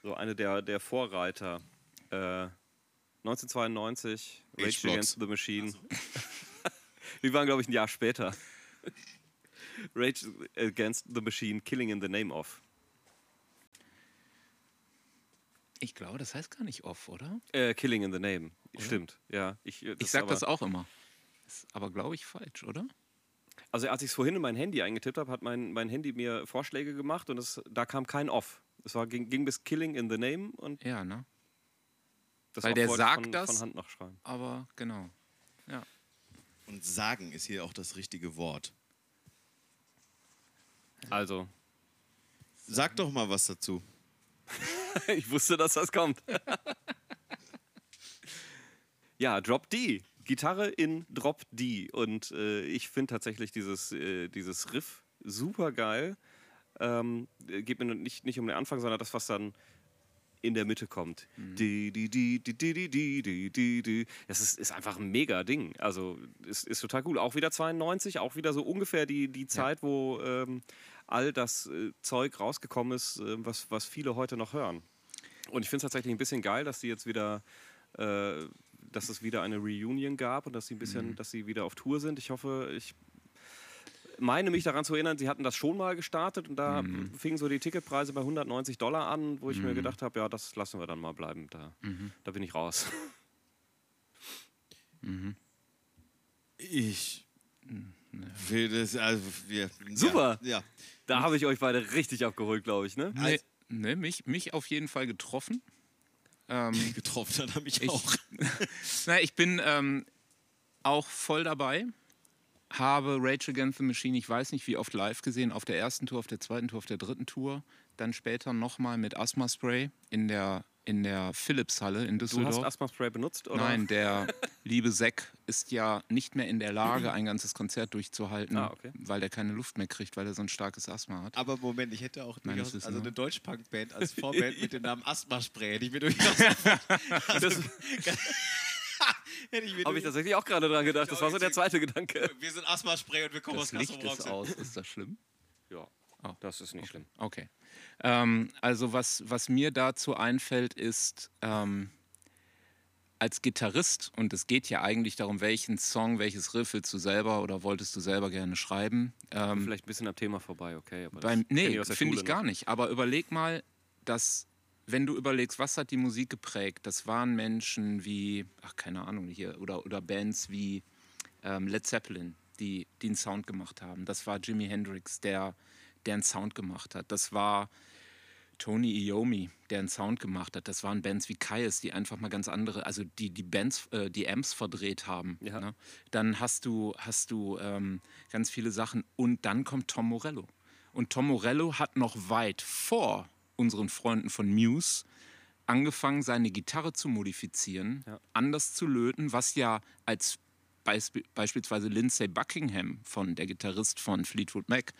so eine der, der Vorreiter. Äh, 1992, Rage. Against the Machine. Wir waren, glaube ich, ein Jahr später. Rage Against the Machine, Killing in the Name of. Ich glaube, das heißt gar nicht off, oder? Äh, Killing in the Name, stimmt. Ja, ich, äh, Ich sag aber, das auch immer. Ist aber, glaube ich, falsch, oder? Also als ich es vorhin in mein Handy eingetippt habe, hat mein, mein Handy mir Vorschläge gemacht und es, da kam kein Off. Es war, ging, ging bis Killing in the Name und Ja, ne? das Weil der sagt von, das. von Hand nachschreiben. Aber genau. Ja. Und sagen ist hier auch das richtige Wort. Also, Sag doch mal was dazu. ich wusste, dass das kommt. ja, Drop D. Gitarre in Drop D. Und äh, ich finde tatsächlich dieses, äh, dieses Riff super geil. Ähm, äh, geht mir nicht, nicht um den Anfang, sondern das, was dann in der Mitte kommt. Das ist, ist einfach ein mega Ding. Also ist, ist total cool. Auch wieder 92, auch wieder so ungefähr die, die Zeit, ja. wo ähm, all das äh, Zeug rausgekommen ist, äh, was, was viele heute noch hören. Und ich finde es tatsächlich ein bisschen geil, dass die jetzt wieder äh, dass es wieder eine Reunion gab und dass sie ein bisschen, dass sie wieder auf Tour sind. Ich hoffe, ich meine mich daran zu erinnern, sie hatten das schon mal gestartet und da fingen so die Ticketpreise bei 190 Dollar an, wo ich mir gedacht habe, ja, das lassen wir dann mal bleiben. Da, da bin ich raus. Ich will das, also wir, Super. Ja, ja. Da habe ich euch beide richtig abgeholt, glaube ich, ne? Nee, nee, mich, mich auf jeden Fall getroffen. Ähm, Getroffen hat er mich Ich- auch. na, ich bin ähm, auch voll dabei. Habe Rage Against the Machine, ich weiß nicht wie oft live gesehen, auf der ersten Tour, auf der zweiten Tour, auf der dritten Tour. Dann später nochmal mit Asthma Spray in der, in der Philips-Halle in Du hast Düsseldorf. Asthma-Spray benutzt, oder? Nein, der liebe Zack ist ja nicht mehr in der Lage, ein ganzes Konzert durchzuhalten, Ah, okay. weil er keine Luft mehr kriegt, weil er so ein starkes Asthma hat. Aber Moment, ich hätte auch durchaus, also ne? eine Deutsch-Punk-Band als Vorband mit dem Namen Asthma-Spray hätte ich mir durchaus. also, hätte ich mir Habe ich tatsächlich auch gerade dran gedacht. Das war so der zweite Gedanke. Wir sind Asthma-Spray und wir kommen Das aus Licht ist aus, ist das schlimm? Ja, Oh. das ist nicht schlimm. Okay. Ähm, also was, was mir dazu einfällt, ist ähm, als Gitarrist, und es geht ja eigentlich darum, welchen Song, welches Riff willst du selber oder wolltest du selber gerne schreiben. Ähm, Vielleicht ein bisschen am Thema vorbei, okay. Aber das beim, nee, finde ich gar nicht. Aber überleg mal, dass, wenn du überlegst, was hat die Musik geprägt, das waren Menschen wie, ach keine Ahnung hier, oder, oder Bands wie ähm, Led Zeppelin, die, die einen Sound gemacht haben. Das war Jimi Hendrix, der, der einen Sound gemacht hat. Das war Tony Iommi, der einen Sound gemacht hat. Das waren Bands wie Kaius, die einfach mal ganz andere, also die die Bands, äh, die Amps verdreht haben. Ja. Ne? Dann hast du, hast du ähm, ganz viele Sachen. Und dann kommt Tom Morello. Und Tom Morello hat noch weit vor unseren Freunden von Muse angefangen, seine Gitarre zu modifizieren, Ja. anders zu löten, was ja als Beisp beispielsweise Lindsay Buckingham, von, der Gitarrist von Fleetwood Mac,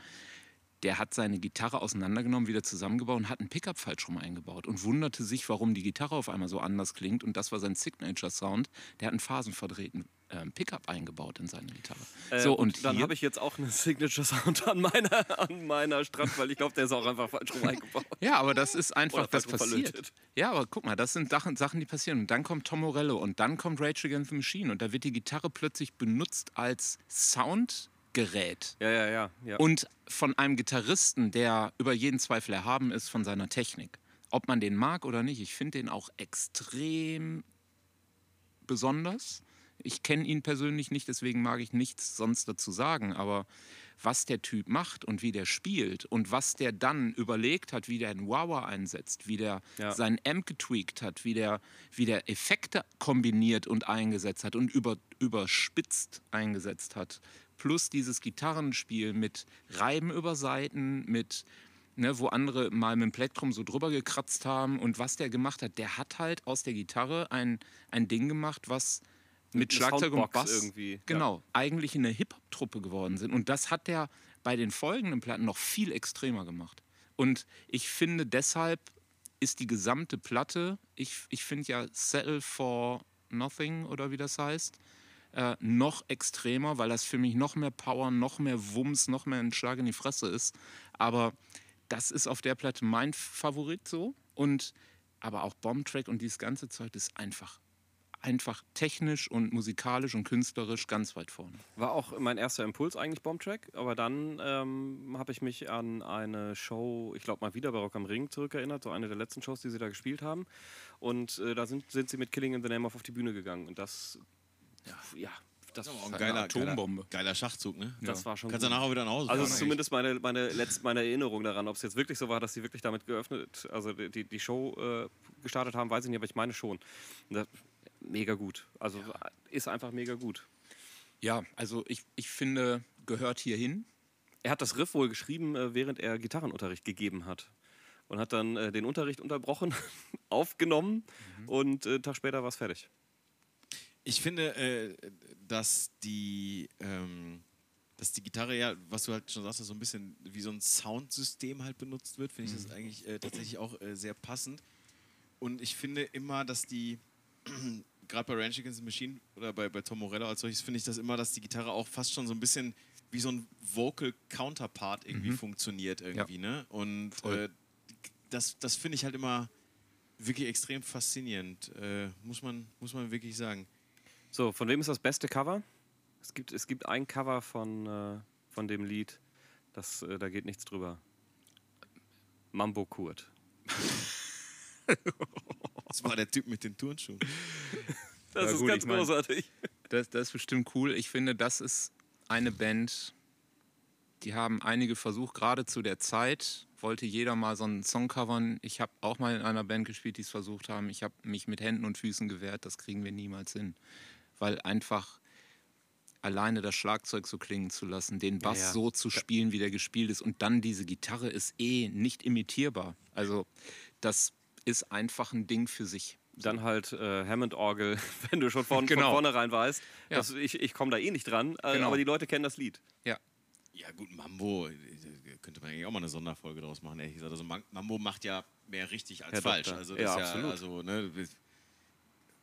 der hat seine Gitarre auseinandergenommen, wieder zusammengebaut und hat einen Pickup falsch rum eingebaut und wunderte sich, warum die Gitarre auf einmal so anders klingt. Und das war sein Signature-Sound. Der hat einen phasenverdrehten ähm, Pickup eingebaut in seine Gitarre. Äh, so, und, dann hier- habe ich jetzt auch einen Signature Sound an meiner, an meiner Strand, weil ich glaube, der ist auch einfach falsch rum eingebaut. Ja, aber das ist einfach, das passiert. verlötet. Ja, aber guck mal, das sind Sachen, die passieren. Und dann kommt Tom Morello und dann kommt Rage Against the Machine und da wird die Gitarre plötzlich benutzt als Soundgerät. Ja, ja, ja. ja. Und von einem Gitarristen, der über jeden Zweifel erhaben ist von seiner Technik. Ob man den mag oder nicht, ich finde den auch extrem besonders. Ich kenne ihn persönlich nicht, deswegen mag ich nichts sonst dazu sagen. Aber was der Typ macht und wie der spielt und was der dann überlegt hat, wie der einen Wawa einsetzt, wie der Ja. seinen Amp getweakt hat, wie der, wie der Effekte kombiniert und eingesetzt hat und über, überspitzt eingesetzt hat. Plus dieses Gitarrenspiel mit Reiben über Seiten, mit ne, wo andere mal mit dem Plektrum so drüber gekratzt haben und was der gemacht hat, der hat halt aus der Gitarre ein, ein Ding gemacht, was, mit Schlagzeug und Bass irgendwie, ja. genau eigentlich eine Hip-Hop-Truppe geworden sind. Und das hat der bei den folgenden Platten noch viel extremer gemacht. Und ich finde deshalb ist die gesamte Platte, ich, ich finde ja Settle for Nothing oder wie das heißt, äh, noch extremer, weil das für mich noch mehr Power, noch mehr Wumms, noch mehr ein Schlag in die Fresse ist. Aber das ist auf der Platte mein Favorit so. Und aber auch Bombtrack und dieses ganze Zeug ist einfach, einfach technisch und musikalisch und künstlerisch ganz weit vorne. War auch mein erster Impuls eigentlich Bombtrack, aber dann ähm, habe ich mich an eine Show, ich glaube mal wieder bei Rock am Ring zurückerinnert, so eine der letzten Shows, die sie da gespielt haben. Und äh, da sind, sind sie mit Killing in the Name of auf die Bühne gegangen. Und das, ja, ja das, auch ein Eine geiler, Atombombe. Geiler, geiler Schachzug, ne? das war schon Kannst du nachher wieder nach Hause Also das ist zumindest meine, meine, letzt, meine Erinnerung daran. Ob es jetzt wirklich so war, dass sie wirklich damit geöffnet, also die, die Show äh, gestartet haben, weiß ich nicht, aber ich meine schon. Das, mega gut. Also ist einfach mega gut. Ja, also ich, ich finde, gehört hier hin. Er hat das Riff wohl geschrieben, äh, während er Gitarrenunterricht gegeben hat. Und hat dann äh, den Unterricht unterbrochen, aufgenommen und äh, einen Tag später war es fertig. Ich finde, äh, dass die, ähm, dass die Gitarre ja, was du halt schon sagst, so ein bisschen wie so ein Soundsystem halt benutzt wird, finde ich das eigentlich äh, tatsächlich auch äh, sehr passend. Und ich finde immer, dass die, gerade bei Ranch Against the Machine oder bei, bei Tom Morello als solches, finde ich das immer, dass die Gitarre auch fast schon so ein bisschen wie so ein Vocal Counterpart irgendwie funktioniert irgendwie, ne? Und äh, das, das finde ich halt immer wirklich extrem faszinierend, äh, muss, man, muss man wirklich sagen. So, von wem ist das beste Cover? Es gibt, es gibt ein Cover von, äh, von dem Lied, das, äh, da geht nichts drüber. Mambo Kurt. Das war der Typ mit den Turnschuhen. Das Ja, ist gut, ganz ich mein- großartig. Das, das ist bestimmt cool. Ich finde, das ist eine Band, die haben einige versucht, gerade zu der Zeit wollte jeder mal so einen Song covern. Ich habe auch mal in einer Band gespielt, die es versucht haben. Ich habe mich mit Händen und Füßen gewehrt, das kriegen wir niemals hin. Weil einfach alleine das Schlagzeug so klingen zu lassen, den Bass Ja. so zu spielen, wie der gespielt ist und dann diese Gitarre ist eh nicht imitierbar. Also das ist einfach ein Ding für sich. Dann halt äh, Hammond-Orgel, wenn du schon von, Genau. von vornherein weißt, Ja. dass ich, ich komme da eh nicht dran, äh, Genau. aber die Leute kennen das Lied. Ja. Ja, gut, Mambo, äh, könnte man eigentlich auch mal eine Sonderfolge draus machen, ehrlich gesagt. Also Mambo macht ja mehr richtig als Herr falsch. Doktor. Also das Ja, ist ja, absolut. also, ne,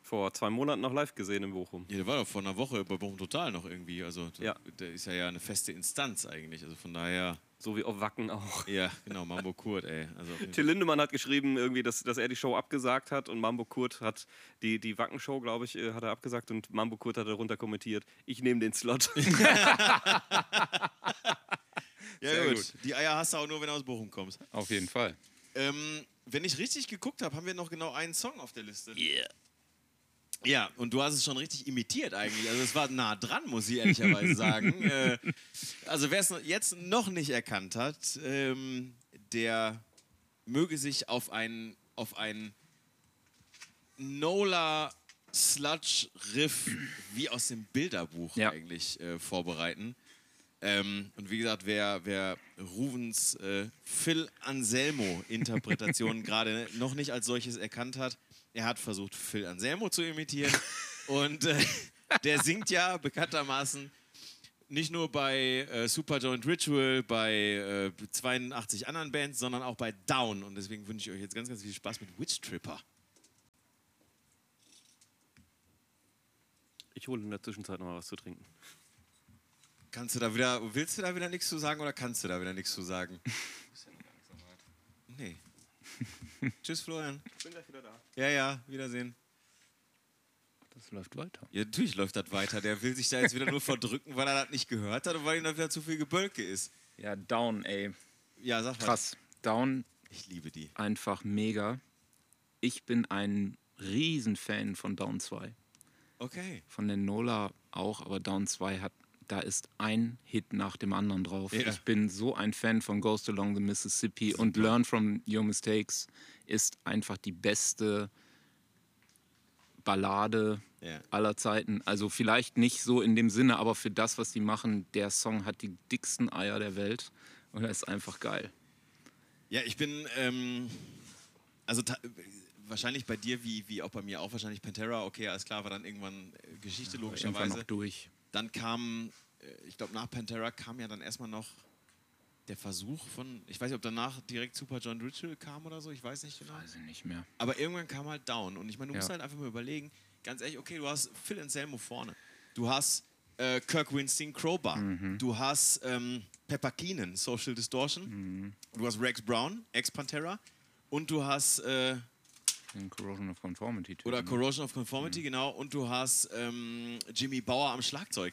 Vor zwei Monaten noch live gesehen in Bochum. ja, der war doch vor einer Woche bei Bochum Total noch irgendwie. Also Ja. der ist ja, ja eine feste Instanz eigentlich. Also von daher, So wie auf Wacken auch. ja, genau, Mambo Kurt, ey. Also Till Lindemann hat geschrieben, irgendwie, dass, dass er die Show abgesagt hat und Mambo Kurt hat die, die Wacken-Show, glaube ich, äh, hat er abgesagt und Mambo Kurt hat darunter kommentiert, ich nehme den Slot. ja, Sehr gut. gut. Die Eier hast du auch nur, wenn du aus Bochum kommst. Auf jeden Fall. Ähm, wenn ich richtig geguckt habe, haben wir noch genau einen Song auf der Liste. Yeah. Ja, und du hast es schon richtig imitiert eigentlich. Also es war nah dran, muss ich ehrlicherweise sagen. äh, also wer es jetzt noch nicht erkannt hat, ähm, der möge sich auf ein, auf ein Nola Sludge Riff wie aus dem Bilderbuch Ja. eigentlich äh, vorbereiten. Ähm, und wie gesagt, wer, wer Ruvens äh, Phil Anselmo Interpretation gerade noch nicht als solches erkannt hat, er hat versucht, Phil Anselmo zu imitieren. und äh, der singt ja bekanntermaßen nicht nur bei äh, Superjoint Ritual, bei äh, 82 anderen Bands, sondern auch bei Down. Und deswegen wünsche ich euch jetzt ganz, ganz viel Spaß mit Witch Tripper. Ich hole in der Zwischenzeit noch mal was zu trinken. Kannst du da wieder, willst du da wieder nichts zu sagen oder kannst du da wieder nichts zu sagen? Nee. Tschüss, Florian. Ich bin gleich wieder da. Ja, ja, Wiedersehen. Das läuft weiter. Ja, natürlich läuft das weiter. Der will sich da jetzt wieder nur verdrücken, weil er das nicht gehört hat und weil ihm da wieder zu viel Gebölke ist. Ja, Down, ey. Ja, sag mal. Krass. Down Ich liebe die. einfach mega. Ich bin ein Riesenfan von Down 2. Okay. Von den Nola auch, aber Down 2 hat, da ist ein Hit nach dem anderen drauf. Ja. Ich bin so ein Fan von Ghost Along the Mississippi und Learn from Your Mistakes ist einfach die beste Ballade Ja. aller Zeiten. Also vielleicht nicht so in dem Sinne, aber für das, was die machen, der Song hat die dicksten Eier der Welt und er ist einfach geil. Ja, ich bin, ähm, also wahrscheinlich bei dir, wie, wie auch bei mir auch, wahrscheinlich Pantera, okay, alles klar, war dann irgendwann äh, Geschichte Irgendwann logischerweise. noch durch. Dann kam, äh, ich glaube, nach Pantera kam ja dann erstmal noch der Versuch von, ich weiß nicht, ob danach direkt Super John Ritual kam oder so, ich weiß nicht genau. Weiß ich nicht mehr. Aber irgendwann kam halt Down. Und ich meine, du Ja. musst halt einfach mal überlegen, ganz ehrlich, okay, du hast Phil Anselmo vorne. Du hast äh, Kirk Winstein Crowbar. Mhm. Du hast ähm, Pepper Keenan, Social Distortion. Mhm. Du hast Rex Brown, Ex-Pantera. Und du hast, äh, Den Corrosion of Conformity. oder. Corrosion of Conformity, genau. Und du hast ähm, Jimmy Bauer am Schlagzeug.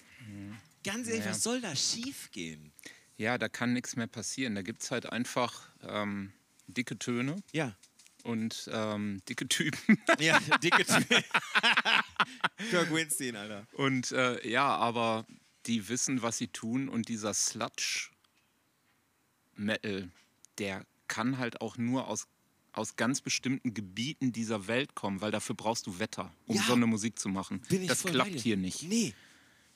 Ganz ehrlich, Mhm. Naja. was soll da schief gehen? Ja, da kann nichts mehr passieren. Da gibt es halt einfach ähm, dicke Töne Ja. und ähm, dicke Typen. Ja, dicke Tür. Kirk Winstein, Alter. Und äh, ja, aber die wissen, was sie tun und dieser Sludge Metal, der kann halt auch nur aus, aus ganz bestimmten Gebieten dieser Welt kommen, weil dafür brauchst du Wetter, um Ja. so eine Musik zu machen. Bin ich das voll klappt hier nicht. Nee,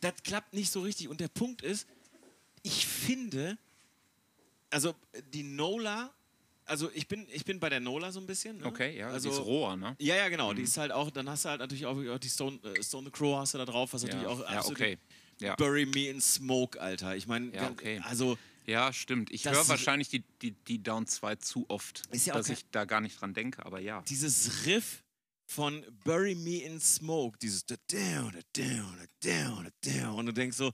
das klappt nicht so richtig. Und der Punkt ist, ich finde, also äh, die Nola, also ich bin, ich bin bei der Nola so ein bisschen. Ne? Okay, ja, also, die ist roher, ne? Ja, ja, genau. Die ist halt auch, dann hast du halt natürlich auch, auch die Stone, äh, Stone the Crow hast du da drauf, was natürlich ja. auch ja, absolut okay. Ja. Bury Me in Smoke, Alter. Ich meine, Ja, okay. also ja, stimmt. Ich höre wahrscheinlich die, die, die Down 2 zu oft, ja dass kein- ich da gar nicht dran denke, aber ja. dieses Riff von Bury Me in Smoke, dieses da down, da down, da down, da down. Und du denkst so,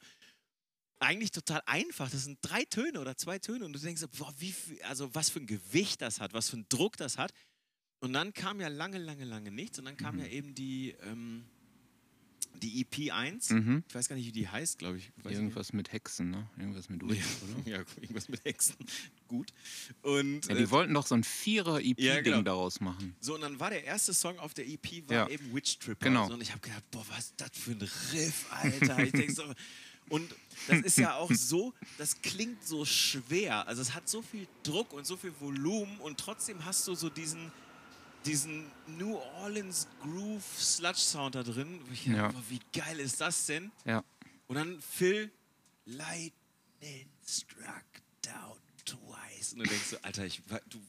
eigentlich total einfach. Das sind drei Töne oder zwei Töne. Und du denkst so, boah, wie viel, also was für ein Gewicht das hat, was für ein Druck das hat. Und dann kam ja lange, lange, lange nichts. Und dann kam ja eben die, ähm, die EP 1. Mhm. Ich weiß gar nicht, wie die heißt, glaube ich. Ich Irgendwas mit Hexen, ne? Irgendwas mit oder? nicht. Ja, irgendwas mit Hexen. Gut. Und Ja, äh, die wollten doch so ein Vierer-EP-Ding Ja, genau. daraus machen. So, und dann war der erste Song auf der EP war Ja. eben Witch Tripper. Genau. So, und ich habe gedacht, boah, was ist das für ein Riff, Alter. ich denk so, und das ist ja auch so, das klingt so schwer. Also es hat so viel Druck und so viel Volumen und trotzdem hast du so diesen, diesen New Orleans Groove Sludge Sound da drin. Ja. dachte, wie geil ist das denn? Ja. Und dann Phil, Lightning struck down twice. Und du denkst so, Alter, ich, du,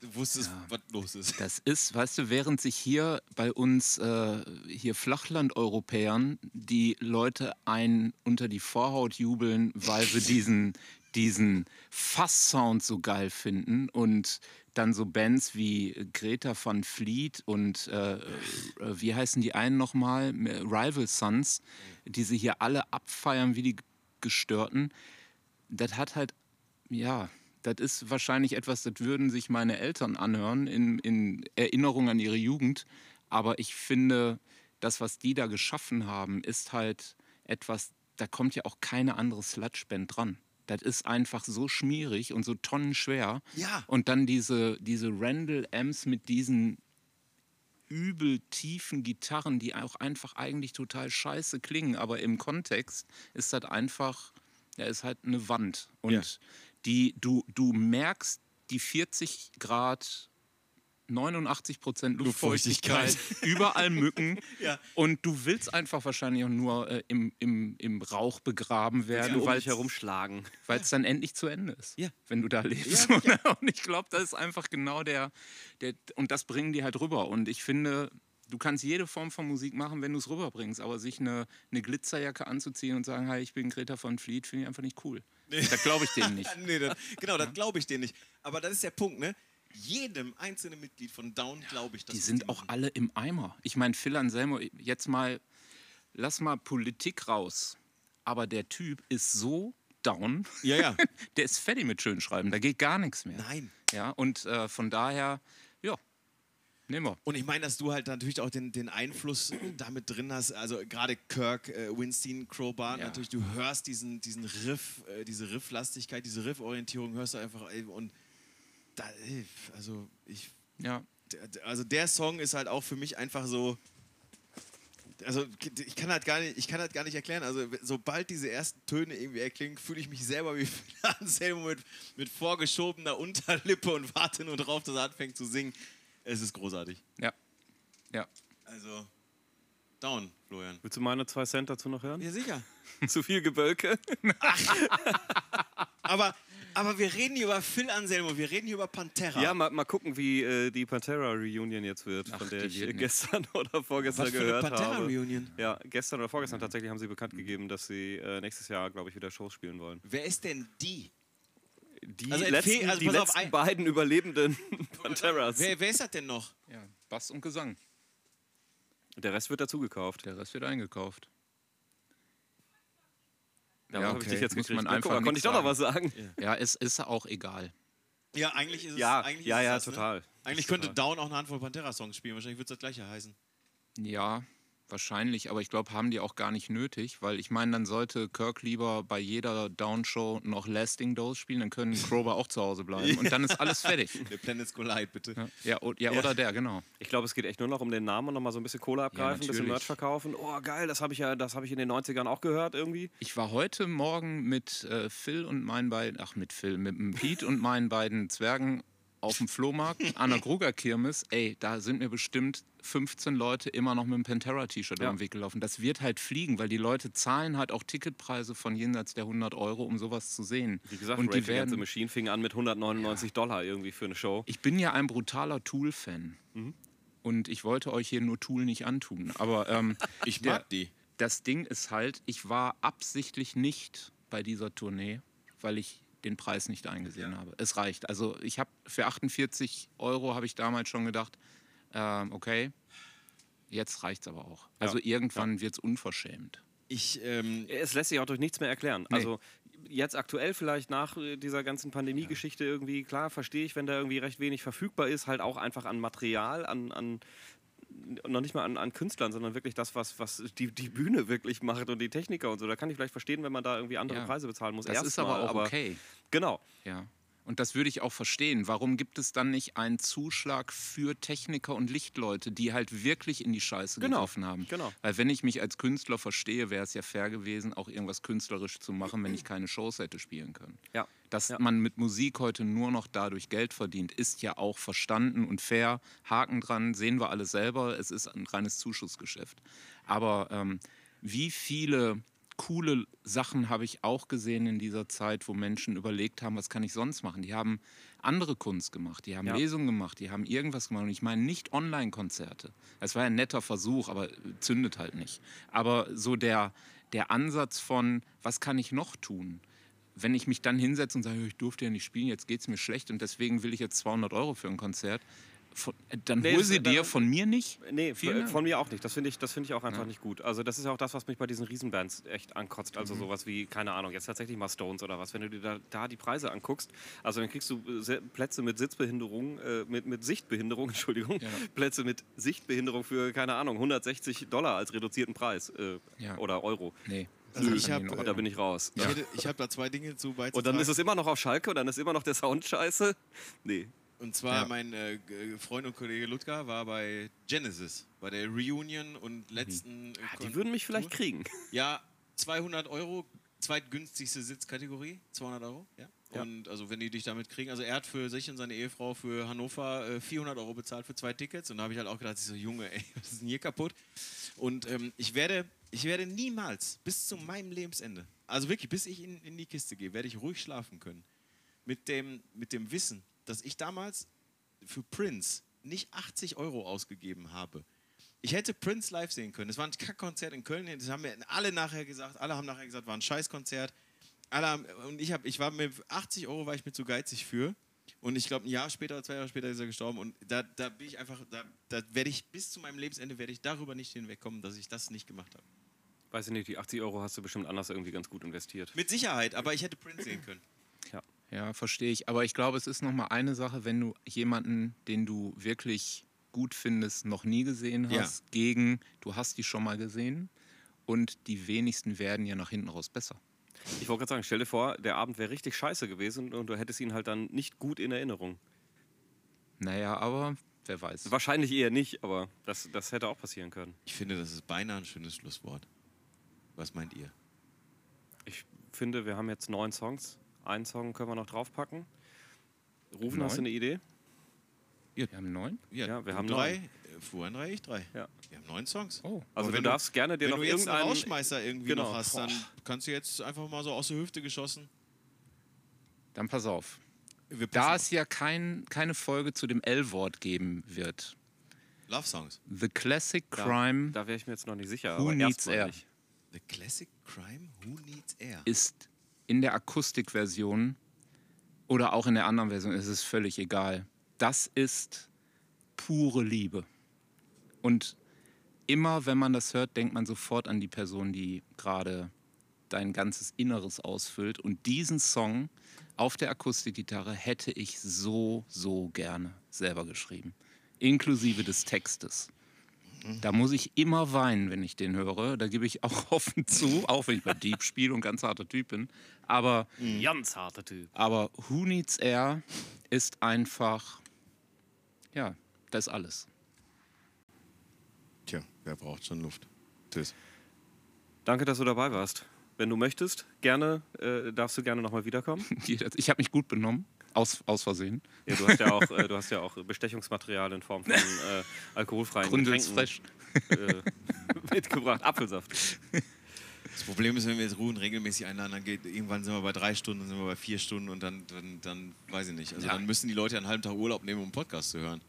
du, wusstest, Ja. was los ist. Das ist, weißt du, während sich hier bei uns, äh, hier Flachland-Europäern, die Leute ein unter die Vorhaut jubeln, weil sie diesen, diesen Fass-Sound so geil finden und dann so Bands wie Greta van Fleet und äh, äh, wie heißen die einen nochmal? Rival Sons, die sie hier alle abfeiern wie die Gestörten. Das hat halt, ja, das ist wahrscheinlich etwas, das würden sich meine Eltern anhören in, in Erinnerung an ihre Jugend. Aber ich finde, das, was die da geschaffen haben, ist halt etwas, da kommt ja auch keine andere Sludge-Band dran. Das ist einfach so schmierig und so tonnenschwer. Ja. Und dann diese, diese Randall-Amps mit diesen übel tiefen Gitarren, die auch einfach eigentlich total scheiße klingen, aber im Kontext ist das einfach, ja, ist halt eine Wand. Und Ja. Die, du, du merkst die 40 Grad 89 Prozent Luftfeuchtigkeit, überall Mücken. Ja. Und du willst einfach wahrscheinlich auch nur äh, im, im, im Rauch begraben werden, um weil herumschlagen. weil es dann endlich zu Ende ist, Ja. wenn du da lebst. Ja, Und ich glaube, das ist einfach genau der, der, und das bringen die halt rüber. Und ich finde, du kannst jede Form von Musik machen, wenn du es rüberbringst, aber sich eine, eine Glitzerjacke anzuziehen und sagen, hey, ich bin Greta von Fleet, finde ich einfach nicht cool. Das glaube ich denen nicht. nee, das, genau, das glaube ich dir nicht. Aber das ist der Punkt, ne? Jedem einzelnen Mitglied von Down glaube ich, dass Die sind auch machen. alle im Eimer. Ich meine, Phil Anselmo, jetzt mal, lass mal Politik raus. Aber der Typ ist so down, Ja, ja. der ist fertig mit Schönschreiben, da geht gar nichts mehr. Nein. Ja, und äh, von daher, nehmen wir. Und ich meine, dass du halt natürlich auch den, den Einfluss damit drin hast, also gerade Kirk, äh, Winstein, Crowbar, Ja. natürlich, du hörst diesen, diesen Riff, äh, diese Rifflastigkeit, diese Rifforientierung, hörst du einfach, ey, und da, ey, also ich, Ja, also der Song ist halt auch für mich einfach so, also ich kann halt gar nicht, ich kann halt gar nicht erklären, also sobald diese ersten Töne irgendwie erklingen, fühle ich mich selber wie Anselmo mit, mit vorgeschobener Unterlippe und warte nur drauf, dass er anfängt zu singen. Es ist großartig. ja, ja. Also, down, Florian. Willst du meine zwei Cent dazu noch hören? Ja, sicher. Zu viel Gebölke? Aber Aber wir reden hier über Phil Anselmo, wir reden hier über Pantera. Ja, mal, mal gucken, wie äh, die Pantera-Reunion jetzt wird, Ach, von der ich wird gestern oder vorgestern Was für eine gehört habe. Pantera-Reunion? Ja, gestern oder vorgestern tatsächlich haben sie bekannt gegeben, dass sie äh, nächstes Jahr, glaube ich, wieder Shows spielen wollen. Wer ist denn die? Die Also letzten, also die auf, letzten ein- beiden überlebenden Panteras. Wer, wer ist das denn noch? Ja, Bass und Gesang. Der Rest wird dazu gekauft. Der Rest wird eingekauft. Da Ja, ich okay. dich jetzt Muss gekriegt. man guck einfach mal, konnte ich doch noch was sagen. Ja, es ist auch egal. Ja, eigentlich ist es. Ja, eigentlich ja, ja, das, ne? total. Eigentlich könnte Down auch eine Handvoll Pantera-Songs spielen. Wahrscheinlich wird es das gleiche heißen. Ja, wahrscheinlich, aber ich glaube, haben die auch gar nicht nötig, weil ich meine, dann sollte Kirk lieber bei jeder Down-Show noch Lasting Dose spielen, dann können Krober auch zu Hause bleiben und dann ist alles fertig. Der Planets Collide, bitte. Ja, ja, o- ja, oder der, genau. Ich glaube, es geht echt nur noch um den Namen und nochmal so ein bisschen Kohle abgreifen, ein bisschen. Merch verkaufen. Oh, geil, das habe ich ja, das habe ich in den 90ern auch gehört irgendwie. Ich war heute Morgen mit äh, Phil und meinen beiden, ach mit Phil, mit dem Pete und meinen beiden Zwergen auf dem Flohmarkt an der Gruger Kirmes. Ey, da sind mir bestimmt 15 Leute immer noch mit einem Pantera-T-Shirt Ja. den Weg gelaufen. Das wird halt fliegen, weil die Leute zahlen halt auch Ticketpreise von jenseits der 100 Euro, um sowas zu sehen. Wie gesagt, und die werden, Machine fing an mit 199 Dollar irgendwie für eine Show. ich bin ja ein brutaler Tool-Fan. Mhm. Und ich wollte euch hier nur Tool nicht antun. Aber ähm, Ich Der- mag die. das Ding ist halt, ich war absichtlich nicht bei dieser Tournee, weil ich den Preis nicht eingesehen habe. Es reicht. Also ich habe für 48 Euro habe ich damals schon gedacht, ähm, okay, jetzt reicht's aber auch. Also irgendwann wird's unverschämt. Ich, ähm, Es lässt sich auch durch nichts mehr erklären. Nee. Also jetzt aktuell vielleicht nach äh, dieser ganzen Pandemie-Geschichte irgendwie, klar, verstehe ich, wenn da irgendwie recht wenig verfügbar ist, halt auch einfach an Material, an, an noch nicht mal an, an Künstlern, sondern wirklich das, was, was die, die Bühne wirklich macht und die Techniker und so. Da kann ich vielleicht verstehen, wenn man da irgendwie andere Ja. Preise bezahlen muss. Das ist Erstmal, aber auch okay. Genau. Ja. Und das würde ich auch verstehen. Warum gibt es dann nicht einen Zuschlag für Techniker und Lichtleute, die halt wirklich in die Scheiße Genau, haben? genau. Weil wenn ich mich als Künstler verstehe, wäre es ja fair gewesen, auch irgendwas künstlerisch zu machen, wenn ich keine Shows hätte spielen können. Ja. Dass Ja. man mit Musik heute nur noch dadurch Geld verdient, ist ja auch verstanden und fair. Haken dran, sehen wir alle selber. Es ist ein reines Zuschussgeschäft. Aber ähm, wie viele coole Sachen habe ich auch gesehen in dieser Zeit, wo Menschen überlegt haben, was kann ich sonst machen? Die haben andere Kunst gemacht, die haben Ja. Lesungen gemacht, die haben irgendwas gemacht. Und ich meine nicht Online-Konzerte. Es war ein netter Versuch, aber zündet halt nicht. Aber so der, der Ansatz von, was kann ich noch tun? Wenn ich mich dann hinsetze und sage, ich durfte ja nicht spielen, jetzt geht es mir schlecht und deswegen will ich jetzt 200 Euro für ein Konzert, von, äh, dann Nee, hol sie da- dir von mir nicht. Nee, Vielen von, Dank. von mir auch nicht. Das finde ich, das finde ich auch einfach Ja. nicht gut. Also das ist ja auch das, was mich bei diesen Riesenbands echt ankotzt. Also Mhm. sowas wie, keine Ahnung, jetzt tatsächlich mal Stones oder was. Wenn du dir da, da die Preise anguckst, also dann kriegst du äh, Plätze mit Sitzbehinderung, äh, mit, mit Sichtbehinderung, Entschuldigung, Ja. Plätze mit Sichtbehinderung für, keine Ahnung, 160 Dollar als reduzierten Preis äh, Ja. oder Euro. Nee. Also ich hab, äh. Da bin ich raus. ich, ich habe da zwei Dinge zu beizutragen. Und dann ist es immer noch auf Schalke und dann ist immer noch der Sound scheiße. Nee. Und zwar Ja. mein äh, Freund und Kollege Ludger war bei Genesis, bei der Reunion und letzten. Äh, Ah, Die würden mich vielleicht kriegen. Ja, 200 Euro, zweitgünstigste Sitzkategorie, 200 Euro. Ja. Ja. Und also wenn die dich damit kriegen, also er hat für sich und seine Ehefrau für Hannover äh, 400 Euro bezahlt für zwei Tickets und da habe ich halt auch gedacht, ich so Junge, ey, was ist denn hier kaputt? Und ähm, ich werde, ich werde niemals bis zu meinem Lebensende, also wirklich bis ich in, in die Kiste gehe, werde ich ruhig schlafen können. Mit dem, mit dem Wissen, dass ich damals für Prince nicht 80 Euro ausgegeben habe. Ich hätte Prince live sehen können. Es war ein Kackkonzert in Köln. Das haben mir alle nachher gesagt. Alle haben nachher gesagt, war ein Scheißkonzert. Alle haben, und ich, hab, ich war mit 80 Euro war ich mir zu geizig für. Und ich glaube, ein Jahr später, oder zwei Jahre später ist er gestorben. Und da, da bin ich einfach, da, da werde ich bis zu meinem Lebensende werde ich darüber nicht hinwegkommen, dass ich das nicht gemacht habe. Weiß ich nicht, die 80 Euro hast du bestimmt anders irgendwie ganz gut investiert. Mit Sicherheit, aber ich hätte Prince sehen können. Ja. Ja, verstehe ich. Aber ich glaube, es ist noch mal eine Sache, wenn du jemanden, den du wirklich gut findest, noch nie gesehen Ja. hast, gegen, du hast die schon mal gesehen und die wenigsten werden ja nach hinten raus besser. Ich wollte gerade sagen, stell dir vor, der Abend wäre richtig scheiße gewesen und du hättest ihn halt dann nicht gut in Erinnerung. Naja, aber wer weiß. Wahrscheinlich eher nicht, aber das, das hätte auch passieren können. Ich finde, das ist beinahe ein schönes Schlusswort. Was meint ihr? Ich finde, wir haben jetzt neun Songs. Einen Song können wir noch draufpacken. Rufen, hast du Neun? eine Idee? Wir haben neun? Ja, wir du haben drei. Äh, Fuhren drei, ich drei. Ja. Wir haben neun Songs. Oh. Also Aber du wenn darfst gerne dir Wenn noch du jetzt einen irgendeinen... Rausschmeißer irgendwie Genau. noch hast, dann Boah. kannst du jetzt einfach mal so aus der Hüfte geschossen. Dann pass auf. Wir Da es ja kein, keine Folge zu dem L-Wort geben wird. Love Songs. The Classic Da- Crime Da wäre ich mir jetzt noch nicht sicher. Who aber Needs Air? nicht. The Classic Crime Who Needs Air. ist in der Akustikversion oder auch in der anderen Version, ist es völlig egal. Das ist pure Liebe. Und immer, wenn man das hört, denkt man sofort an die Person, die gerade dein ganzes Inneres ausfüllt. Und diesen Song auf der Akustikgitarre hätte ich so, so gerne selber geschrieben. Inklusive des Textes. Da muss ich immer weinen, wenn ich den höre. Da gebe ich auch offen zu, auch wenn ich bei Deep spiele und ganz harter Typ bin. Aber, Ganz harter Typ. aber Who Needs Air ist einfach, ja, das ist alles. Tja, wer braucht schon Luft? Tschüss. Danke, dass du dabei warst. Wenn du möchtest, gerne, äh, darfst du gerne nochmal wiederkommen. Ich habe mich gut benommen, aus, aus Versehen. Ja, du, hast ja auch, äh, du hast ja auch Bestechungsmaterial in Form von äh, alkoholfreien Getränken äh, mitgebracht. Apfelsaft. Das Problem ist, wenn wir jetzt ruhen regelmäßig einladen, dann geht irgendwann sind wir bei drei Stunden, dann sind wir bei vier Stunden und dann, dann, dann weiß ich nicht. Also Ja. dann müssen die Leute einen halben Tag Urlaub nehmen, um einen Podcast zu hören.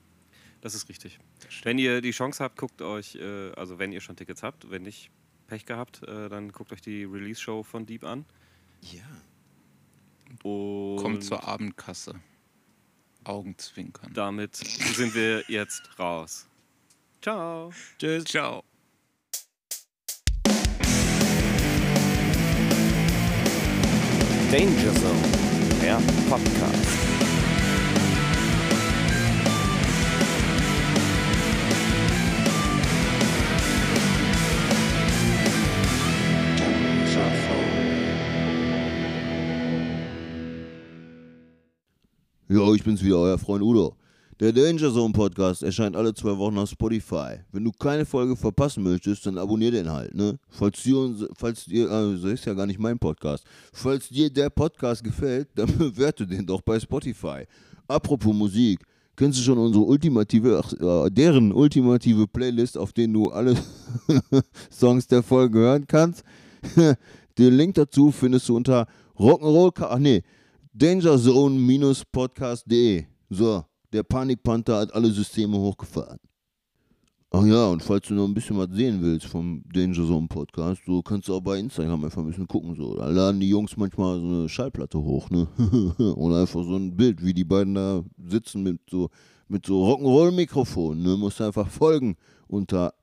Das ist richtig. Wenn ihr die Chance habt, guckt euch, äh, also wenn ihr schon Tickets habt, wenn nicht Pech gehabt, äh, dann guckt euch die Release-Show von Deep an. Ja. Und Kommt zur Abendkasse. Augenzwinkern. damit sind wir jetzt raus. Ciao. Tschüss. Ciao. Danger Zone, der Podcast. Ja, ich bin's wieder, euer Freund Udo. Der Danger Zone Podcast erscheint alle zwei Wochen auf Spotify. Wenn du keine Folge verpassen möchtest, dann abonnier den halt, ne? Falls dir, falls dir, also ist ja gar nicht mein Podcast. Falls dir der Podcast gefällt, dann bewerte den doch bei Spotify. Apropos Musik, kennst du schon unsere ultimative, ach, äh, deren ultimative Playlist, auf denen du alle Songs der Folge hören kannst? den Link dazu findest du unter Rock'n'Roll, ach nee, dangerzone-podcast.de. So, der Panikpanther hat alle Systeme hochgefahren. Ach ja, und falls du noch ein bisschen was sehen willst vom Danger Zone Podcast, so kannst du auch bei Instagram einfach ein bisschen gucken. So. Da laden die Jungs manchmal so eine Schallplatte hoch, ne? Oder einfach so ein Bild, wie die beiden da sitzen mit so, mit so Rock'n'Roll-Mikrofon. Ne? Musst du einfach folgen unter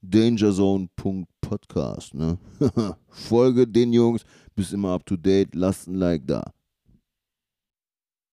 dangerzone.podcast. Ne? Folge den Jungs, bist immer up to date, lasst ein Like da.